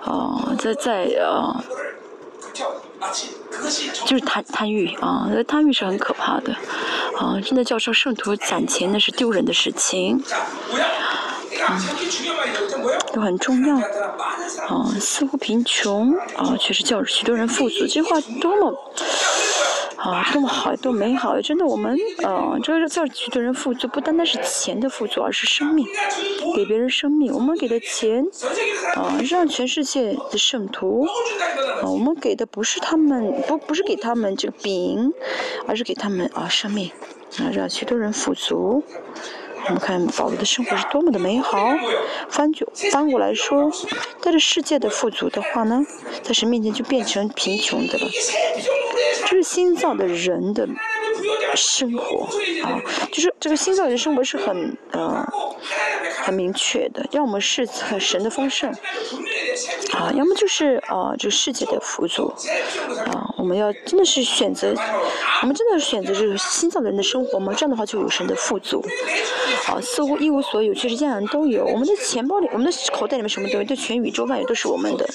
哦，在在呃，就是贪贪欲啊，那贪欲是很可怕的，啊，现在教圣徒攒钱那是丢人的事情，啊，都很重要，啊，似乎贫穷啊，却是教许多人富足，这话多么。啊多么好多美好真的我们呃这个叫许多人富足不单单是钱的富足而是生命给别人生命。我们给的钱啊让全世界的圣徒啊我们给的不是他们不不是给他们这个饼而是给他们啊生命。啊让许多人富足我们看宝宝的生活是多么的美好。翻就翻过来说带着世界的富足的话呢在神面前就变成贫穷的了。是心脏的人的。生活啊，就是这个新造人生活是很呃很明确的，要么是很神的丰盛啊，要么就是啊就世界的富足啊。我们要真的是选择，我们真的是选择这个新造的人的生活，我们这样的话就有神的富足啊。似乎一无所有，其实样样都有。我们的钱包里，我们的口袋里面什么东西？对，全宇宙万有都是我们的。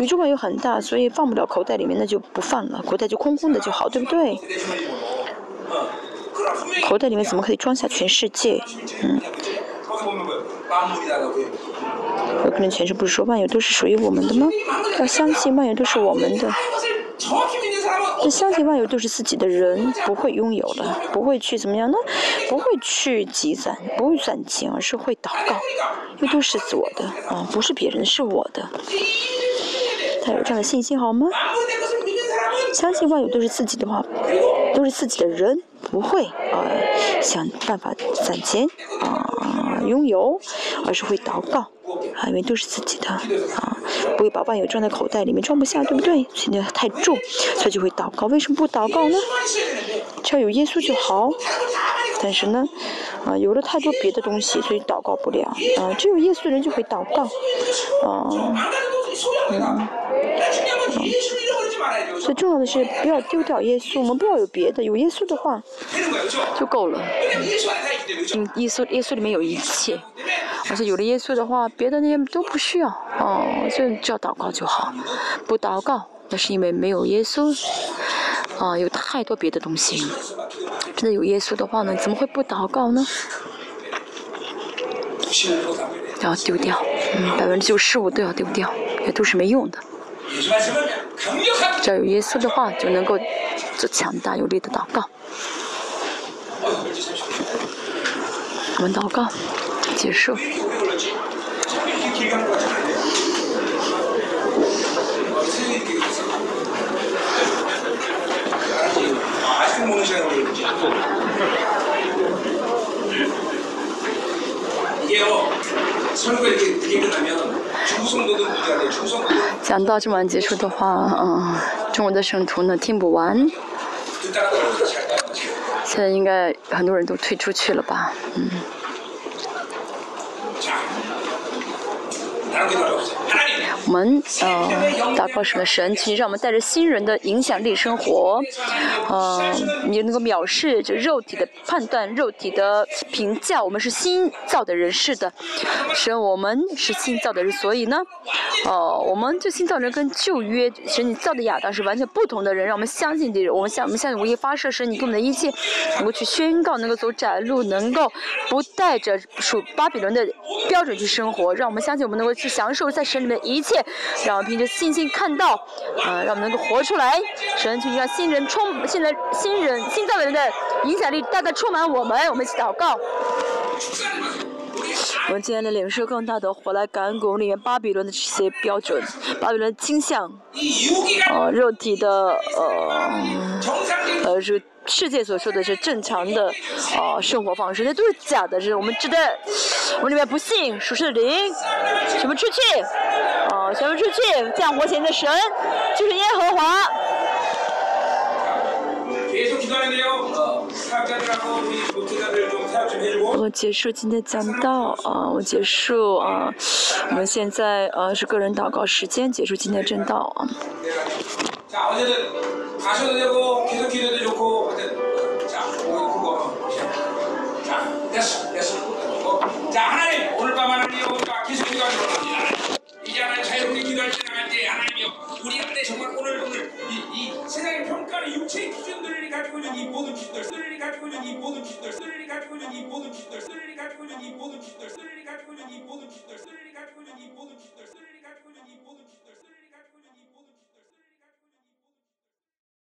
宇宙万有很大，所以放不了口袋里面，那就不放了，口袋就空空的就好，对不对？口袋里面怎么可以装下全世界？嗯。有可能全是不是说万有都是属于我们的吗？要相信万有都是我们的。那相信万有都是自己的人不会拥有了不会去怎么样呢不会去积攒不会攒钱而是会祷告因为都是我的啊不是别人是我的。他有这样的信心好吗？相信万有都是自己的话都是自己的人，不会啊想办法攒钱啊拥有，而是会祷告啊，因为都是自己的啊，不会把万有装在口袋里面，装不下，对不对？现在太重，所以就会祷告。为什么不祷告呢？只要有耶稣就好。但是呢，啊，有了太多别的东西，所以祷告不了啊。只有耶稣的人就会祷告啊。最重要的是不要丢掉耶稣，我们不要有别的，有耶稣的话就够了。嗯，耶稣耶稣里面有一切，而且有了耶稣的话，别的那些都不需要。哦，就只要祷告就好，不祷告那是因为没有耶稣。啊，有太多别的东西。真的有耶稣的话呢，怎么会不祷告呢？要丢掉，嗯，百分之九十五都要丢掉，也都是没用的。只要有一次的话，就能够做强大有力的祷告。我们祷告结束。*laughs* 讲到这么晚结束的话，嗯，中国的省图呢？听不完。现在应该很多人都退出去了吧？嗯。我们呃祷告什么神，请让我们带着新人的影响力生活，呃，你能够藐视这肉体的判断、肉体的评价，我们是新造的人，是的，神，我们是新造的人，所以呢，呃，我们这新造人跟旧约神你造的亚当是完全不同的人，让我们相信这，我们相我们相信无意发射神你给我们的一切，能够去宣告，能够走窄路，能够不带着属巴比伦的标准去生活，让我们相信我们能够享受在神里面一切，让我们凭着信心看到，啊、让我们能够活出来。神，请让新人充，现在新人新造的人的影响力大概充满我们，我们一起祷告。我们今天的领受更大的活来感恩里面巴比伦的这些标准，巴比伦倾向，呃，肉体的呃呃是。世界所说的是正常的呃生活方式，那都是假的，是我们值得我们里面不信属实的灵，全部出去，呃，全部出去，这样活前的神就是耶和华。我结束今天讲道啊，我结束啊，我们现在呃是个人祷告时间，结束今天正道啊。 자, 어제는 가셔도 되고 계속 기도도 좋고 하여튼 자, 오늘 그거 자, 됐어, 됐어. 어, 자, 하나님 오늘 밤 하나님 우리가 계속 기도하기로 합니다. 이제 하나님 자유롭게 기도할 때 나갈 때 하나님이여 우리 안에 정말 오늘 오늘 이, 이 세상의 평가를 육체의 기준들을 категорию не получится, сырый категорию не получится, сырый категорию не получится, сырый категорию не получится, сырый категорию не получится, сырый категорию не получится, сырый